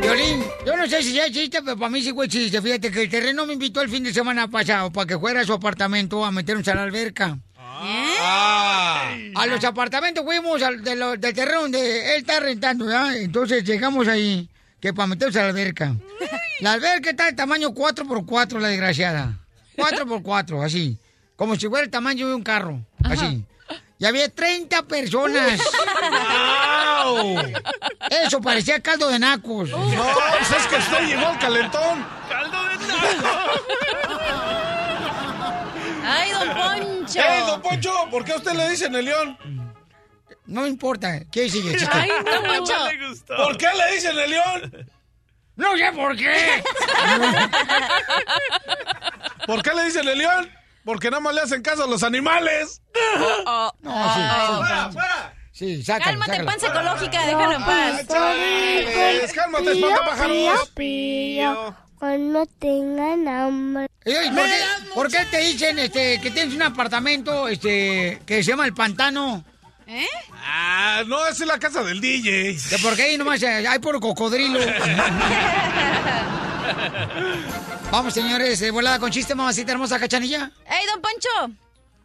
Violín, yo no sé si ya es chiste, pero para mí sí fue chiste. Fíjate que el terreno me invitó el fin de semana pasado para que fuera a su apartamento a meternos a la alberca. A los apartamentos fuimos al, de lo- del terreno donde él está rentando, ¿ya? Entonces llegamos ahí, que para meternos a la alberca. La alberca está del tamaño 4x4, la desgraciada. 4x4, así. Como si fuera el tamaño de un carro, así. Y había 30 personas. Eso parecía caldo de nacos. No, pues es que usted llegó el calentón. ¡Caldo de naco! ¡Ay, don Poncho! ¡Ey, don Poncho! ¿Por qué a usted le dicen el león? No importa. ¿Qué sigue, chiste? Ay, don Poncho. ¿Por qué le dicen el león? No sé por qué. ¿Por qué le dicen el león? Porque nada más le hacen caso a los animales. No, sí, sí. Sí, sácalo, Cálmate, sácalo. panza ecológica, déjalo en paz. Chales, cálmate, espantapájaros. Cuando tengan hambre. Ey, ¿por, qué, por qué te dicen este, que tienes un apartamento este, que se llama El Pantano? ¿Eh? Ah, no, esa es la casa del DJ. Que porque ahí nomás eh, hay puro cocodrilo. Vamos, señores, de volada con chiste, mamacita hermosa cachanilla. ¡Ey, don Poncho!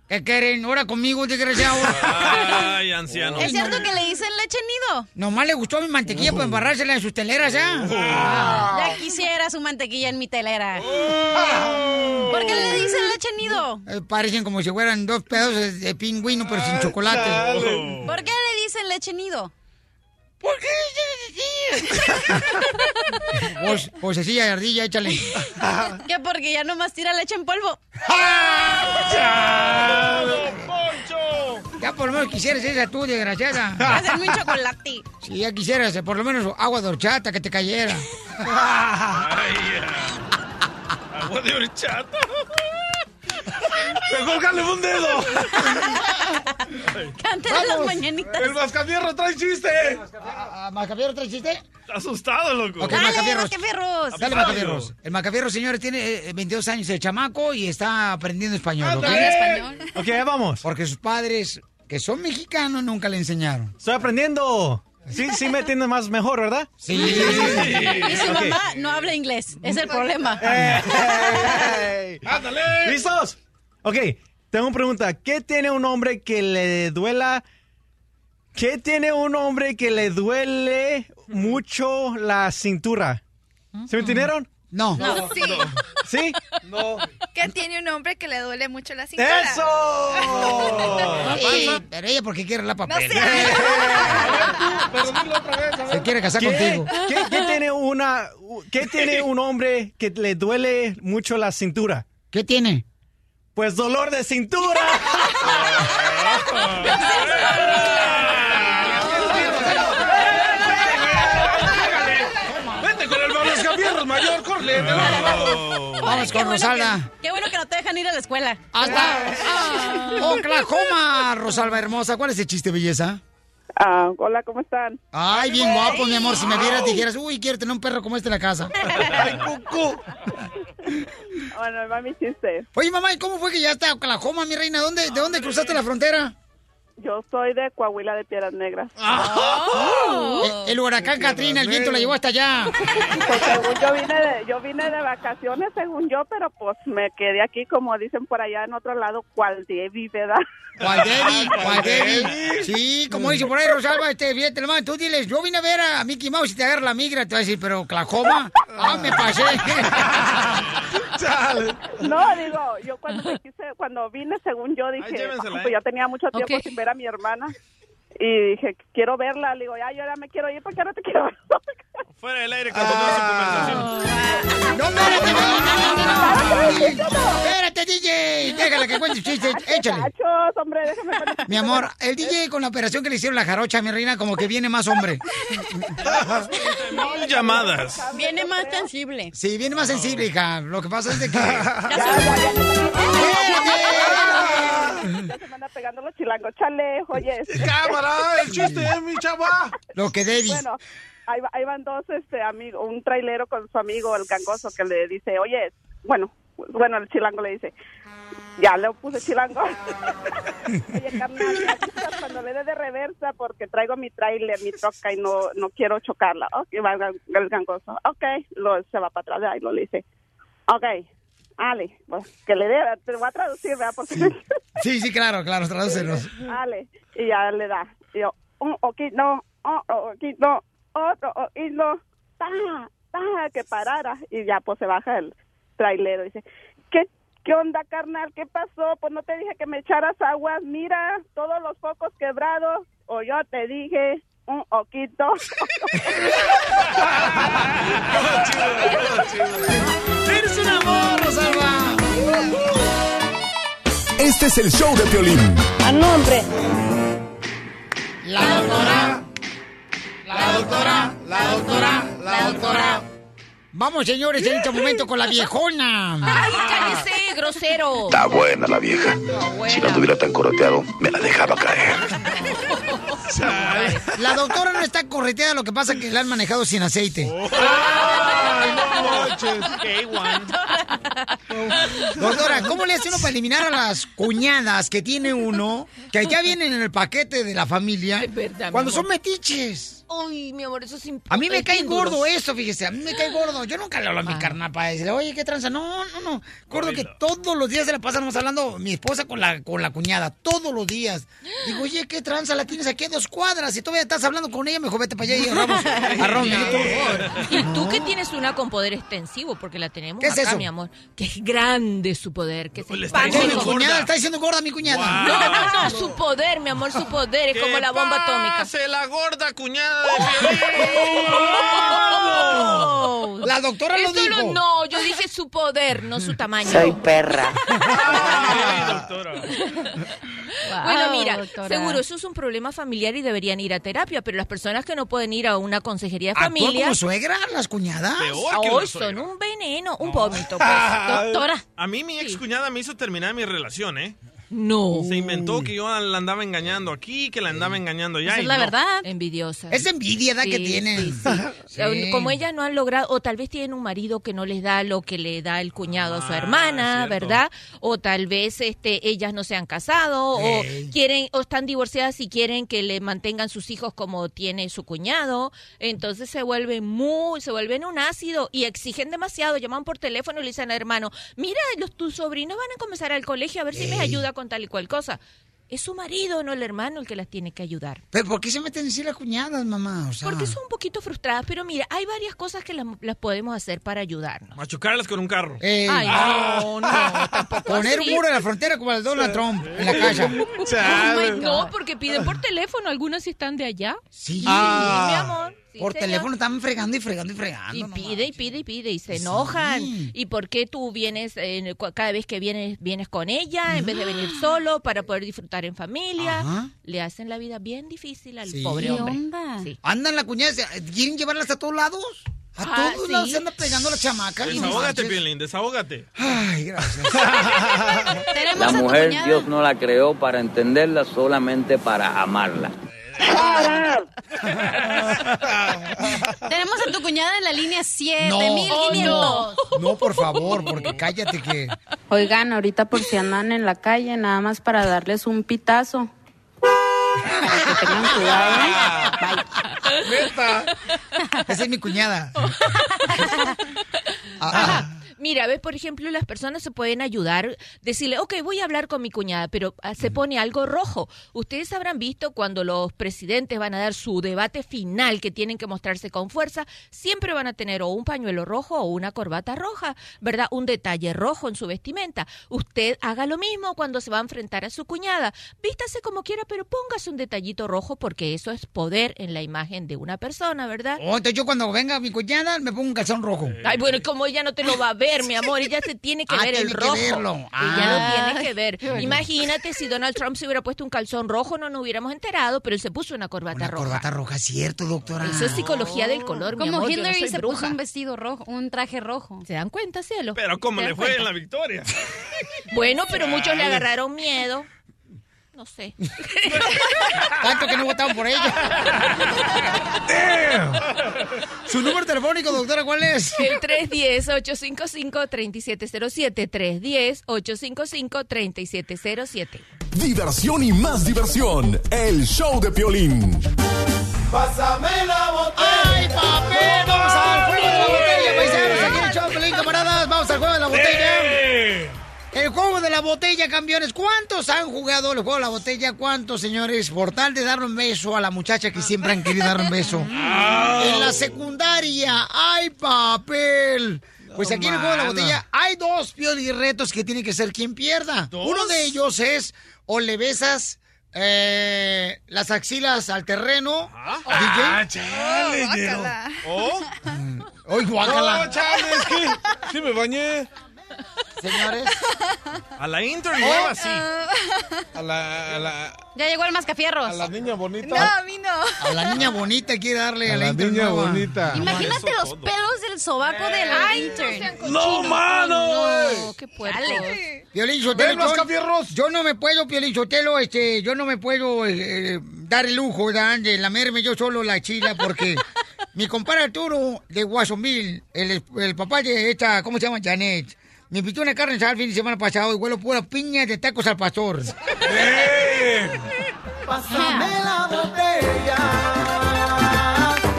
¿Qué quieren? Ahora conmigo, desgraciado. Ay, anciano. ¿Es cierto que le dicen leche nido? Nomás le gustó mi mantequilla para embarrársela en sus teleras, ¿ya? Ya quisiera su mantequilla en mi telera. ¿Por qué le dicen leche nido? Eh, parecen como si fueran dos pedazos de, de pingüino, pero sin chocolate. ¿Por qué le dicen leche nido? ¿Por qué Pues, pues así, ardilla, échale. Que porque ya nomás tira leche en polvo. Ya por lo menos quisieras esa tú, desgraciada. Hacerme un chocolate. Si ya quisieras, eh, por lo menos agua de horchata que te cayera. Agua de horchata. Mejor un dedo. Cántale las mañanitas. El mascafierro trae chiste. Ah, ¿Macafierro trae chiste? Está asustado, loco. Ok, Dale, Macafierros. Macafierros. Dale, Macafierros. El Macafierro, señores, tiene eh, 22 años el chamaco y está aprendiendo español, ¿ok? ¿Habla español? Ok, vamos. Porque sus padres, que son mexicanos, nunca le enseñaron. Estoy aprendiendo. Sí, sí me entiendes más mejor, ¿verdad? Sí. Y su mamá no habla inglés. Es el problema. Ey. ¡Ándale! ¿Listos? Ok, tengo una pregunta. ¿Qué tiene un hombre que le duela? ¿Qué tiene un hombre que le duele mucho la cintura? ¿Se me entendieron? No. No. Sí. ¿Sí? No. Que tiene un hombre que le duele mucho la cintura. ¡Eso! Sí, pero ella porque quiere la No papel. sé. Pero dilo otra vez, a ver. Se quiere casar ¿Qué, contigo. qué- qué tiene una, ¿Qué tiene un hombre que le duele mucho la cintura? ¿Qué tiene? Pues dolor de cintura. Vete con el mascafierros mayor, corre. Vamos con Rosalda. Qué bueno que no te dejan ir a la escuela. Hasta ah, Oklahoma, Rosalba hermosa. ¿Cuál es el chiste, belleza? Ah, hola, ¿cómo están? Ay, bien guapo, mi amor. Si me vieras, dijeras, uy, quiero tener un perro como este en la casa. ¡Ay, cucú! Bueno, va mi chiste. Oye, mamá, ¿y cómo fue que ya está Oklahoma, mi reina? ¿Dónde, ¿De dónde cruzaste la frontera? Yo soy de Coahuila de Piedras Negras. Eh, El, el huracán Katrina, el viento la llevó hasta allá. Pues según yo vine de, yo vine de vacaciones, según yo, pero pues me quedé aquí, como dicen por allá en otro lado, cual Debbie, ¿verdad? ¿Cuál Debbie? ¿Cuál Debbie? Sí, como dice por ahí Rosalba, este, fíjate, hermano, tú diles, yo vine a ver a Mickey Mouse y te agarra la migra, te va a decir, pero Oklahoma, ah, me pasé. No, digo, yo cuando me quise, cuando vine, según yo dije, "Ah, pues ¿eh? yo tenía mucho tiempo sin ver a mi hermana. Y dije, quiero verla. Le digo, ya, yo ya me quiero ir porque no te quiero ver. Fuera del aire, continúa su conversación. ¡No, espérate, no! ¡Espérate, DJ! Déjala que cuente chistes, échale. Muchachos, hombre, déjame Mi amor, el DJ con la operación que le hicieron la jarocha, mi reina, como que viene más hombre. Mil llamadas. Viene más sensible. Sí, viene más sensible, hija. Lo que pasa es de que... Ya se me anda pegando los chilangos. Chale, oye. Cámara, el chiste, mi chava. Lo que Debbie. Bueno, ahí, ahí van dos este amigo, un trailero con su amigo el gangoso que le dice, oye, bueno, bueno, el chilango le dice, ya le puse chilango. oye, carnal, ¿me avisas cuando le dé de reversa porque traigo mi trailer, mi troca y no no quiero chocarla. Ok, va el el gangoso. Ok, lo, se va para atrás y lo le dice, ok, Ale, pues, que le dé, te voy a traducir, ¿verdad? Porque Sí, sí, claro, claro, tradúcenos. Ale, y ya le da. Y yo, un oquito, otro oquito, otro oquito, ta, ta, que parara. Y ya, pues se baja el trailero y dice, ¿qué, ¿qué onda, carnal? ¿Qué pasó? Pues no te dije que me echaras agua. Mira, todos los focos quebrados. O yo te dije, un oquito. ¡Eres un amor, Rosalba! Este es el show de Piolín. A nombre. La doctora, la doctora, la doctora, la doctora. Vamos, señores, en este momento con la viejona. ¡Ay, cállese, grosero! Está buena la vieja. Si no tuviera tan coroteado, me la dejaba caer. La doctora no está correteada, lo que pasa es que la han manejado sin aceite. Doctora, ¿cómo le hace uno para eliminar a las cuñadas que tiene uno, que ya vienen en el paquete de la familia, verdad, cuando son metiches? Uy, mi amor, eso es imp- A mí me es cae duro. gordo eso, fíjese, a mí me cae gordo. Yo nunca le hablo a mi carnal para decirle, oye, ¿qué tranza? No, no, no. Gordo que todos los días se la pasamos hablando mi esposa con la, con la cuñada, todos los días. Digo, oye, ¿qué tranza? La tienes aquí a dos cuadras y todavía estás hablando con ella, mejor vete para allá y agarramos a Ron, Mi Milito. amor. Y tú que tienes una con poder extensivo, porque la tenemos ¿Qué es acá, eso? mi amor. Que es grande su poder, que se ¿Qué, expande mi cuñada? ¿Está diciendo gorda mi cuñada? No, no, no, su poder, mi amor, su poder. Es ¿Qué como la bomba atómica. pase la gorda cuñada de Piolín? Oh. La doctora lo dijo. no, yo dije su poder, no su tamaño. Soy perra. Bueno, mira, doctora. seguro eso es un problema familiar y deberían ir a terapia, pero las personas que no pueden ir a una consejería de ¿Actúan familia... como suegra las cuñadas? Hoy son un veneno, un vómito, pues. Doctora. A mí mi ex cuñada me hizo terminar mi relación, ¿eh? No. Se inventó que yo la andaba engañando aquí, que la andaba engañando allá. Esa y es la no. verdad. Envidiosa. Es envidia, que tienen. Sí. Como ellas no han logrado, o tal vez tienen un marido que no les da lo que le da el cuñado a su Ah, hermana, ¿verdad? O tal vez este ellas no se han casado, o quieren, o están divorciadas y quieren que le mantengan sus hijos como tiene su cuñado. Entonces se vuelven muy, se vuelven un ácido y exigen demasiado. Llaman por teléfono y le dicen al hermano, mira, los, tus sobrinos van a comenzar al colegio a ver si les ayuda con tal y cual cosa. Es su marido, no el hermano, el que las tiene que ayudar. ¿Pero por qué se meten así las cuñadas, mamá? O sea, Porque son un poquito frustradas, pero mira, hay varias cosas que las, las podemos hacer para ayudarnos. Machucarlas con un carro. Ey. Ay, no, no, tampoco Poner un muro en la frontera como el de Donald Trump en la casa. Ay, no, porque piden por teléfono, algunas sí están de allá. Sí, mi amor. Sí, Por señor. teléfono están fregando y fregando y fregando. Y no pide y pide y pide y se enojan. ¿Y por qué tú vienes eh, cada vez que vienes vienes con ella en vez de venir solo para poder disfrutar en familia? Ajá. Le hacen la vida bien difícil al Sí. pobre ¿Qué hombre. onda? Sí. Andan la cuñada, ¿quieren llevarlas a todos lados? A Ah, todos sí. lados se anda pegando la chamaca. Desahógate, Piolín, desahógate. Ay, gracias. La mujer Dios no la creó para entenderla, solamente para amarla. Tenemos a tu cuñada en la línea 7500. no, no, por favor, porque cállate que... Oigan, ahorita por si andan en la calle, nada más para darles un pitazo. Para que tengan cuidado, ¿eh? Neta. Esa es mi cuñada. Ah, Mira, ves, por ejemplo, las personas se pueden ayudar, decirle, ok, voy a hablar con mi cuñada, pero ah, se pone algo rojo. Ustedes habrán visto cuando los presidentes van a dar su debate final, que tienen que mostrarse con fuerza, siempre van a tener o un pañuelo rojo o una corbata roja, ¿verdad? Un detalle rojo en su vestimenta. Usted haga lo mismo cuando se va a enfrentar a su cuñada. Vístase como quiera, pero póngase un detallito rojo porque eso es poder en la imagen de una persona, ¿verdad? Oh, entonces yo cuando venga mi cuñada me pongo un calzón rojo. Ay, bueno, y como ella no te lo va a ver, mi amor, ella se tiene que Ah, ver el que rojo. Ella Ah. lo tiene que ver. Imagínate si Donald Trump se hubiera puesto un calzón rojo, no nos hubiéramos enterado, pero él se puso una corbata Una roja. corbata roja, cierto, doctora. Eso es psicología del color, mi Como amor, yo no Hillary se bruja. puso un vestido rojo, un traje rojo. ¿Se dan cuenta, cielo? Pero ¿cómo ¿Se le fue en la victoria? Bueno, pero muchos le agarraron miedo. No sé. Tanto que no votaron por ella. Su número telefónico, doctora, ¿cuál es? El 310-855-3707. 310-855-3707. Diversión y más diversión. El show de Piolín. Pásame la botella. ¡Ay, papel! Vamos al juego de la botella, paisanos. Aquí en el show, Pelín, camaradas. Vamos al juego de la botella. El juego de la botella, campeones. ¿Cuántos han jugado el juego de la botella? ¿Cuántos, señores? Por tal de darle un beso a la muchacha que siempre han querido dar un beso. En la secundaria. ¡Ay, papel! Pues aquí en el juego de la botella hay dos retos que tiene que ser quien pierda. Uno de ellos es o le besas eh, las axilas al terreno. Ah, DJ. chale, Yero. ¿Oh? Guácala. No, chale, es que sí me bañé. Señores. A la intern nueva, sí. A la, a la, Ya llegó el mascafierros. a la niña bonita. No, a mí no. A la niña bonita quiere darle a, A la, la intern niña nueva. bonita. Imagínate los pelos del sobaco de la intern. ¡No, mano! No, qué puercos. Piolín Sotelo, ¿Ven, los yo, yo no me puedo, Piolín Sotelo, este, yo no me puedo eh, eh, dar el lujo ¿verdad? de lamerme yo solo la chila porque mi compadre Arturo de Watsonville, el, el papá de esta, ¿cómo se llama? Janet, me invitó una carne el fin de semana pasado y huelo pura piña de tacos al pastor. Pásame la botella.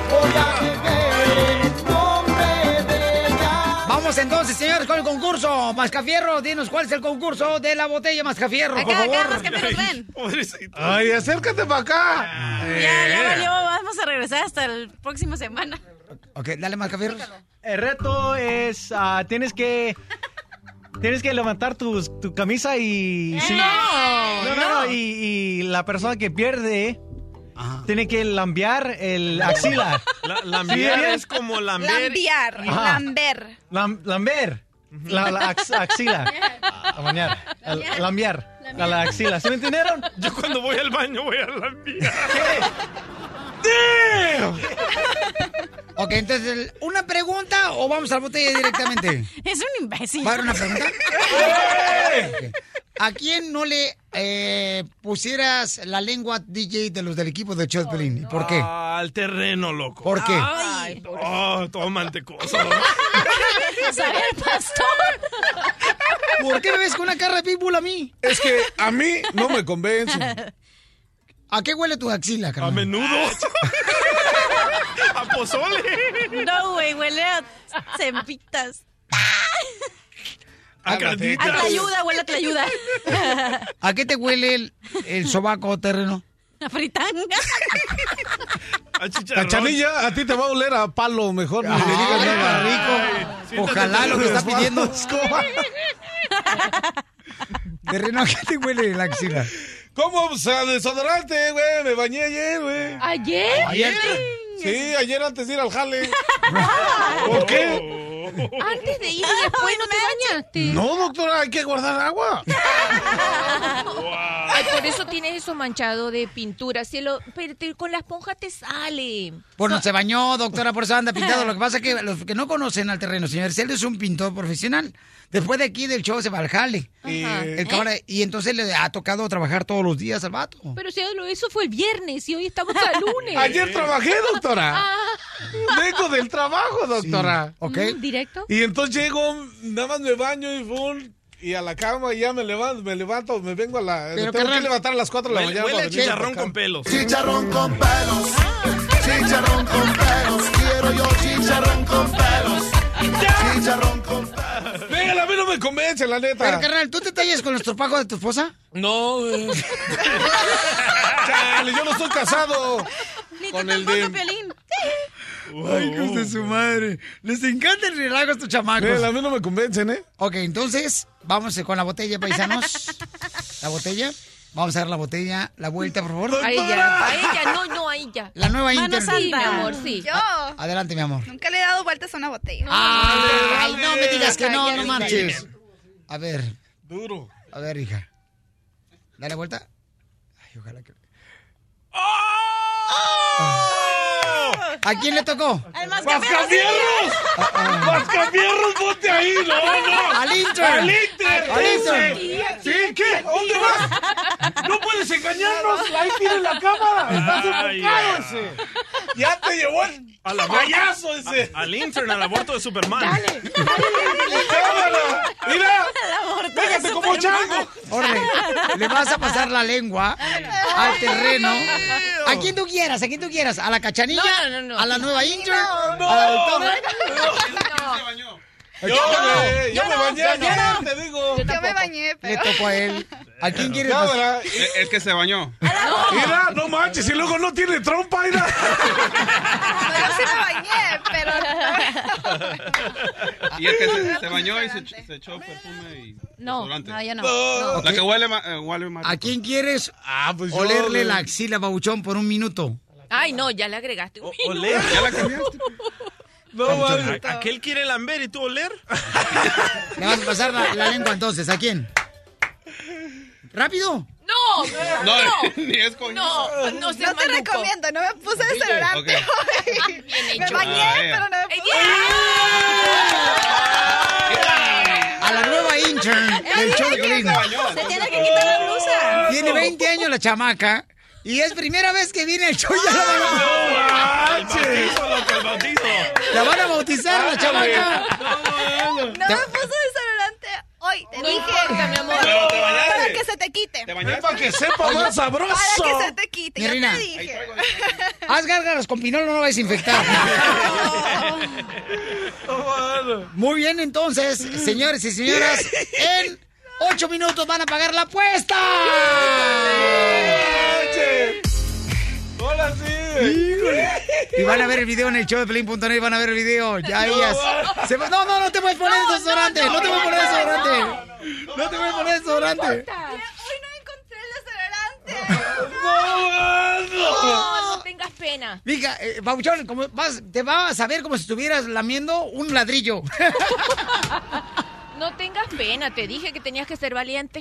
Voy a beber en nombre de ella. Vamos entonces, señores, con el concurso. Mascafierro, dinos cuál es el concurso de la botella Mascafierro, por Acá, acá, favor. mascafierros, ven. Ay, acércate para acá. Ya, ya valió. Vamos a regresar hasta el próximo semana. Ok, dale Mascafierro. El reto es, ah, tienes que... Tienes que levantar tu, tu camisa y... sí. No, no, no, no, Y, y la persona que pierde tiene que lambear el axila. La, lambiar ¿Sí, bien? es como lamber. Lambiar, Ajá. lamber. Lam- lamber. La, la ax- axila. A bañar. Lambear. La, la axila. ¿Sí me entendieron? Yo cuando voy al baño voy a Ok, entonces, ¿una pregunta o vamos a la botella directamente? Es un imbécil. ¿Va a haber una pregunta? Ok. ¿A quién no le eh, pusieras la lengua DJ de los del equipo de Choplin? ¿Y por qué? Al terreno, loco. ¿Por qué? Ay, Oh, todo mantecoso. ¿Sabe el pastor? ¿Por qué me ves con una cara de pitbull a mí? Es que a mí no me convence. ¿A qué huele tu axila, A carnal? menudo. A pozole. No, güey, huele a sempitas. A A carnitas. ayuda, huele a ayuda. ¿A qué te huele el, el sobaco terreno? A fritanga. A. Cachanilla, a ti te va a oler a palo mejor. Ni le digas Ay, nada. qué rico. Sí, Ojalá lo que está pidiendo. Escoba. Terreno, ¿a qué te huele la axila? ¿Cómo? O sea, desodorante, güey. Me bañé ayer, güey. ¿Ayer? Ayer. Sí, ayer antes de ir al jale. ¿Por qué? Antes de ir y después no te bañaste. No, doctora, hay que guardar agua. Ay, por eso tienes eso manchado de pintura, cielo. Pero te- con la esponja te sale. Pues no se bañó, doctora, por eso anda pintado. Lo que pasa es que los que no conocen al terreno, señor, él es un pintor profesional. Después de aquí del show se va al jale. Ajá. El camarada- y entonces le ha tocado trabajar todos los días al vato. Pero cielo, eso fue el viernes y hoy estamos a lunes. Ayer trabajé, doctora. Ah, Vengo del trabajo, doctora. ¿Ok? mm, ¿Directo? Y entonces llego, nada más me baño y fum, y a la cama y ya me levanto, me levanto, me vengo a la... Pero, tengo carnal, que levantar a las 4 de la mañana. huele chicharrón con pelos. Chicharrón con pelos. Chicharrón con pelos. Quiero yo chicharrón con pelos. Chicharrón con. Él a mí no me convence, la neta. Pero, carnal, ¿tú te tallas con los tropajos de tu esposa? No, güey. Chale, yo no estoy casado. Ni con tú el tampoco, de... Piolín. Ay, hijos de su madre. Les encanta el relajo a estos chamacos. Él, a mí no me convencen, ¿eh? Ok, entonces, vamos con la botella, paisanos. La botella. Vamos a dar la botella, la vuelta, por favor. A ella, a ella, no, no, La nueva Mano. Sí, mi amor, sí. Yo Adelante, mi amor. nunca le he dado vueltas a una botella. Ay, no me digas que no, no marches. A ver, Duro. a ver, hija. Dale vuelta. Ay, ojalá que. ¿A quién le tocó? ¡Al ¡Mascafierros! ¡Mascafierros, ponte ahí! ¡No, no! ¡Al Inter! ¡Al Inter! ¡Al. Inter! ¿Sí? ¿Qué? ¿Dónde vas? ¡No puedes engañarnos! ¡Ahí tiene la cámara! ¡Estás enfocado ese! ¡Ya te llevó el payaso ese! al intern, al aborto de Superman. ¡Cámara! ¡Mira! ¡Déjate como chango! Órale, le vas a pasar la lengua al terreno. A quien tú quieras, a quien tú quieras. A la cachanilla, No, no, no. a la nueva Inter, no. a la doctora. ¡Yo, me, yo yo me no, bañé ayer, no. te digo! Yo me bañé, Le pero... tocó a él. ¿A quién quieres? Cámara. El que se bañó. Mira, no manches, y luego no tiene trompa, mira. No, yo sí me bañé, pero... Y el que se, se bañó y se, se echó perfume y No, no, yo no. No. La que huele, eh, huele más. ¿A quién quieres Ah, pues olerle la axila, babuchón, por un minuto? Ay, no, ya le agregaste un minuto. ¿Oler? ¿Ya la cambiaste? No, vale. ¿A- ¿Aquel quiere lamber y tú oler? Le vas a pasar la, la lengua entonces. ¿A quién? ¡Rápido! No, No, no, ni es con no, no seas No te maluco. recomiendo, no me puse desodorante Ok. hoy. bien Me hecho. bañé, Ah, ya. pero no me ¡Ey, puse... A la nueva intern del show de. Se tiene que quitar la blusa. Tiene 20 años la chamaca y es primera vez que viene el show ya la van a, El bautizo, loco, el bautizo. la van a bautizar la chamaca. No me puse desodorante hoy, te No dije. importa, mi amor. Pero te bañaste. Para que se te quite. Te bañaste. para que sepa más sabroso. Para que se te quite, reina. te dije. Haz gárgaras con pinol, no lo vais a infectar. Muy bien, entonces, señores y señoras, en ocho minutos van a pagar la apuesta. ¡Hola, sí! Y van a ver el video en el show de Pelín.net y van a ver el video. Ya ellas. se va- no, no, no te puedes poner desodorante. No, te puedes poner desodorante. No te puedes poner desodorante. Hoy no encontré el desodorante. No, no tengas pena. Mija, eh, Babuchón, como vas, te vas a ver como si estuvieras lamiendo un ladrillo. No tengas pena, te dije que tenías que ser valiente.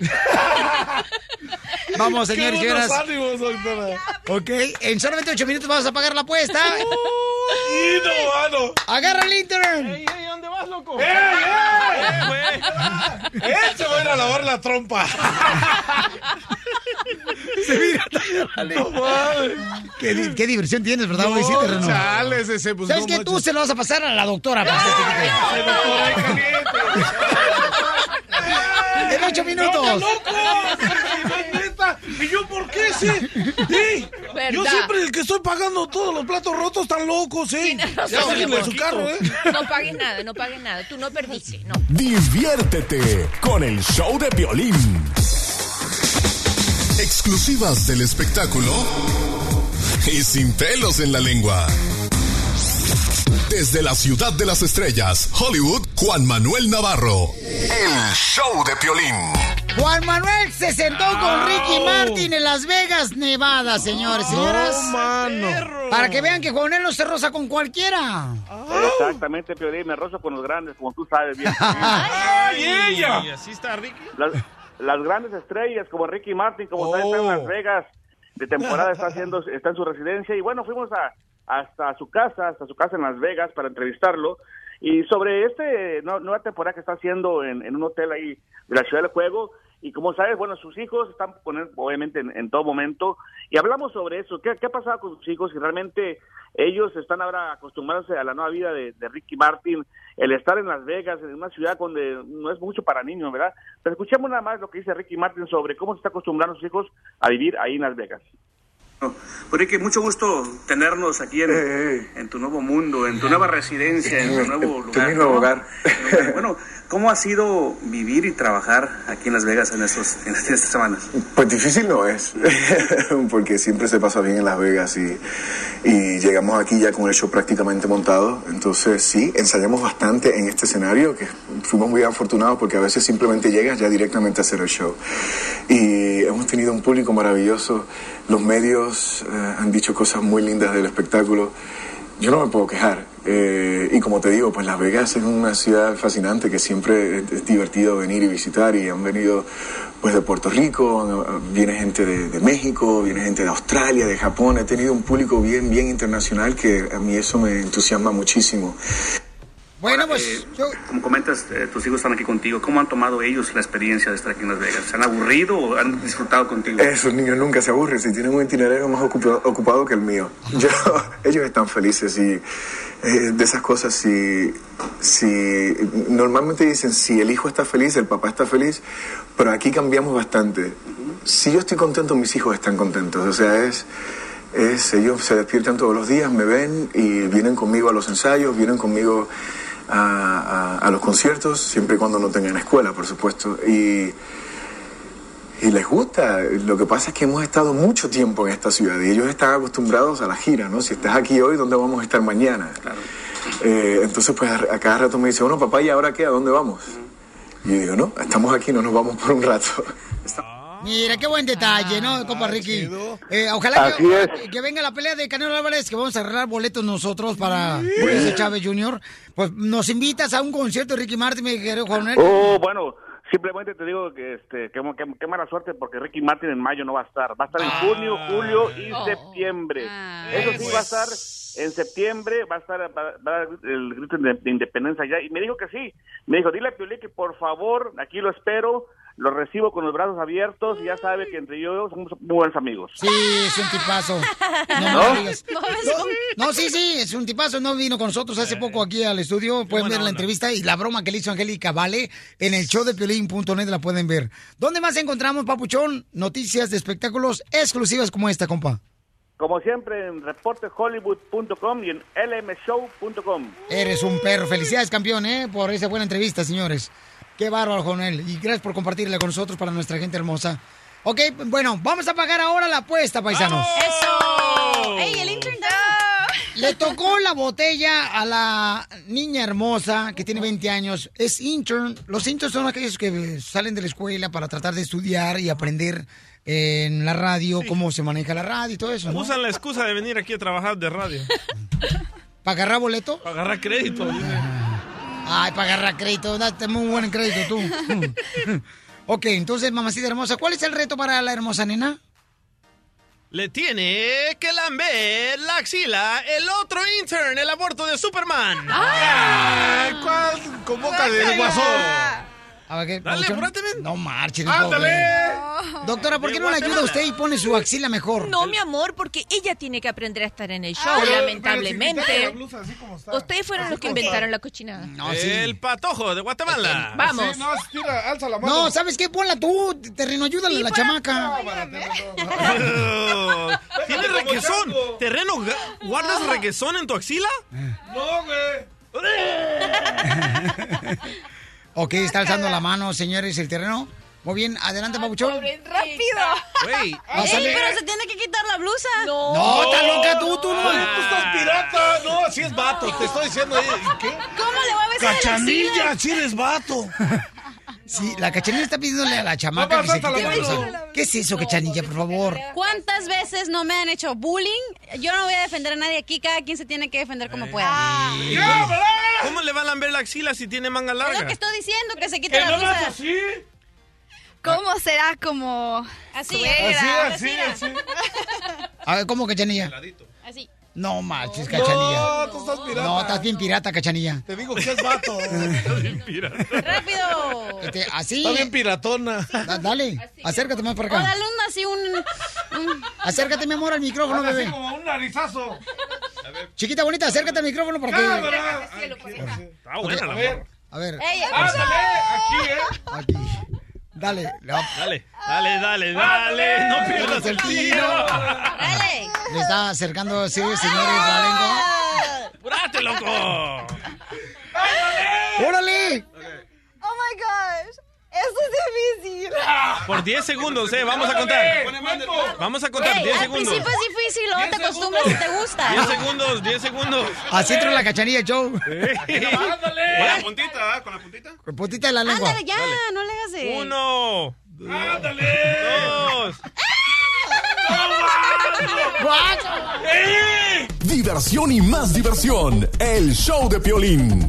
Vamos, ¡Qué señores y señoras. ánimos! Ok, en solamente ocho minutos vamos a pagar la apuesta. ¡Y no, mano! Agarra el intern. Ey, ey, ¿dónde vas, loco? ¡Ey, Eh, güey. ey! Él se va a ir a lavar la trompa. Se mira, No mames. qué, di- qué diversión tienes, ¿verdad? No, terreno. chales, ese, pues, ¿Sabes no qué? Tú se lo vas a pasar a la doctora. que En ocho ¡No, minutos. ¿Y yo por qué sí? Sí. Yo siempre el que estoy pagando todos los platos rotos están locos, ¿sí? Tienes razón, Ya mi su carro, ¿eh? No pagues nada, no pagues nada. Tú no perdiste, no. Diviértete con el show de violín. Exclusivas del espectáculo y sin pelos en la lengua. Desde la ciudad de las estrellas, Hollywood, Juan Manuel Navarro. El show de Piolín. Juan Manuel se sentó con Ricky Martin en Las Vegas, Nevada, señores y señoras. No, mano. Para que vean que Juan Manuel no se roza con cualquiera. Exactamente, Piolín, me rozo con los grandes, como tú sabes bien. ¡Ay, ella! Y así está Ricky. las, las grandes estrellas como Ricky Martin, como sabes, está en Las Vegas de temporada, está haciendo, está en su residencia y bueno, fuimos a, hasta su casa, hasta su casa en Las Vegas para entrevistarlo y sobre este no- nueva temporada que está haciendo en, un hotel ahí de la Ciudad del Juego y como sabes, bueno, sus hijos están con él, obviamente en, todo momento y hablamos sobre eso, ¿qué, qué ha pasado con sus hijos y realmente ellos están ahora acostumbrándose a la nueva vida de, de Ricky Martin, el estar en Las Vegas, en una ciudad donde no es mucho para niños, ¿verdad? Pero escuchemos nada más lo que dice Ricky Martin sobre cómo se está acostumbrando sus hijos a vivir ahí en Las Vegas. Ricky, mucho gusto tenernos aquí en, en tu nuevo mundo, en tu nueva residencia, en tu nuevo lugar. nuevo ¿no? hogar. Bueno, ¿cómo ha sido vivir y trabajar aquí en Las Vegas en, estos, en estas semanas? Pues difícil no es, porque siempre se pasa bien en Las Vegas y, y llegamos aquí ya con el show prácticamente montado. Entonces sí, ensayamos bastante en este escenario, que fuimos muy afortunados porque a veces simplemente llegas ya directamente a hacer el show. Y hemos tenido un público maravilloso, los medios eh, han dicho cosas muy lindas del espectáculo. Yo no me puedo quejar. Eh, y como te digo, pues Las Vegas es una ciudad fascinante que siempre es, divertido venir y visitar y han venido pues de Puerto Rico, viene gente de, de México, viene gente de Australia, de Japón. He tenido un público bien, bien internacional que a mí eso me entusiasma muchísimo. Bueno, pues Eh, Como comentas, eh, tus hijos están aquí contigo. ¿Cómo han tomado ellos la experiencia de estar aquí en Las Vegas? ¿Se han aburrido o han disfrutado contigo? Esos niños nunca se aburren, si tienen un itinerario más ocupa- ocupado que el mío. Yo, ellos están felices y eh, de esas cosas, si, si normalmente dicen si el hijo está feliz, el papá está feliz, pero aquí cambiamos bastante. Si yo estoy contento, mis hijos están contentos. O sea, es, es ellos se despiertan todos los días, me ven y vienen conmigo a los ensayos, vienen conmigo a, a- a los conciertos, siempre y cuando no tengan escuela, por supuesto. Y, y les gusta. Lo que pasa es que hemos estado mucho tiempo en esta ciudad y ellos están acostumbrados a la gira, ¿no? Si estás aquí hoy, ¿dónde vamos a estar mañana? Eh, entonces, pues a, a cada rato me dice, bueno, papá, ¿y ahora qué? ¿A dónde vamos? Y yo digo, no, estamos aquí, no nos vamos por un rato. Mira, qué buen detalle, ¿no, compa Ricky? Eh, ojalá Así que, es. que venga la pelea de Canelo Álvarez, que vamos a arreglar boletos nosotros para Julio Chávez Jr. Pues nos invitas a un concierto Ricky Martin, mi querido Juanel. Oh, bueno, simplemente te digo que este, qué mala suerte porque Ricky Martin en mayo no va a estar. Va a estar en junio, julio y septiembre. Eso sí va a estar en septiembre, va a estar va, va a dar el grito de, de independencia allá. Y me dijo que sí. Me dijo, dile a Piolín que por favor, aquí lo espero, lo recibo con los brazos abiertos y ya sabe que entre yo somos muy buenos amigos. Sí, es un tipazo. No, ¿No? No, no, sí, sí, es un tipazo. No vino con nosotros hace poco aquí al estudio. Pueden ver la entrevista y la broma que le hizo Angélica Vale en el show de Piolín.net la pueden ver. ¿Dónde más encontramos, Papuchón? Noticias de espectáculos exclusivas como esta, compa. Como siempre en reportehollywood.com y en lmshow.com. Eres un perro. Felicidades, campeón, ¿eh? Por esa buena entrevista, señores. Qué bárbaro, Jonel. Y gracias por compartirla con nosotros para nuestra gente hermosa. Ok, bueno, vamos a pagar ahora la apuesta, paisanos. ¡Eso! ¡Ey, el intern Le tocó la botella a la niña hermosa que tiene 20 años. Es intern. Los interns son aquellos que salen de la escuela para tratar de estudiar y aprender en la radio cómo se maneja la radio y todo eso. ¿no? Usan la excusa de venir aquí a trabajar de radio. ¿Para agarrar boleto? Para agarrar crédito. Ay, para agarrar crédito, date muy buen crédito tú. ok, entonces, mamacita hermosa, ¿cuál es el reto para la hermosa nena? Le tiene que lamber la axila el otro intern, el aborto de Superman. Ay, ¿cuál? Con boca de guasón. A ver, ¿qué, Dale, apúrate. No marches, ¡Ándale! Doctora, ¿por qué no le ayuda usted y pone su axila mejor? No, mi amor, porque ella tiene que aprender a estar en el show, Ah, lamentablemente. pero si quítale la blusa así como está. Ustedes fueron Así los que está. inventaron la cochinada. El patojo de Guatemala. Vamos. Sí, no, tira, alza la mano. No, ¿sabes qué? Ponla tú, terreno, ayúdale a la chamaca. ¿Tienes requesón? ¿Terreno? ¿Guardas requesón en tu axila? No, güey. Ok, está alzando la mano, señores, el terreno. Muy bien, adelante, Pabuchón. ¡Rápido! Güey. Pásale. Ey, pero se tiene que quitar la blusa. No, Oh, está loca tú, tú no. Tú estás pirata. No, si es vato. Te estoy diciendo. ¿y ¿Qué? ¿Cómo le va a besar la Cachanilla, axila? si eres vato. Sí, la cachanilla está pidiéndole a la chamaca No, que se quite la blusa. ¿Qué es eso, cachanilla, por favor? ¿Cuántas veces no me han hecho bullying? Yo no voy a defender a nadie aquí, cada quien se tiene que defender como pueda. ¿Cómo le va a lamber la axila si tiene manga Es lo que larga? estoy diciendo, que se quite ¿Que la no blusa. vas así? ¿Cómo será como Así, suegra? Así, así, así. A ver, ¿cómo, cachanilla? Así. No manches, cachanilla. No, tú estás pirata. No, estás bien pirata, cachanilla. Te digo que es vato. ¡Rápido! Este, así. Está bien piratona. Da- dale, acércate más para O acá. dale un así, un... un- Acércate, mi amor, al micrófono, Así bebé. como un narizazo. Chiquita bonita, acércate al micrófono para Cámara. que. Está buena la A ver. A ver, ¡Ey, Ándale, aquí, ¿eh? aquí. Dale. Dale, dale, dale, dale. No pierdas el tiro. Dale. Le está acercando, sí, señores, la lengua. ¡Apúrate, loco! ¡Órale! Oh my gosh. Eso es difícil. Por 10 segundos, eh. Vamos a contar. Vamos a contar, Güey, 10 al segundos. principio es difícil, luego te acostumbras y te gusta. 10 segundos, 10 segundos. Así entró la cachanilla show. Con la puntita, ¿ah? Con la puntita. Con puntita de la lengua. Ándale, ya, no le hagas de... Uno. ¡Ándale! Dos. Diversión y más diversión. El show de Piolín.